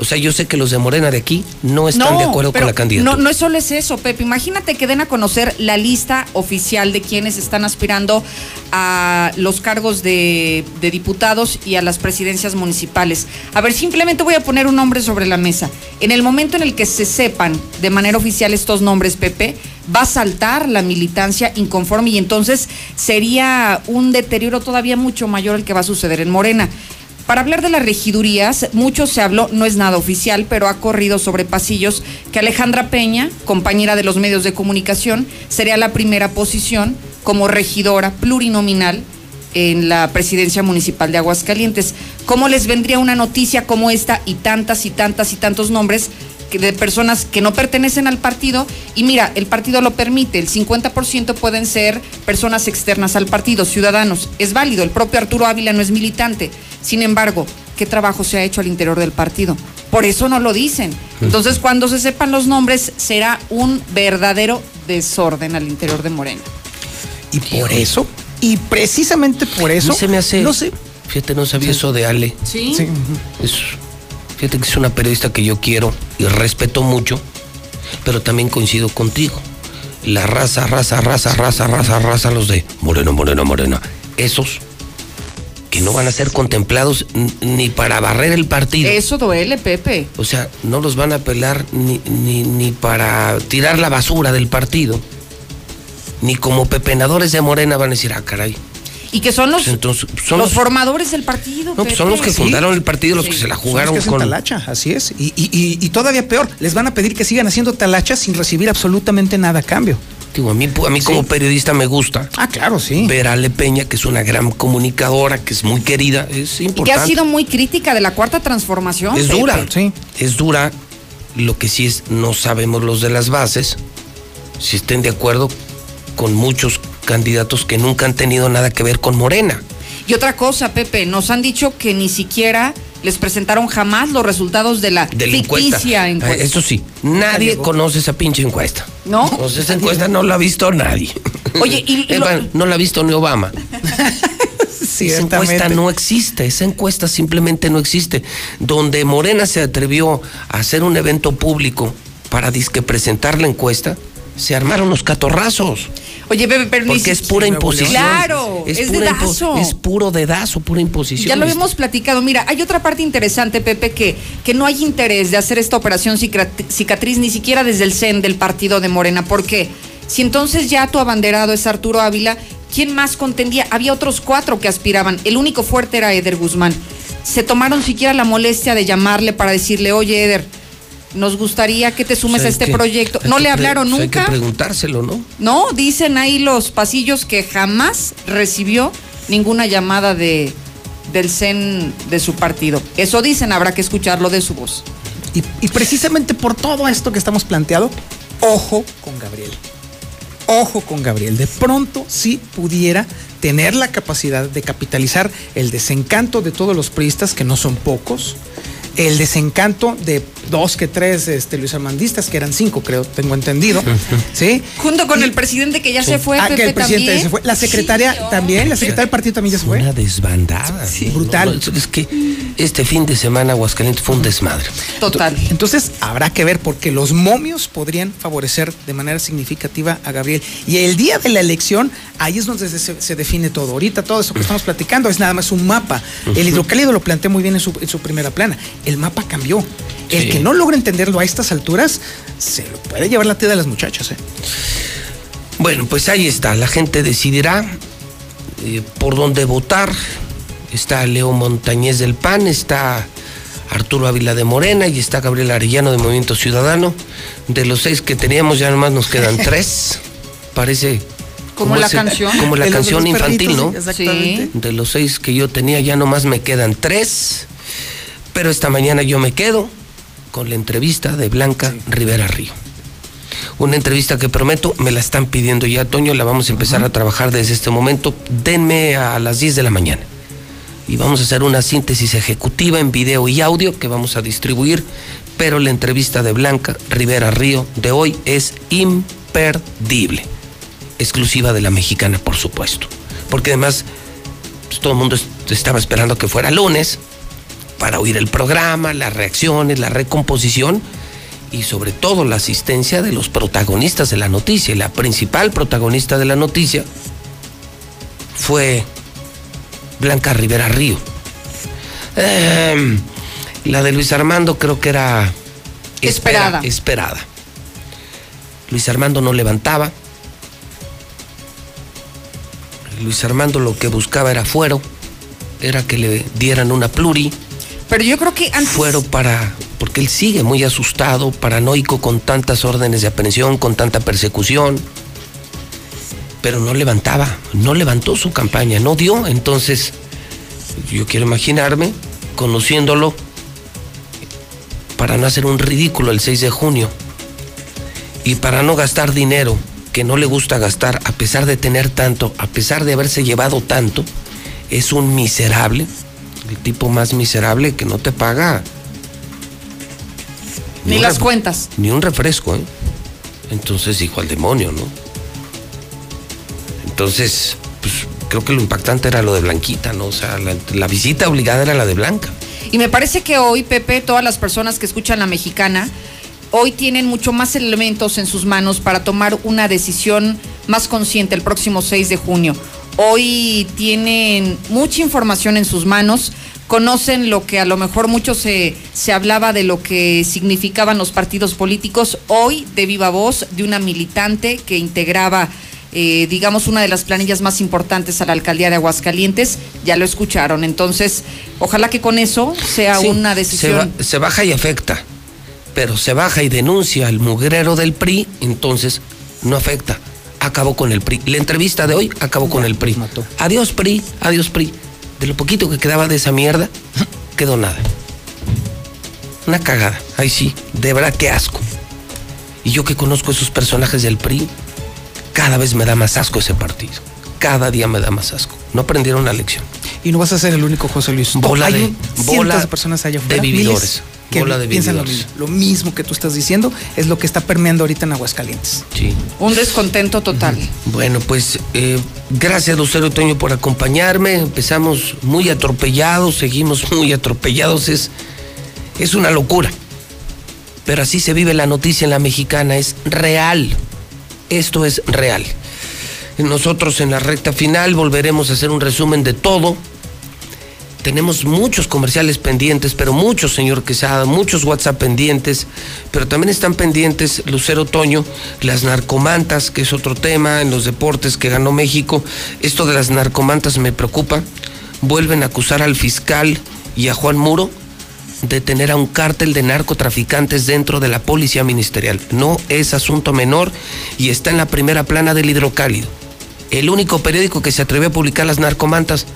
o sea, yo sé que los de Morena de aquí no están de acuerdo con la candidatura. No, no es solo es eso, Pepe. Imagínate que den a conocer la lista oficial de quienes están aspirando a los cargos de, de diputados y a las presidencias municipales. A ver, simplemente voy a poner un nombre sobre la mesa. En el momento en el que se sepan de manera oficial estos nombres, Pepe, va a saltar la militancia inconforme y entonces sería un deterioro todavía mucho mayor el que va a suceder en Morena. Para hablar de las regidurías, mucho se habló, no es nada oficial, pero ha corrido sobre pasillos que Alejandra Peña, compañera de los medios de comunicación, sería la primera posición como regidora plurinominal en la presidencia municipal de Aguascalientes. ¿Cómo les vendría una noticia como esta y tantas y tantas y tantos nombres de personas que no pertenecen al partido? Y mira, el partido lo permite, el 50% pueden ser personas externas al partido, ciudadanos. Es válido, el propio Arturo Ávila no es militante. Sin embargo, ¿qué trabajo se ha hecho al interior del partido? Por eso no lo dicen. Entonces, cuando se sepan los nombres, será un verdadero desorden al interior de Morena. Y por eso, y precisamente por eso, se me hace. no sé. Fíjate, no sabía eso de Ale. Sí. Sí. Es, fíjate que es una periodista que yo quiero y respeto mucho, pero también coincido contigo. La raza, raza, raza, raza, raza, raza, los de Moreno, Moreno, Morena. Esos que no van a ser contemplados ni para barrer el partido. Eso duele, Pepe. O sea, no los van a apelar ni, ni, ni para tirar la basura del partido. Ni como pepenadores de Morena van a decir, ah, caray. Y que son los, Pues entonces, son los los- formadores del partido. No, pues son los que fundaron el partido, los Sí. que se la Son los jugaron que hacen con. talacha, así es. Y, y- y- y todavía peor, les van a pedir que sigan haciendo talacha sin recibir absolutamente nada a cambio. Digo, a mí, a mí como periodista me gusta. Ah, claro, sí. Ver a Ale Peña, que es una gran comunicadora, que es muy querida, es Y que importante. ha sido muy crítica de la cuarta transformación. es Pepe. dura, es dura. Lo que sí es, no sabemos los de las bases si estén de acuerdo con muchos candidatos que nunca han tenido nada que ver con Morena. Y otra cosa, Pepe, nos han dicho que ni siquiera les presentaron jamás los resultados de la encuesta. ficticia encuesta. Ah, Eso sí, nadie conoce esa pinche encuesta. ¿No? Pues esa encuesta no la ha visto nadie. Oye, y- lo- no la ha visto ni Obama. Esa encuesta no existe, esa encuesta simplemente no existe. Donde Morena se atrevió a hacer un evento público para disque presentar la encuesta, se armaron los catorrazos. Oye, Pepe, pero ni Porque es pura imposición. Claro, es, pura impo- dedazo. Es puro dedazo, pura imposición. Ya lo hemos platicado. Mira, hay otra parte interesante, Pepe, que, que no hay interés de hacer esta operación cicatriz ni siquiera desde el CEN del partido de Morena. ¿Por qué? Si entonces ya tu abanderado es Arturo Ávila, ¿quién más contendía? Había otros cuatro que aspiraban. El único fuerte era Eder Guzmán. Se tomaron siquiera la molestia de llamarle para decirle, oye, Eder, nos gustaría que te sumes Pues a este que- proyecto. No le hablaron pues nunca. Hay que preguntárselo, ¿no? No, dicen ahí los pasillos que jamás recibió ninguna llamada de del CEN de su partido. Eso dicen, habrá que escucharlo de su voz. Y, y precisamente por todo esto que estamos planteando, ojo con Gabriel. Ojo con Gabriel. De pronto sí pudiera tener la capacidad de capitalizar el desencanto de todos los priistas, que no son pocos, el desencanto de dos que tres este, Luis Armandistas, que eran cinco, creo, tengo entendido. ¿Sí? Junto con el presidente que ya se fue, Ah, que Pepe, el presidente también. se fue. La secretaria Sí, también, la secretaria del partido también ya se fue. Una desbandada. brutal. No, no, es que este fin de semana Aguascalientes fue un desmadre. Total. Entonces habrá que ver porque los momios podrían favorecer de manera significativa a Gabriel. Y el día de la elección, ahí es donde se, se define todo. Ahorita todo eso que estamos platicando es nada más un mapa. El hidrocálido lo planteé muy bien en su, en su primera plana. El mapa cambió. El que no logra entenderlo a estas alturas, se lo puede llevar la tía de las muchachas. ¿eh? Bueno, pues ahí está. La gente decidirá eh, por dónde votar. Está Leo Montañez del PAN, está Arturo Ávila de Morena y está Gabriel Arellano de Movimiento Ciudadano. De los seis que teníamos ya nomás nos quedan tres. Parece Como la canción. Como la De canción infantil, perritos, ¿no? exactamente. De los seis que yo tenía ya nomás me quedan tres. Pero esta mañana yo me quedo con la entrevista de Blanca Rivera Río. Una entrevista que prometo, me la están pidiendo ya, Toño, la vamos a empezar a trabajar desde este momento. Denme a las 10 de la mañana. Y vamos a hacer una síntesis ejecutiva en video y audio que vamos a distribuir. Pero la entrevista de Blanca Rivera Río de hoy es imperdible. Exclusiva de la mexicana, por supuesto. Porque además pues, todo el mundo est- estaba esperando que fuera lunes para oír el programa, las reacciones, la recomposición y sobre todo la asistencia de los protagonistas de la noticia. Y la principal protagonista de la noticia fue Blanca Rivera Río. Em, la de Luis Armando creo que era espera- Esperada. esperada. Luis Armando no levantaba. Luis Armando lo que buscaba era fuero, era que le dieran una pluri. Pero yo creo que antes. Fuero para. Porque él sigue muy asustado, paranoico con tantas órdenes de aprehensión, con tanta persecución. Pero no levantaba, no levantó su campaña, no dio. Entonces, yo quiero imaginarme, conociéndolo, para no hacer un ridículo el 6 de junio y para no gastar dinero que no le gusta gastar, a pesar de tener tanto, a pesar de haberse llevado tanto, es un miserable, el tipo más miserable que no te paga Ni las cuentas. ni un refresco, ¿eh? Entonces, hijo al demonio, ¿no? Entonces, pues creo que lo impactante era lo de Blanquita, ¿no? O sea, la, la visita obligada era la de Blanca. Y me parece que hoy, Pepe, todas las personas que escuchan la mexicana, hoy tienen mucho más elementos en sus manos para tomar una decisión más consciente el próximo 6 de junio. Hoy tienen mucha información en sus manos, conocen lo que a lo mejor mucho se, se hablaba de lo que significaban los partidos políticos, hoy de viva voz de una militante que integraba eh, digamos, una de las planillas más importantes a la alcaldía de Aguascalientes, ya lo escucharon. Entonces, ojalá que con eso sea Sí, una Se, decisión. ba- se baja y afecta, pero se baja y denuncia al mugrero del PRI, entonces no afecta. Acabó con el PRI. La entrevista de hoy acabó con el PRI. Adiós PRI, adiós PRI. De lo poquito que quedaba de esa mierda, quedó nada. Una cagada. Ay sí, de verdad qué asco. Y yo que conozco esos personajes del PRI, cada vez me da más asco ese partido. Cada día me da más asco. No aprendieron la lección. Y no vas a ser el único José Luis. Bola Hay de- bola de personas allá de vividores. miles, que Bola de piensan lo vividores. mismo. Lo mismo que tú estás diciendo es lo que está permeando ahorita en Aguascalientes. Sí. Un descontento total. Bueno, pues eh, gracias Lucero Toño por acompañarme. Empezamos muy atropellados, seguimos muy atropellados. Es, es una locura. Pero así se vive la noticia en la mexicana. Es real. Esto es real. Nosotros en la recta final volveremos a hacer un resumen de todo. Tenemos muchos comerciales pendientes, pero muchos, señor Quesada, muchos WhatsApp pendientes, pero también están pendientes, Lucero Toño, las narcomantas, que es otro tema en los deportes que ganó México. Esto de las narcomantas me preocupa. Vuelven a acusar al fiscal y a Juan Muro de tener a un cártel de narcotraficantes dentro de la policía ministerial. No es asunto menor y está en la primera plana del hidrocálido. El único periódico que se atrevió a publicar las narcomantas.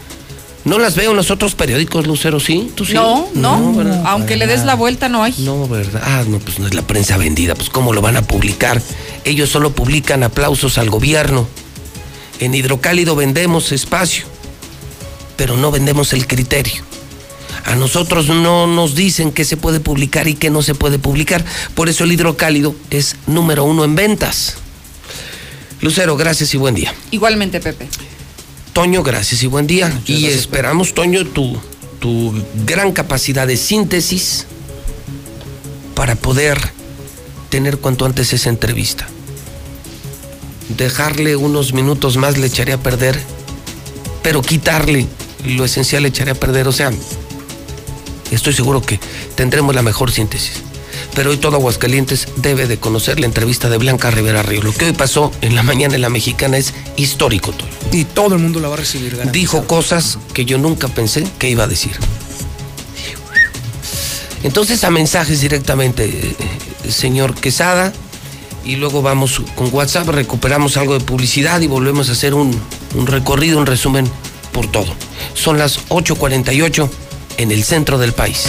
No las veo en los otros periódicos, Lucero, ¿sí? ¿Tú sí? No, no, ¿verdad? aunque le des la vuelta no hay. No, ¿verdad? Ah, no, pues no es la prensa vendida, pues ¿cómo lo van a publicar? Ellos solo publican aplausos al gobierno. En Hidrocálido vendemos espacio, pero no vendemos el criterio. A nosotros no nos dicen qué se puede publicar y qué no se puede publicar. Por eso el hidrocálido es número uno en ventas. Lucero, gracias y buen día. Igualmente, Pepe. Toño, gracias y buen día. y esperamos, Toño, tu, tu gran capacidad de síntesis para poder tener cuanto antes esa entrevista. Dejarle unos minutos más le echaría a perder, pero quitarle lo esencial le echaría a perder. O sea, estoy seguro que tendremos la mejor síntesis. Pero hoy todo Aguascalientes debe de conocer la entrevista de Blanca Rivera Río. Lo que hoy pasó en la mañana en la mexicana es histórico, Toño. Y todo el mundo la va a recibir. garantizado. Dijo cosas que yo nunca pensé que iba a decir. Entonces a mensajes directamente, señor Quesada, y luego vamos con WhatsApp, recuperamos algo de publicidad y volvemos a hacer un, un recorrido, un resumen por todo. Son las 8.48 en el centro del país.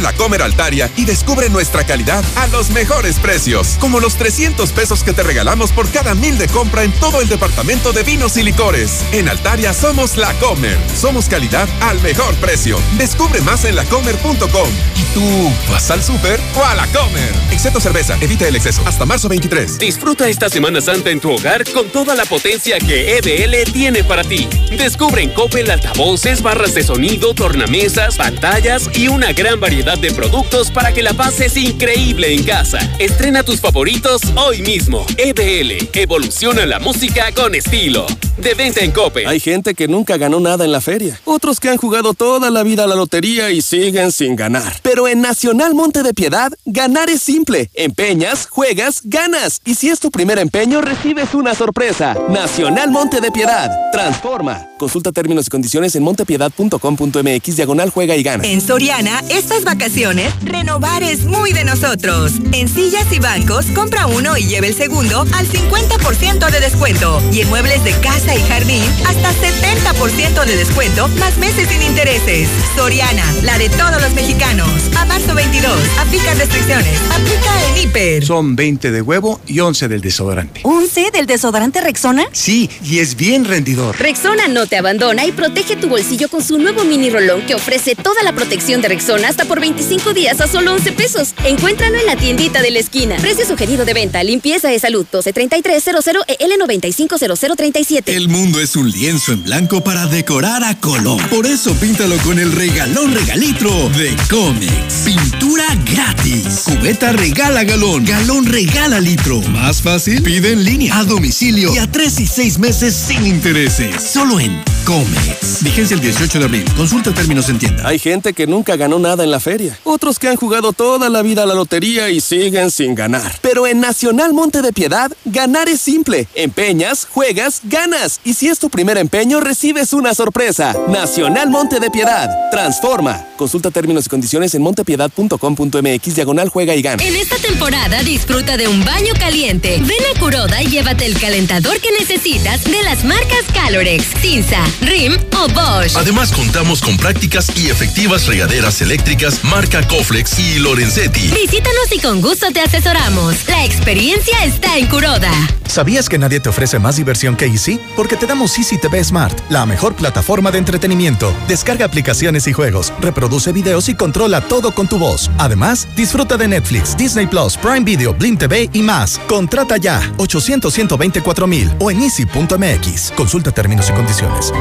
La Comer Altaria y descubre nuestra calidad a los mejores precios, como los 300 pesos que te regalamos por cada mil de compra en todo el departamento de vinos y licores. En Altaria somos la Comer. Somos calidad al mejor precio. Descubre más en lacomer.com. ¿Y tú vas al súper o a la Comer? Excepto cerveza, evita el exceso. Hasta marzo 23. Disfruta esta Semana Santa en tu hogar con toda la potencia que EBL tiene para ti. Descubre en Coppel altavoces, barras de sonido, tornamesas, pantallas y una gran variedad de productos para que la pases increíble en casa. Estrena tus favoritos hoy mismo. EBL, evoluciona la música con estilo. De venta en Cope. Hay gente que nunca ganó nada en la feria. Otros que han jugado toda la vida a la lotería y siguen sin ganar. Pero en Nacional Monte de Piedad, ganar es simple. Empeñas, juegas, ganas. Y si es tu primer empeño, recibes una sorpresa. Nacional Monte de Piedad. Transforma. Consulta términos y condiciones en montepiedad.com.mx diagonal juega y gana. En Soriana, estas vacaciones, renovar es muy de nosotros. En sillas y bancos, compra uno y lleve el segundo al 50% de descuento. Y en muebles de casa y jardín, hasta 70% de descuento, más meses sin intereses. Soriana, la de todos los mexicanos. A marzo 22, aplica restricciones. Aplica en hiper. Son 20 de huevo y 11 del desodorante. ¿11 del desodorante Rexona? Sí, y es bien rendidor. Rexona no te abandona y protege tu bolsillo con su nuevo mini rolón que ofrece toda la protección de Rexona hasta por 25 días a solo 11 pesos. Encuéntralo en la tiendita de la esquina. Precio sugerido de venta, limpieza de salud 123300 EL950037. El mundo es un lienzo en blanco para decorar a color. Por eso píntalo con el regalón regalitro de Comex. Pintura gratis. Cubeta regala galón. Galón regala litro. Más fácil, pide en línea, a domicilio y a 3 y 6 meses sin intereses. Solo en Comex. Vigencia el 18 de abril. Consulta términos en tienda. Hay gente que nunca ganó nada en la feria. Otros que han jugado toda la vida a la lotería y siguen sin ganar. Pero en Nacional Monte de Piedad, ganar es simple. Empeñas, juegas, ganas. Y si es tu primer empeño, recibes una sorpresa. Nacional Monte de Piedad. Transforma. Consulta términos y condiciones en montepiedad.com.mx diagonal juega y gana. En esta temporada disfruta de un baño caliente. Ven a Curoda y llévate el calentador que necesitas de las marcas Calorex, Cinza, RIM o Bosch. Además contamos con prácticas y efectivas regaderas eléctricas marca Coflex y Lorenzetti. Visítanos y con gusto te asesoramos. La experiencia está en Curoda. ¿Sabías que nadie te ofrece más diversión que Easy? Porque te damos Easy TV Smart, la mejor plataforma de entretenimiento. Descarga aplicaciones y juegos, reproduce videos y controla todo con tu voz. Además, disfruta de Netflix, Disney Plus, Prime Video, Blim TV y más. Contrata ya 800 124 mil o en easy.mx. Consulta términos y condiciones.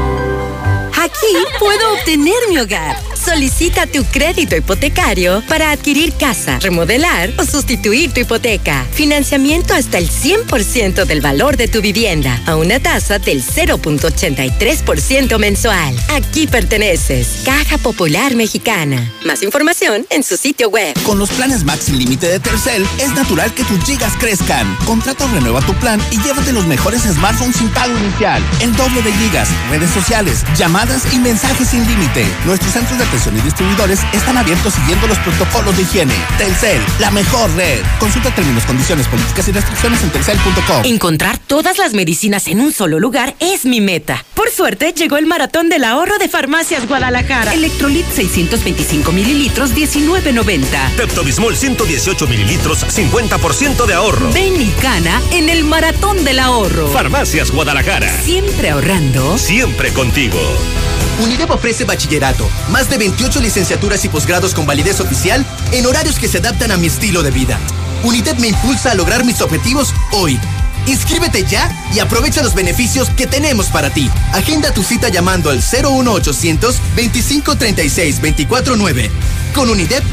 Aquí puedo obtener mi hogar. Solicita tu crédito hipotecario para adquirir casa, remodelar o sustituir tu hipoteca. Financiamiento hasta el 100% del valor de tu vivienda a una tasa del 0.83% mensual. Aquí perteneces. Caja Popular Mexicana. Más información en su sitio web. Con los planes Max sin límite de Telcel, es natural que tus gigas crezcan. Contrata o renueva tu plan y llévate los mejores smartphones sin pago inicial. El doble de gigas, redes sociales, llamadas y mensajes sin límite. Nuestros centros de atención y distribuidores están abiertos siguiendo los protocolos de higiene. Telcel, la mejor red. Consulta términos, condiciones, políticas y restricciones en telcel.com. Encontrar todas las medicinas en un solo lugar es mi meta. Por suerte, llegó el maratón del ahorro de Farmacias Guadalajara. Electrolit 625 mililitros, 19.90. Pepto-Bismol 118 mililitros, 50% de ahorro. Ven y cana en el maratón del ahorro. Farmacias Guadalajara. Siempre ahorrando. Siempre contigo. UNIDEP ofrece bachillerato, más de 28 licenciaturas y posgrados con validez oficial en horarios que se adaptan a mi estilo de vida. UNIDEP me impulsa a lograr mis objetivos hoy. Inscríbete ya y aprovecha los beneficios que tenemos para ti. Agenda tu cita llamando al 01800 2536 249. Con UNIDEP,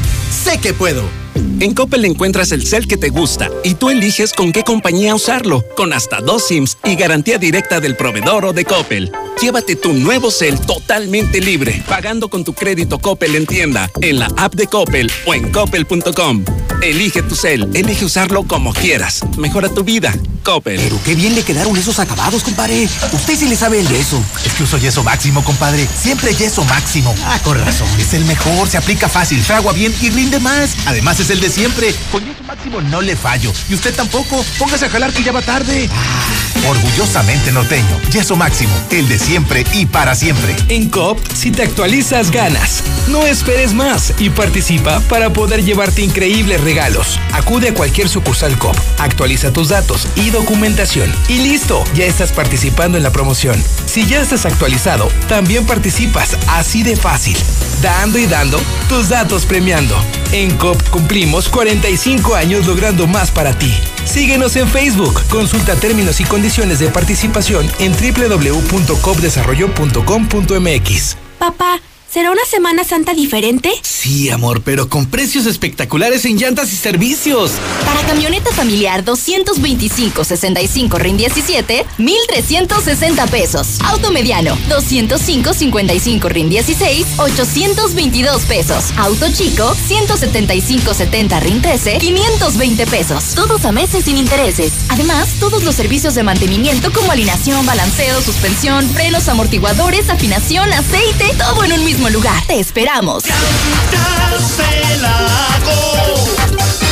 sé que puedo. En Coppel encuentras el cel que te gusta y tú eliges con qué compañía usarlo, con hasta dos SIMs y garantía directa del proveedor o de Coppel. Llévate tu nuevo cel totalmente libre, pagando con tu crédito Coppel en tienda, en la app de Coppel o en coppel.com. Elige tu cel, elige usarlo como quieras. Mejora tu vida. Coppel. Pero qué bien le quedaron esos acabados, compadre. Usted sí le sabe el yeso. Es que uso yeso máximo, compadre. Siempre yeso máximo. Ah, con razón. Es el mejor, se aplica fácil, fragua bien y rinde más. Además es el de siempre. Con yeso máximo no le fallo. Y usted tampoco. Póngase a jalar que ya va tarde. Ah, orgullosamente norteño. Yeso máximo, el de siempre y para siempre. En COP, si te actualizas, ganas. No esperes más y participa para poder llevarte increíbles regalos. Acude a cualquier sucursal COP, actualiza tus datos y documentación. Y listo, ya estás participando en la promoción. Si ya estás actualizado, también participas así de fácil. Dando y dando, tus datos premiando. En COP cumplimos 45 años logrando más para ti. Síguenos en Facebook. Consulta términos y condiciones de participación en www.copdesarrollo.com.mx. Papá, ¿será una Semana Santa diferente? Sí, amor, pero con precios espectaculares en llantas y servicios. Para camioneta familiar 225-65 RIN 17, 1,360 pesos. Auto mediano 205-55 RIN 16, 822 pesos. Auto chico 175-70 RIN 13, 520 pesos. Todos a meses sin intereses. Además, todos los servicios de mantenimiento como alineación, balanceo, suspensión, frenos, amortiguadores, afinación, aceite, todo en un mismo lugar. Te esperamos.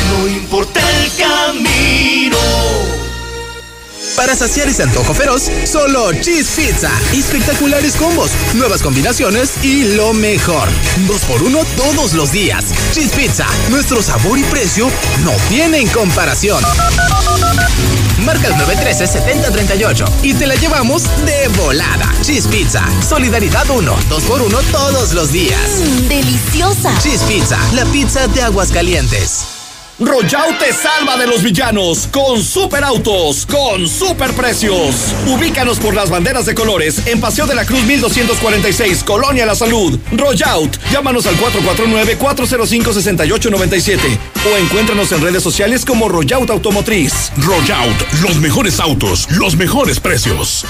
No importa el camino. Para saciar ese antojo feroz, solo Cheese Pizza. Espectaculares combos, nuevas combinaciones y lo mejor. Dos por uno todos los días. Cheese Pizza, nuestro sabor y precio no tienen comparación. Marca el 913-7038 y te la llevamos de volada. Cheese Pizza, Solidaridad 1, 2 por 1 todos los días. Mmm, deliciosa. Cheese Pizza, la pizza de aguas calientes. Royal te salva de los villanos con superautos, con superprecios. Ubícanos por las banderas de colores en Paseo de la Cruz 1246, Colonia La Salud. Royout, llámanos al 449-405-6897 o encuéntranos en redes sociales como Royout Automotriz. Royout, los mejores autos, los mejores precios.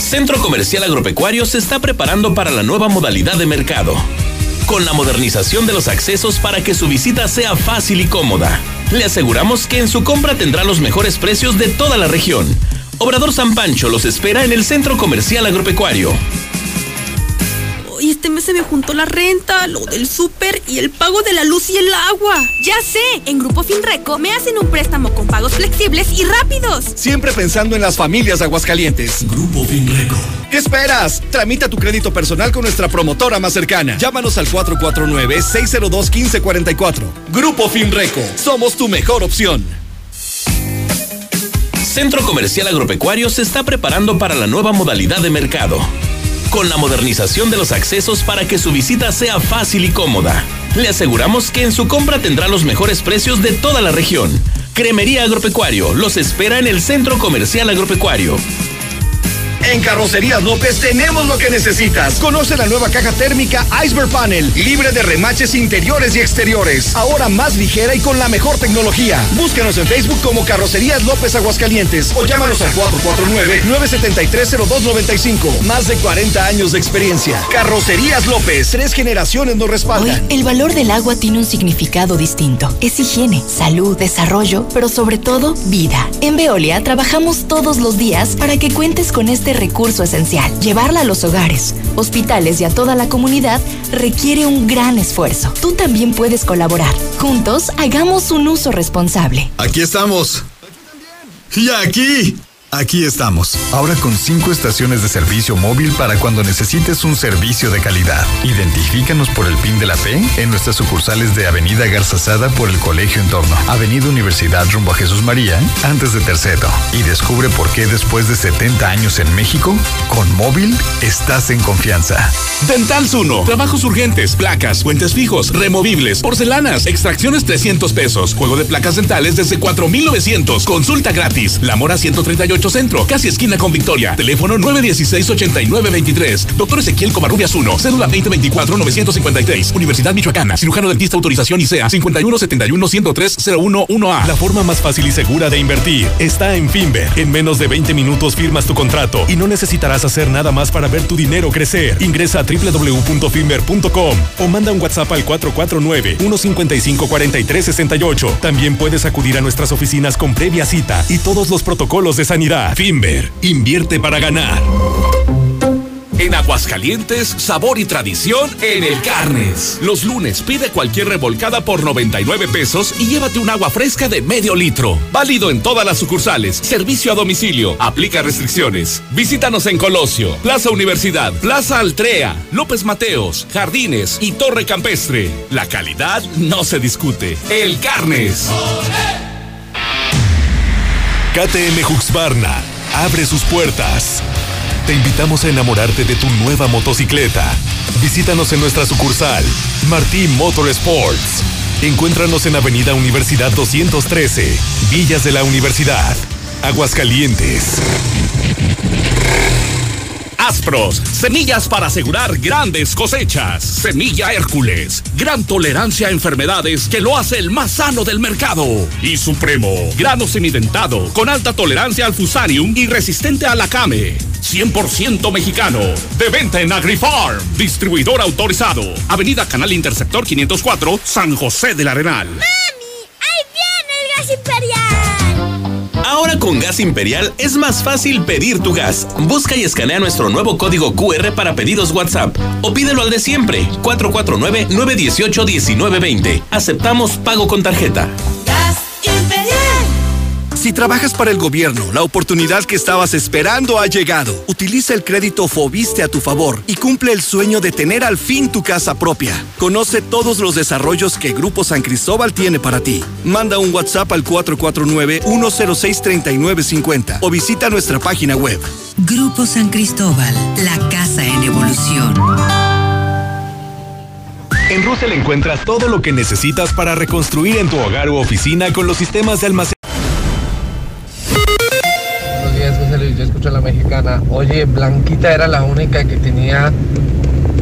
Centro Comercial Agropecuario se está preparando para la nueva modalidad de mercado con la modernización de los accesos para que su visita sea fácil y cómoda. Le aseguramos que en su compra tendrá los mejores precios de toda la región. Obrador San Pancho los espera en el Centro Comercial Agropecuario. Y este mes se me juntó la renta, lo del súper y el pago de la luz y el agua. Ya sé, en Grupo Finreco me hacen un préstamo con pagos flexibles y rápidos. Siempre pensando en las familias de Aguascalientes. Grupo Finreco. ¿Qué esperas? Tramita tu crédito personal con nuestra promotora más cercana. Llámanos al 449-602-1544. Grupo Finreco. Somos tu mejor opción. Centro Comercial Agropecuario se está preparando para la nueva modalidad de mercado con la modernización de los accesos para que su visita sea fácil y cómoda. Le aseguramos que en su compra tendrá los mejores precios de toda la región. Cremería Agropecuario los espera en el Centro Comercial Agropecuario. En Carrocerías López tenemos lo que necesitas. Conoce la nueva caja térmica Iceberg Panel, libre de remaches interiores y exteriores. Ahora más ligera y con la mejor tecnología. Búscanos en Facebook como Carrocerías López Aguascalientes o llámanos al 449-973-0295. Más de 40 años de experiencia. Carrocerías López, tres generaciones nos respaldan. Hoy, el valor del agua tiene un significado distinto. Es higiene, salud, desarrollo, pero sobre todo vida. En Veolia trabajamos todos los días para que cuentes con este recurso esencial. Llevarla a los hogares, hospitales y a toda la comunidad requiere un gran esfuerzo. Tú también puedes colaborar. Juntos, hagamos un uso responsable. Aquí estamos. Y aquí. Aquí estamos, ahora con cinco estaciones de servicio móvil para cuando necesites un servicio de calidad. Identifícanos por el PIN de la P en nuestras sucursales de Avenida Garzazada por el Colegio Entorno, Avenida Universidad rumbo a Jesús María, antes de Terceto. Y descubre por qué después de 70 años en México, con móvil estás en confianza. Dental Zuno, trabajos urgentes, placas, puentes fijos, removibles, porcelanas, extracciones 300 pesos, juego de placas dentales desde 4,900, consulta gratis, La Mora 138 98 Centro, casi esquina con Victoria. Teléfono 916-8923. Doctor Ezequiel Comarrubias 1, cédula 2024-953. Universidad Michoacana, cirujano dentista autorización ICEA 5171-103-011A. La forma más fácil y segura de invertir está en Finver. En menos de 20 minutos firmas tu contrato y no necesitarás hacer nada más para ver tu dinero crecer. Ingresa a www.finver.com o manda un WhatsApp al 449-155-4368. También puedes acudir a nuestras oficinas con previa cita y todos los protocolos de sanidad. Finver, invierte para ganar. En Aguascalientes, sabor y tradición en el Carnes. Los lunes pide cualquier revolcada por 99 pesos y llévate un agua fresca de medio litro. Válido en todas las sucursales. Servicio a domicilio. Aplica restricciones. Visítanos en Colosio, Plaza Universidad, Plaza Altrea, López Mateos, Jardines y Torre Campestre. La calidad no se discute. El Carnes. KTM Huxbarna abre sus puertas. Te invitamos a enamorarte de tu nueva motocicleta. Visítanos en nuestra sucursal, Martí Motorsports. Encuéntranos en Avenida Universidad 213, Villas de la Universidad, Aguascalientes. Aspros, semillas para asegurar grandes cosechas. Semilla Hércules, gran tolerancia a enfermedades que lo hace el más sano del mercado. Y Supremo, grano semidentado, con alta tolerancia al fusarium y resistente a la came. 100% mexicano. De venta en AgriFarm. Distribuidor autorizado. Avenida Canal Interceptor 504, San José del Arenal. ¡Ahí Ahora con Gas Imperial es más fácil pedir tu gas. Busca y escanea nuestro nuevo código QR para pedidos WhatsApp o pídelo al de siempre, 449-918-1920. Aceptamos pago con tarjeta. Si trabajas para el gobierno, la oportunidad que estabas esperando ha llegado. Utiliza el crédito Fobiste a tu favor y cumple el sueño de tener al fin tu casa propia. Conoce todos los desarrollos que Grupo San Cristóbal tiene para ti. Manda un WhatsApp al 449-106-3950 o visita nuestra página web. Grupo San Cristóbal, la casa en evolución. En Russell encuentras todo lo que necesitas para reconstruir en tu hogar u oficina con los sistemas de almacenamiento. La mexicana. Oye, Blanquita era la única que tenía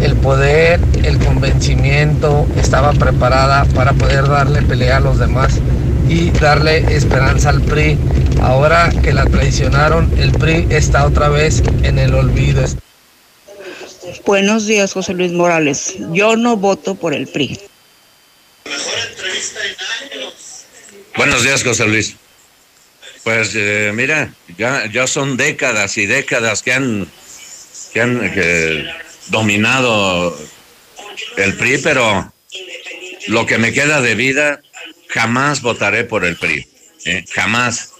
el poder, el convencimiento, estaba preparada para poder darle pelea a los demás y darle esperanza al PRI. Ahora que la traicionaron, el PRI está otra vez en el olvido. Buenos días, José Luis Morales. Yo no voto por el PRI. Buenos días, José Luis. Pues eh, mira, ya, ya son décadas y décadas que han, que han que dominado el PRI, pero lo que me queda de vida, jamás votaré por el PRI. ¿eh? Jamás.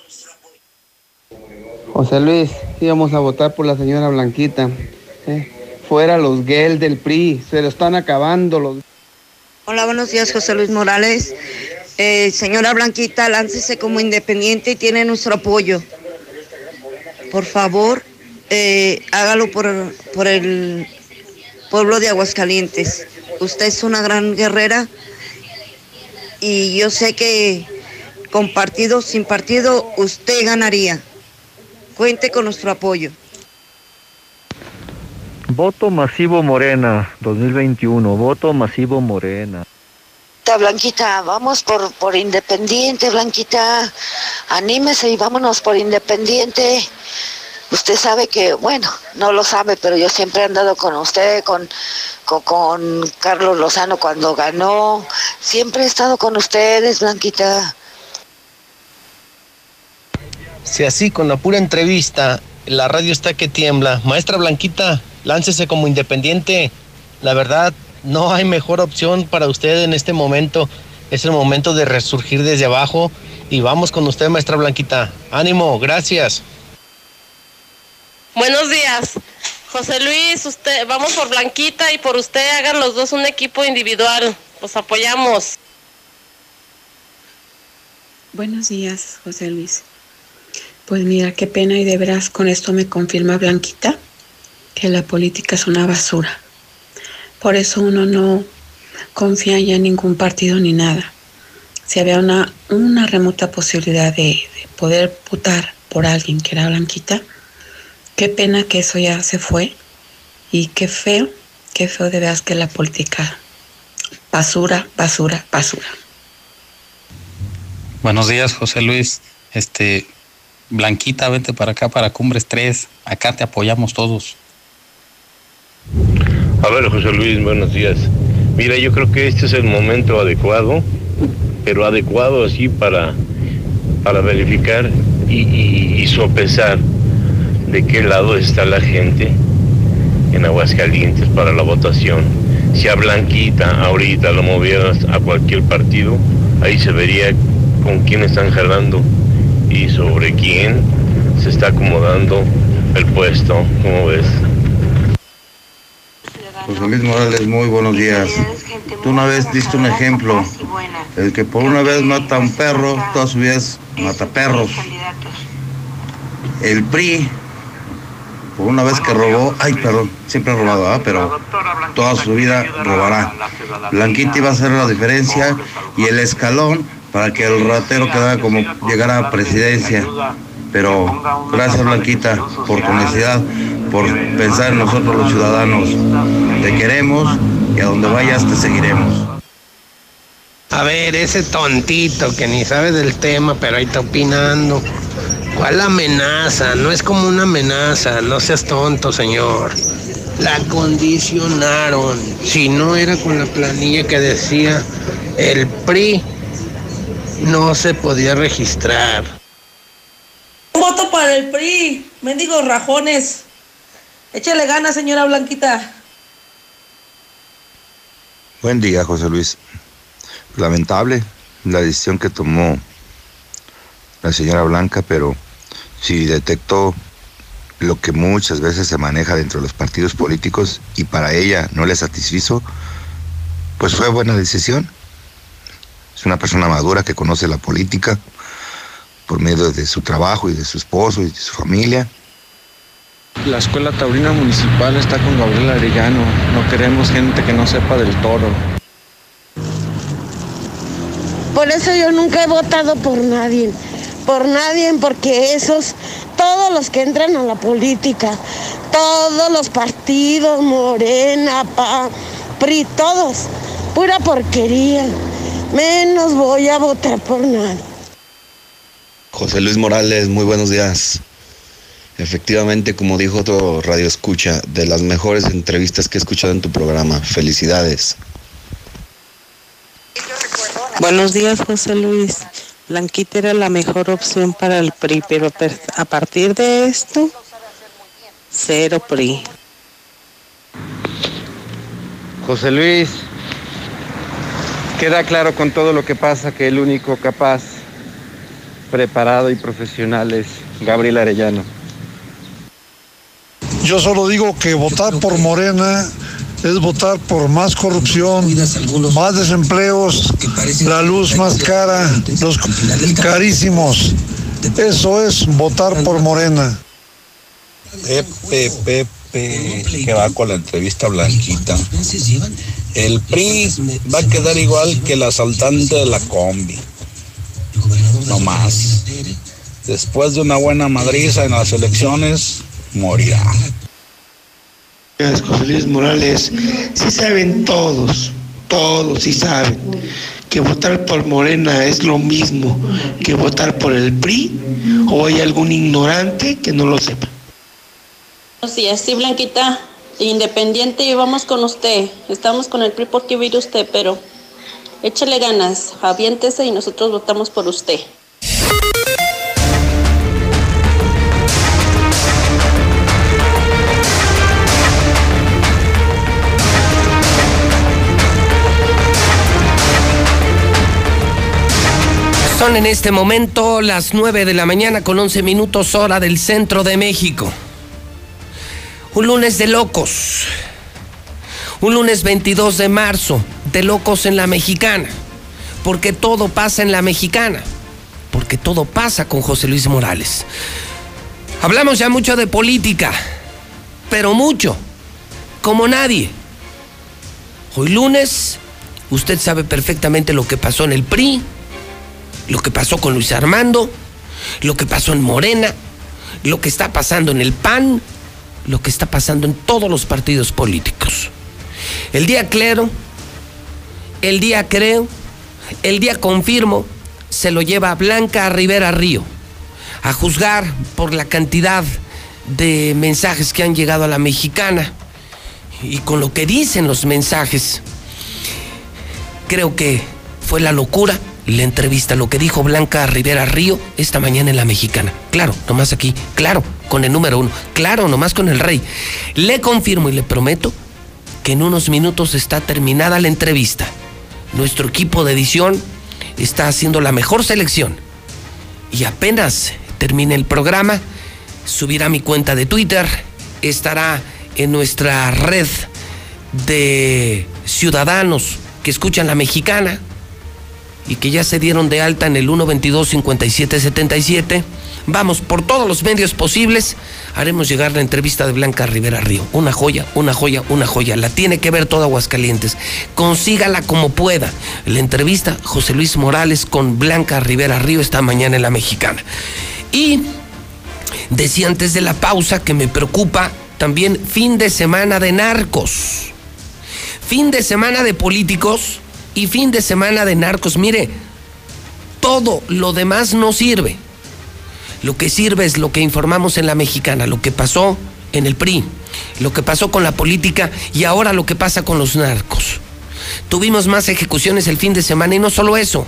José Luis, íbamos a votar por la señora Blanquita. ¿eh? Fuera los GEL del PRI, se lo están acabando los... Hola, buenos días, José Luis Morales. Eh, señora Blanquita, láncese como independiente y tiene nuestro apoyo. Por favor, eh, hágalo por, por el pueblo de Aguascalientes. Usted es una gran guerrera y yo sé que con partido, sin partido, usted ganaría. Cuente con nuestro apoyo. Voto masivo Morena 2021. Voto masivo Morena. Blanquita, vamos por, por Independiente, Blanquita. Anímese y vámonos por Independiente. Usted sabe que, bueno, no lo sabe, pero yo siempre he andado con usted, con, con, con Carlos Lozano cuando ganó. Siempre he estado con ustedes, Blanquita. Si así, con la pura entrevista, la radio está que tiembla. Maestra Blanquita, láncese como independiente. La verdad, no hay mejor opción para usted en este momento. Es el momento de resurgir desde abajo. Y vamos con usted, maestra Blanquita. Ánimo, gracias. Buenos días. José Luis, usted, vamos por Blanquita y por usted hagan los dos un equipo individual. Los apoyamos. Buenos días, José Luis. Pues mira, qué pena y de veras con esto me confirma Blanquita que la política es una basura. Por eso uno no confía ya en ningún partido ni nada. Si había una, una remota posibilidad de, de poder votar por alguien que era Blanquita. Qué pena que eso ya se fue y qué feo, qué feo de veras que la política. Basura, basura, basura. Buenos días, José Luis. Este, Blanquita, vente para acá, para Cumbres 3. Acá te apoyamos todos. A ver, José Luis, buenos días. Mira, yo creo que este es el momento adecuado, pero adecuado así para, para verificar y, y sopesar de qué lado está la gente en Aguascalientes para la votación. Si a Blanquita ahorita lo movieras a cualquier partido, ahí se vería con quién están jalando y sobre quién se está acomodando el puesto, ¿cómo ves? José Luis Morales, muy buenos días. Tú una vez diste un ejemplo. El que por una vez mata a un perro, toda su vida es mata perros. El PRI, por una vez que robó, ay, perdón, siempre ha robado, ¿ah? pero toda su vida robará. Blanquita iba a hacer la diferencia y el escalón para que el ratero quedara como llegara a presidencia. Pero gracias Blanquita por tu necesidad, por pensar en nosotros los ciudadanos. Te queremos y a donde vayas te seguiremos. A ver, ese tontito que ni sabe del tema, pero ahí está opinando. ¿Cuál amenaza? No es como una amenaza, no seas tonto, señor. La condicionaron. Si no era con la planilla que decía el PRI, no se podía registrar. Para el PRI, mendigos rajones. Échale ganas, señora Blanquita. Buen día, José Luis. Lamentable la decisión que tomó la señora Blanca, pero si detectó lo que muchas veces se maneja dentro de los partidos políticos y para ella no le satisfizo, pues fue buena decisión. Es una persona madura que conoce la política por medio de su trabajo y de su esposo y de su familia. La escuela taurina municipal está con Gabriel Arellano. No queremos gente que no sepa del toro. Por eso yo nunca he votado por nadie. Por nadie, porque esos, todos los que entran a la política, todos los partidos, Morena, PA, PRI, todos, pura porquería. Menos voy a votar por nadie. José Luis Morales, muy buenos días. Efectivamente, como dijo otro radio escucha, de las mejores entrevistas que he escuchado en tu programa. Felicidades. Buenos días, José Luis. Blanquita era la mejor opción para el PRI, pero a partir de esto, cero PRI. José Luis, queda claro con todo lo que pasa que el único capaz, preparado y profesional es Gabriel Arellano. Yo solo digo que votar por Morena es votar por más corrupción, más desempleos, la luz más cara, los carísimos. Eso es votar por Morena. Pepe, Pepe, que va con la entrevista blanquita. El PRI va a quedar igual que el asaltante de la combi. No más. Después de una buena madriza en las elecciones, morirá. José Luis Morales, sí saben todos, todos sí saben que votar por Morena es lo mismo que votar por el PRI o hay algún ignorante que no lo sepa. Sí, así Blanquita, independiente y vamos con usted. Estamos con el PRI porque vive usted, pero échale ganas, aviéntese y nosotros votamos por usted. Son en este momento las 9 de la mañana con 11 minutos hora del centro de México. Un lunes de locos. Un lunes 22 de marzo de locos en la mexicana. Porque todo pasa en la mexicana. Porque todo pasa con José Luis Morales. Hablamos ya mucho de política. Pero mucho. Como nadie. Hoy lunes, usted sabe perfectamente lo que pasó en el PRI, lo que pasó con Luis Armando, lo que pasó en Morena, lo que está pasando en el PAN, lo que está pasando en todos los partidos políticos. El día clero, el día creo, el día confirmo, se lo lleva Blanca Rivera Río, a juzgar por la cantidad de mensajes que han llegado a la mexicana y con lo que dicen los mensajes. Creo que fue la locura la entrevista, lo que dijo Blanca Rivera Río esta mañana en la mexicana. Claro, nomás aquí, claro, con el número uno, claro, nomás con el rey. Le confirmo y le prometo que en unos minutos está terminada la entrevista. Nuestro equipo de edición está haciendo la mejor selección. Y apenas termine el programa, subirá mi cuenta de Twitter, estará en nuestra red de ciudadanos que escuchan la mexicana y que ya se dieron de alta en el 122-5777. Vamos, por todos los medios posibles, haremos llegar la entrevista de Blanca Rivera Río. Una joya, una joya, una joya. La tiene que ver toda Aguascalientes. Consígala como pueda. La entrevista José Luis Morales con Blanca Rivera Río esta mañana en la mexicana. Y decía antes de la pausa que me preocupa también fin de semana de narcos fin de semana de políticos y fin de semana de narcos. Mire, todo lo demás no sirve. Lo que sirve es lo que informamos en la mexicana, lo que pasó en el PRI, lo que pasó con la política y ahora lo que pasa con los narcos. Tuvimos más ejecuciones el fin de semana y no solo eso.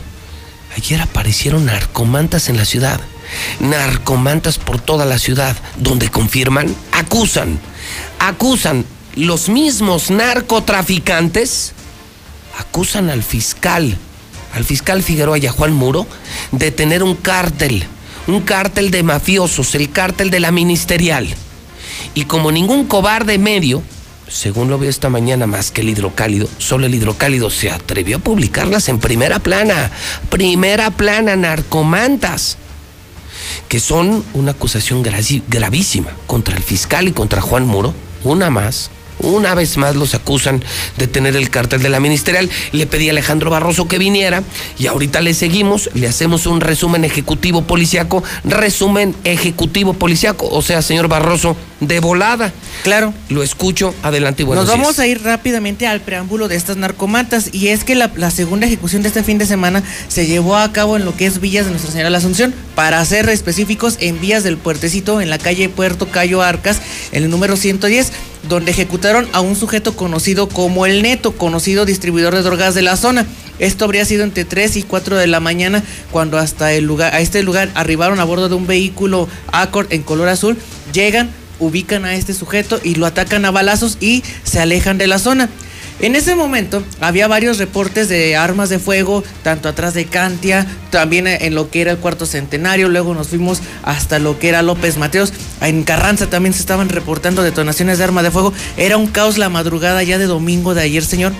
Ayer aparecieron narcomantas en la ciudad. Narcomantas por toda la ciudad, donde confirman, acusan, acusan los mismos narcotraficantes acusan al fiscal, al fiscal Figueroa y a Juan Muro, de tener un cártel, un cártel de mafiosos, el cártel de la ministerial. Y como ningún cobarde medio, según lo veo esta mañana más que el hidrocálido, solo el hidrocálido se atrevió a publicarlas en primera plana, primera plana, narcomantas, que son una acusación gravísima contra el fiscal y contra Juan Muro, una más, una vez más los acusan de tener el cartel de la ministerial. Le pedí a Alejandro Barroso que viniera y ahorita le seguimos, le hacemos un resumen ejecutivo policiaco, resumen ejecutivo policiaco, o sea, señor Barroso, de volada. Claro. Lo escucho, adelante y buenos Nos vamos a ir rápidamente al preámbulo de estas narcomantas y es que la, la, segunda ejecución de este fin de semana se llevó a cabo en lo que es Villas de Nuestra Señora de la Asunción, para ser específicos en Vías del Puertecito, en la calle Puerto Cayo Arcas, en el número 110 donde ejecutaron a un sujeto conocido como el Neto, conocido distribuidor de drogas de la zona. Esto habría sido entre 3 y 4 de la mañana cuando hasta el lugar, a este lugar arribaron a bordo de un vehículo Accord en color azul, llegan, ubican a este sujeto y lo atacan a balazos y se alejan de la zona. En ese momento había varios reportes de armas de fuego, tanto atrás de Cantia, también en lo que era el cuarto centenario, luego nos fuimos hasta lo que era López Mateos, en Carranza también se estaban reportando detonaciones de armas de fuego, era un caos la madrugada ya de domingo de ayer, señor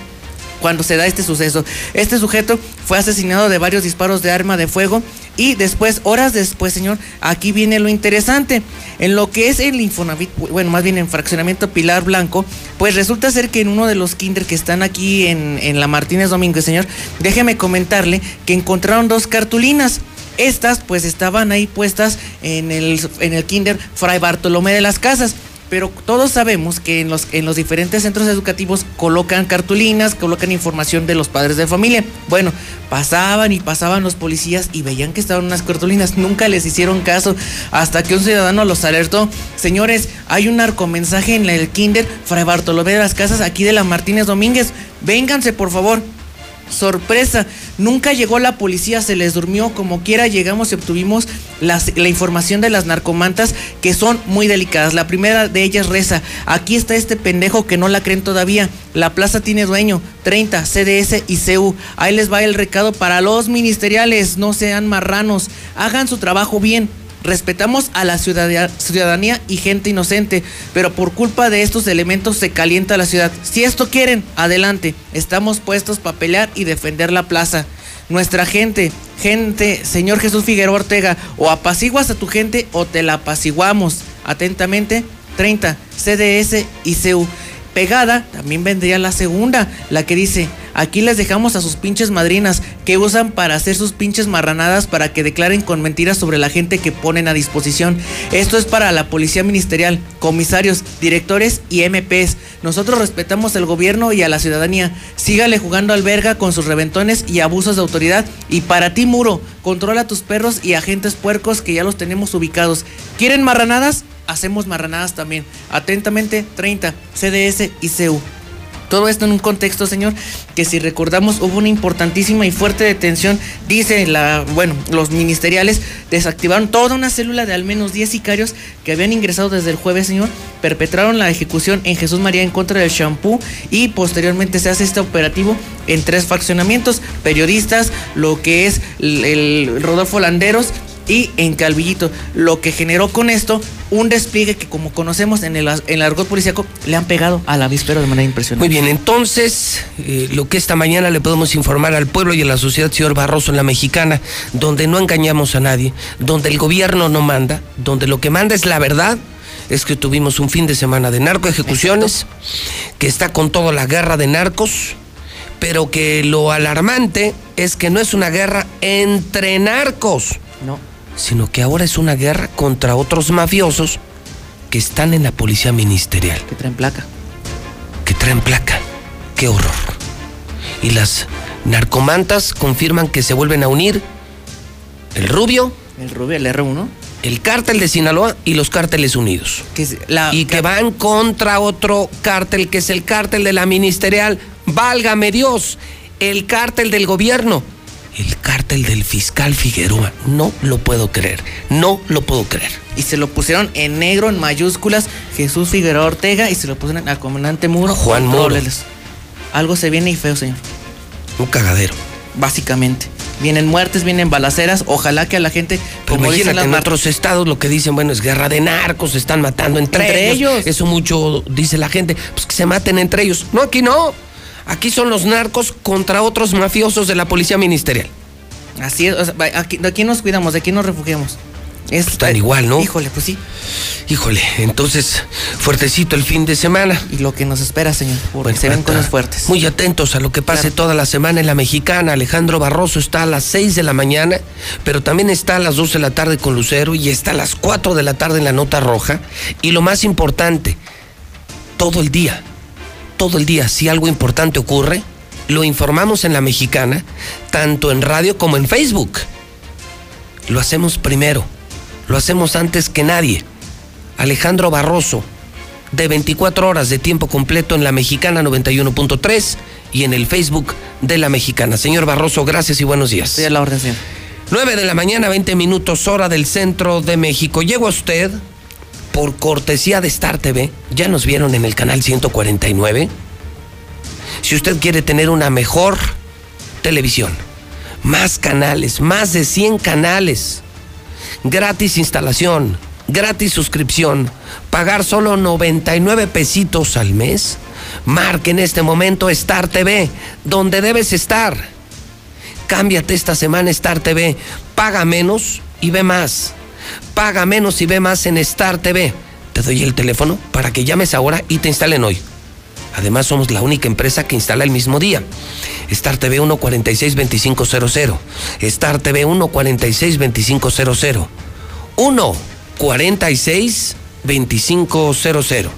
cuando se da este suceso. Este sujeto fue asesinado de varios disparos de arma de fuego y después, horas después, señor, aquí viene lo interesante. En lo que es el Infonavit, bueno, más bien en fraccionamiento Pilar Blanco, pues resulta ser que en uno de los kinder que están aquí en, en la Martínez Domínguez, señor, déjeme comentarle que encontraron dos cartulinas. Estas pues estaban ahí puestas en el, en el kinder Fray Bartolomé de las Casas pero todos sabemos que en los, en los diferentes centros educativos colocan cartulinas, colocan información de los padres de familia. Bueno, pasaban y pasaban los policías y veían que estaban unas cartulinas, nunca les hicieron caso hasta que un ciudadano los alertó. Señores, hay un narcomensaje en el kinder Fray Bartolomé de las Casas aquí de la Martínez Domínguez. Vénganse, por favor. Sorpresa, nunca llegó la policía, se les durmió, como quiera llegamos y obtuvimos la información de las narcomantas que son muy delicadas. La primera de ellas reza, aquí está este pendejo que no la creen todavía, la plaza tiene dueño, 30, CDS y CU. Ahí les va el recado para los ministeriales, no sean marranos, hagan su trabajo bien, Respetamos a la ciudadanía y gente inocente, pero por culpa de estos elementos se calienta la ciudad. Si esto quieren, adelante. Estamos puestos para pelear y defender la plaza. Nuestra gente, gente, señor Jesús Figueroa Ortega, o apaciguas a tu gente o te la apaciguamos. Atentamente, 30, CDS y CU. Pegada, también vendría la segunda, la que dice, Aquí les dejamos a sus pinches madrinas que usan para hacer sus pinches marranadas para que declaren con mentiras sobre la gente que ponen a disposición. Esto es para la policía ministerial, comisarios, directores y MPs. Nosotros respetamos al gobierno y a la ciudadanía. Sígale jugando al verga con sus reventones y abusos de autoridad. Y para ti, muro, controla tus perros y agentes puercos que ya los tenemos ubicados. ¿Quieren marranadas? Hacemos marranadas también. Atentamente, 30, CDS y CU. Todo esto en un contexto, señor, que si recordamos hubo una importantísima y fuerte detención, dice la, bueno, los ministeriales desactivaron toda una célula de al menos 10 sicarios que habían ingresado desde el jueves, señor, perpetraron la ejecución en Jesús María en contra del shampoo y posteriormente se hace este operativo en tres faccionamientos, periodistas, lo que es el, el Rodolfo Landeros y en Calvillito, lo que generó con esto un despliegue que como conocemos en el, en el argot policíaco le han pegado al avispero de manera impresionante. Muy bien, entonces, eh, lo que esta mañana le podemos informar al pueblo y a la sociedad, señor Barroso, en la mexicana, donde no engañamos a nadie, donde el gobierno no manda, donde lo que manda es la verdad, es que tuvimos un fin de semana de narco ejecuciones, que está con toda la guerra de narcos, pero que lo alarmante es que no es una guerra entre narcos. No sino que ahora es una guerra contra otros mafiosos que están en la policía ministerial. Que traen placa. Que traen placa. Qué horror. Y las narcomantas confirman que se vuelven a unir el Rubio. El Rubio, el R1. El cártel de Sinaloa y los cárteles unidos. Que la, y que van contra otro cártel que es el cártel de la ministerial. Válgame Dios, el cártel del gobierno el cártel del fiscal Figueroa. No lo puedo creer, no lo puedo creer. Y se lo pusieron en negro, en mayúsculas, Jesús Figueroa Ortega, y se lo pusieron al comandante Muro. Juan Muro. Algo se viene y feo, señor. Un cagadero. Básicamente. Vienen muertes, vienen balaceras. Ojalá que a la gente. como imagínate, en otros estados lo que dicen, bueno, es guerra de narcos, se están matando entre, ellos. Eso mucho dice la gente. Pues que se maten entre ellos. No, aquí no. Aquí son los narcos contra otros mafiosos de la policía ministerial. Así es, aquí, de aquí nos cuidamos, de aquí nos refugiamos. Es, Están igual, ¿no? Híjole, pues sí. Híjole, entonces, fuertecito el fin de semana. Y lo que nos espera, señor, porque se ven cosas fuertes. Muy atentos a lo que pase toda la semana en la mexicana. Alejandro Barroso está a las 6 de la mañana, pero también está a las 12 de la tarde con Lucero y está a las 4 de la tarde en la Nota Roja. Y lo más importante, todo el día todo el día. Si algo importante ocurre, lo informamos en la mexicana, tanto en radio como en Facebook. Lo hacemos primero, lo hacemos antes que nadie. Alejandro Barroso, de 24 horas de tiempo completo en la mexicana 91.3 y en el Facebook de la mexicana. Señor Barroso, gracias y buenos días. Sí, a la orden, señor. 9 de la mañana, 20 minutos, hora del centro de México. Llegó usted por cortesía de Star TV, ya nos vieron en el canal 149. Si usted quiere tener una mejor televisión, más canales, más de 100 canales, gratis instalación, gratis suscripción, pagar solo 99 pesitos al mes, marque en este momento Star TV, donde debes estar. Cámbiate esta semana Star TV, paga menos y ve más paga menos y ve más en Star TV. Te doy el teléfono para que llames ahora y te instalen hoy. Además, somos la única empresa que instala el mismo día. Star TV 146-2500. Star TV 146-2500. 146-2500.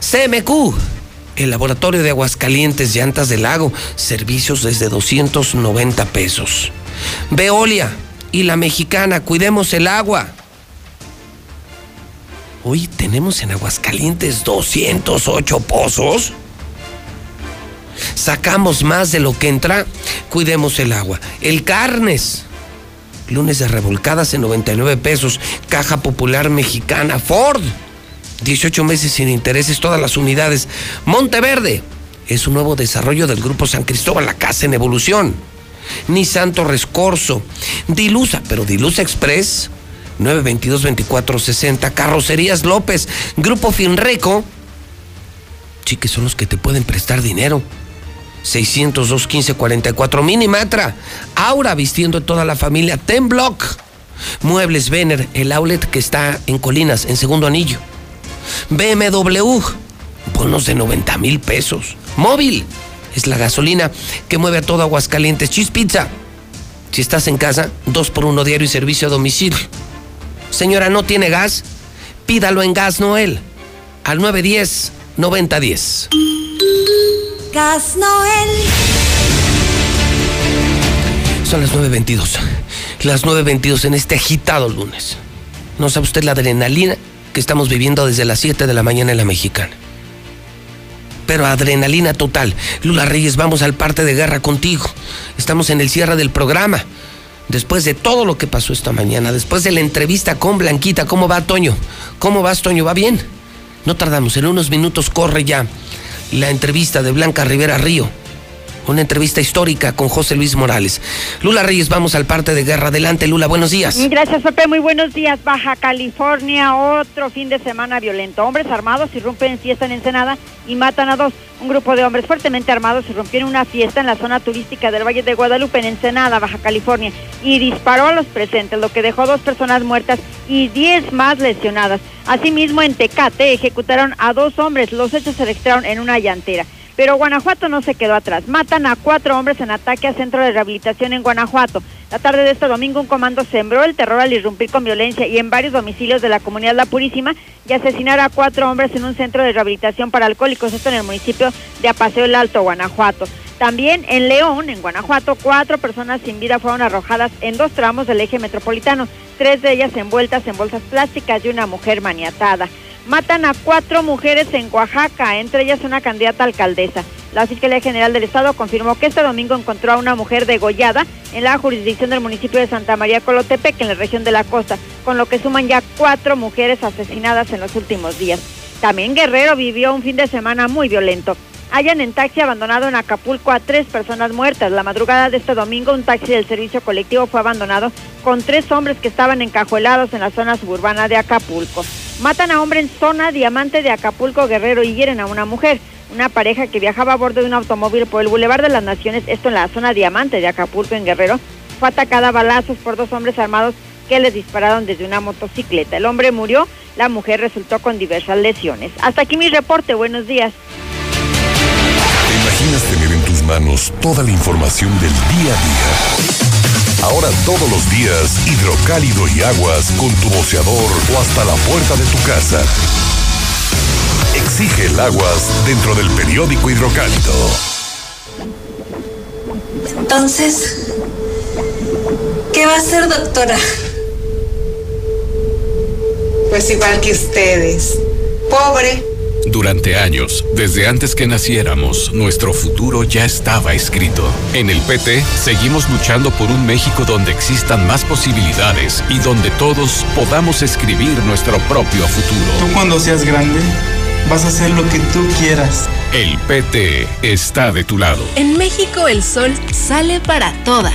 CMQ, el laboratorio de Aguascalientes, llantas del lago, servicios desde 290 pesos. Veolia y la mexicana, cuidemos el agua. Hoy tenemos en Aguascalientes 208 pozos. Sacamos más de lo que entra, cuidemos el agua. El carnes, lunes de revolcadas en 99 pesos. Caja Popular Mexicana, Ford, 18 meses sin intereses, todas las unidades. Monteverde, es un nuevo desarrollo del Grupo San Cristóbal, la casa en evolución ni Santo Rescorso. Dilusa, pero Dilusa Express, 922-2460. Carrocerías López, Grupo Finreco. Sí, que son los que te pueden prestar dinero. 602 1544 Minimatra. Aura vistiendo a toda la familia. Ten Block. Muebles Vener, el outlet que está en Colinas, en segundo anillo. BMW. Bonos de 90 mil pesos. Móvil es la gasolina que mueve a todo Aguascalientes. Cheese Pizza. Si estás en casa, dos por uno diario y servicio a domicilio. Señora, ¿no tiene gas? Pídalo en Gas Noel al 910-9010. Gas Noel. Son las 9.22. Las 9.22 en este agitado lunes. No sabe usted la adrenalina que estamos viviendo desde las 7 de la mañana en la mexicana. Pero adrenalina total. Lula Reyes, vamos al parte de guerra contigo. Estamos en el cierre del programa. Después de todo lo que pasó esta mañana, después de la entrevista con Blanquita, ¿cómo va Toño? ¿Cómo vas, Toño? ¿Va bien? No tardamos, en unos minutos corre ya la entrevista de Blanca Rivera Río una entrevista histórica con José Luis Morales. Lula Reyes, vamos al parte de guerra. Adelante, Lula, buenos días. Gracias, Pepe, muy buenos días. Baja California, otro fin de semana violento. Hombres armados irrumpen en fiesta en Ensenada y matan a dos. Un grupo de hombres fuertemente armados irrumpió en una fiesta en la zona turística del Valle de Guadalupe, en Ensenada, Baja California, y disparó a los presentes, lo que dejó dos personas muertas y diez más lesionadas. Asimismo, en Tecate ejecutaron a dos hombres. Los hechos se registraron en una llantera. Pero Guanajuato no se quedó atrás. Matan a cuatro hombres en ataque a centro de rehabilitación en Guanajuato. La tarde de este domingo un comando sembró el terror al irrumpir con violencia y en varios domicilios de la comunidad La Purísima y asesinar a cuatro hombres en un centro de rehabilitación para alcohólicos, esto en el municipio de Apaseo el Alto, Guanajuato. También en León, en Guanajuato, cuatro personas sin vida fueron arrojadas en dos tramos del eje metropolitano, tres de ellas envueltas en bolsas plásticas y una mujer maniatada. Matan a cuatro mujeres en Oaxaca, entre ellas una candidata alcaldesa. La Fiscalía General del Estado confirmó que este domingo encontró a una mujer degollada en la jurisdicción del municipio de Santa María Colotepec, en la región de la costa, con lo que suman ya cuatro mujeres asesinadas en los últimos días. También Guerrero vivió un fin de semana muy violento. Hayan en taxi abandonado en Acapulco a tres personas muertas. La madrugada de este domingo, un taxi del servicio colectivo fue abandonado con tres hombres que estaban encajuelados en la zona suburbana de Acapulco. Matan a hombre en zona diamante de Acapulco Guerrero y hieren a una mujer. Una pareja que viajaba a bordo de un automóvil por el Boulevard de las Naciones, esto en la zona diamante de Acapulco en Guerrero, fue atacada a balazos por dos hombres armados que les dispararon desde una motocicleta. El hombre murió, la mujer resultó con diversas lesiones. Hasta aquí mi reporte, buenos días. Manos toda la información del día a día? Ahora todos los días, hidrocálido y aguas con tu boceador o hasta la puerta de tu casa. Exige el aguas dentro del periódico hidrocálido. Entonces, ¿qué va a hacer, doctora? Pues igual que ustedes. Pobre. Durante años, desde antes que naciéramos, nuestro futuro ya estaba escrito. En el PT seguimos luchando por un México donde existan más posibilidades y donde todos podamos escribir nuestro propio futuro. Tú cuando seas grande, vas a hacer lo que tú quieras. El PT está de tu lado. En México el sol sale para todas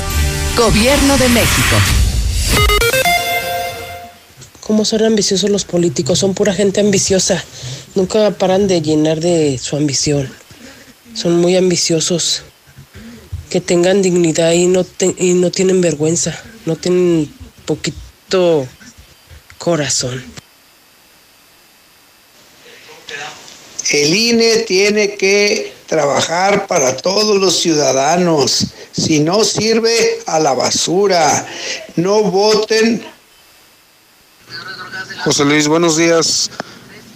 Gobierno de México. ¿Cómo son ambiciosos los políticos? Son pura gente ambiciosa. Nunca paran de llenar de su ambición. Son muy ambiciosos. Que tengan dignidad y no, te- y no tienen vergüenza. No tienen poquito corazón. El INE tiene que trabajar para todos los ciudadanos. Si no sirve, a la basura. No voten. José Luis, buenos días.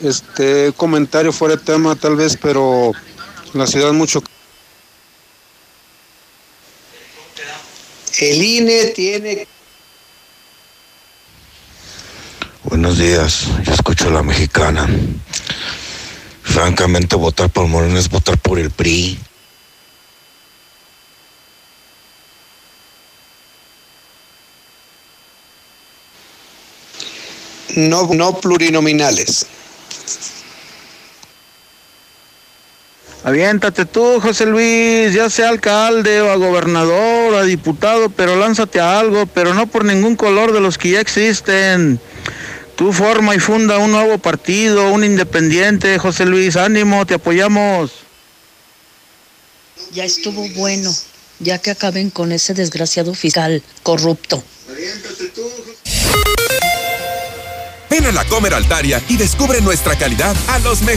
Este comentario fuera de tema tal vez, pero en la ciudad mucho. El INE tiene Buenos días, yo escucho a la mexicana. Francamente, votar por Morena es votar por el PRI. No, no plurinominales. Aviéntate tú, José Luis, ya sea alcalde o a gobernador o a diputado, pero lánzate a algo, pero no por ningún color de los que ya existen. Tú forma y funda un nuevo partido, un independiente, José Luis, ánimo, te apoyamos. Ya estuvo bueno, ya que acaben con ese desgraciado fiscal corrupto. Ven a la Comer Altaria y descubre nuestra calidad a los mejores.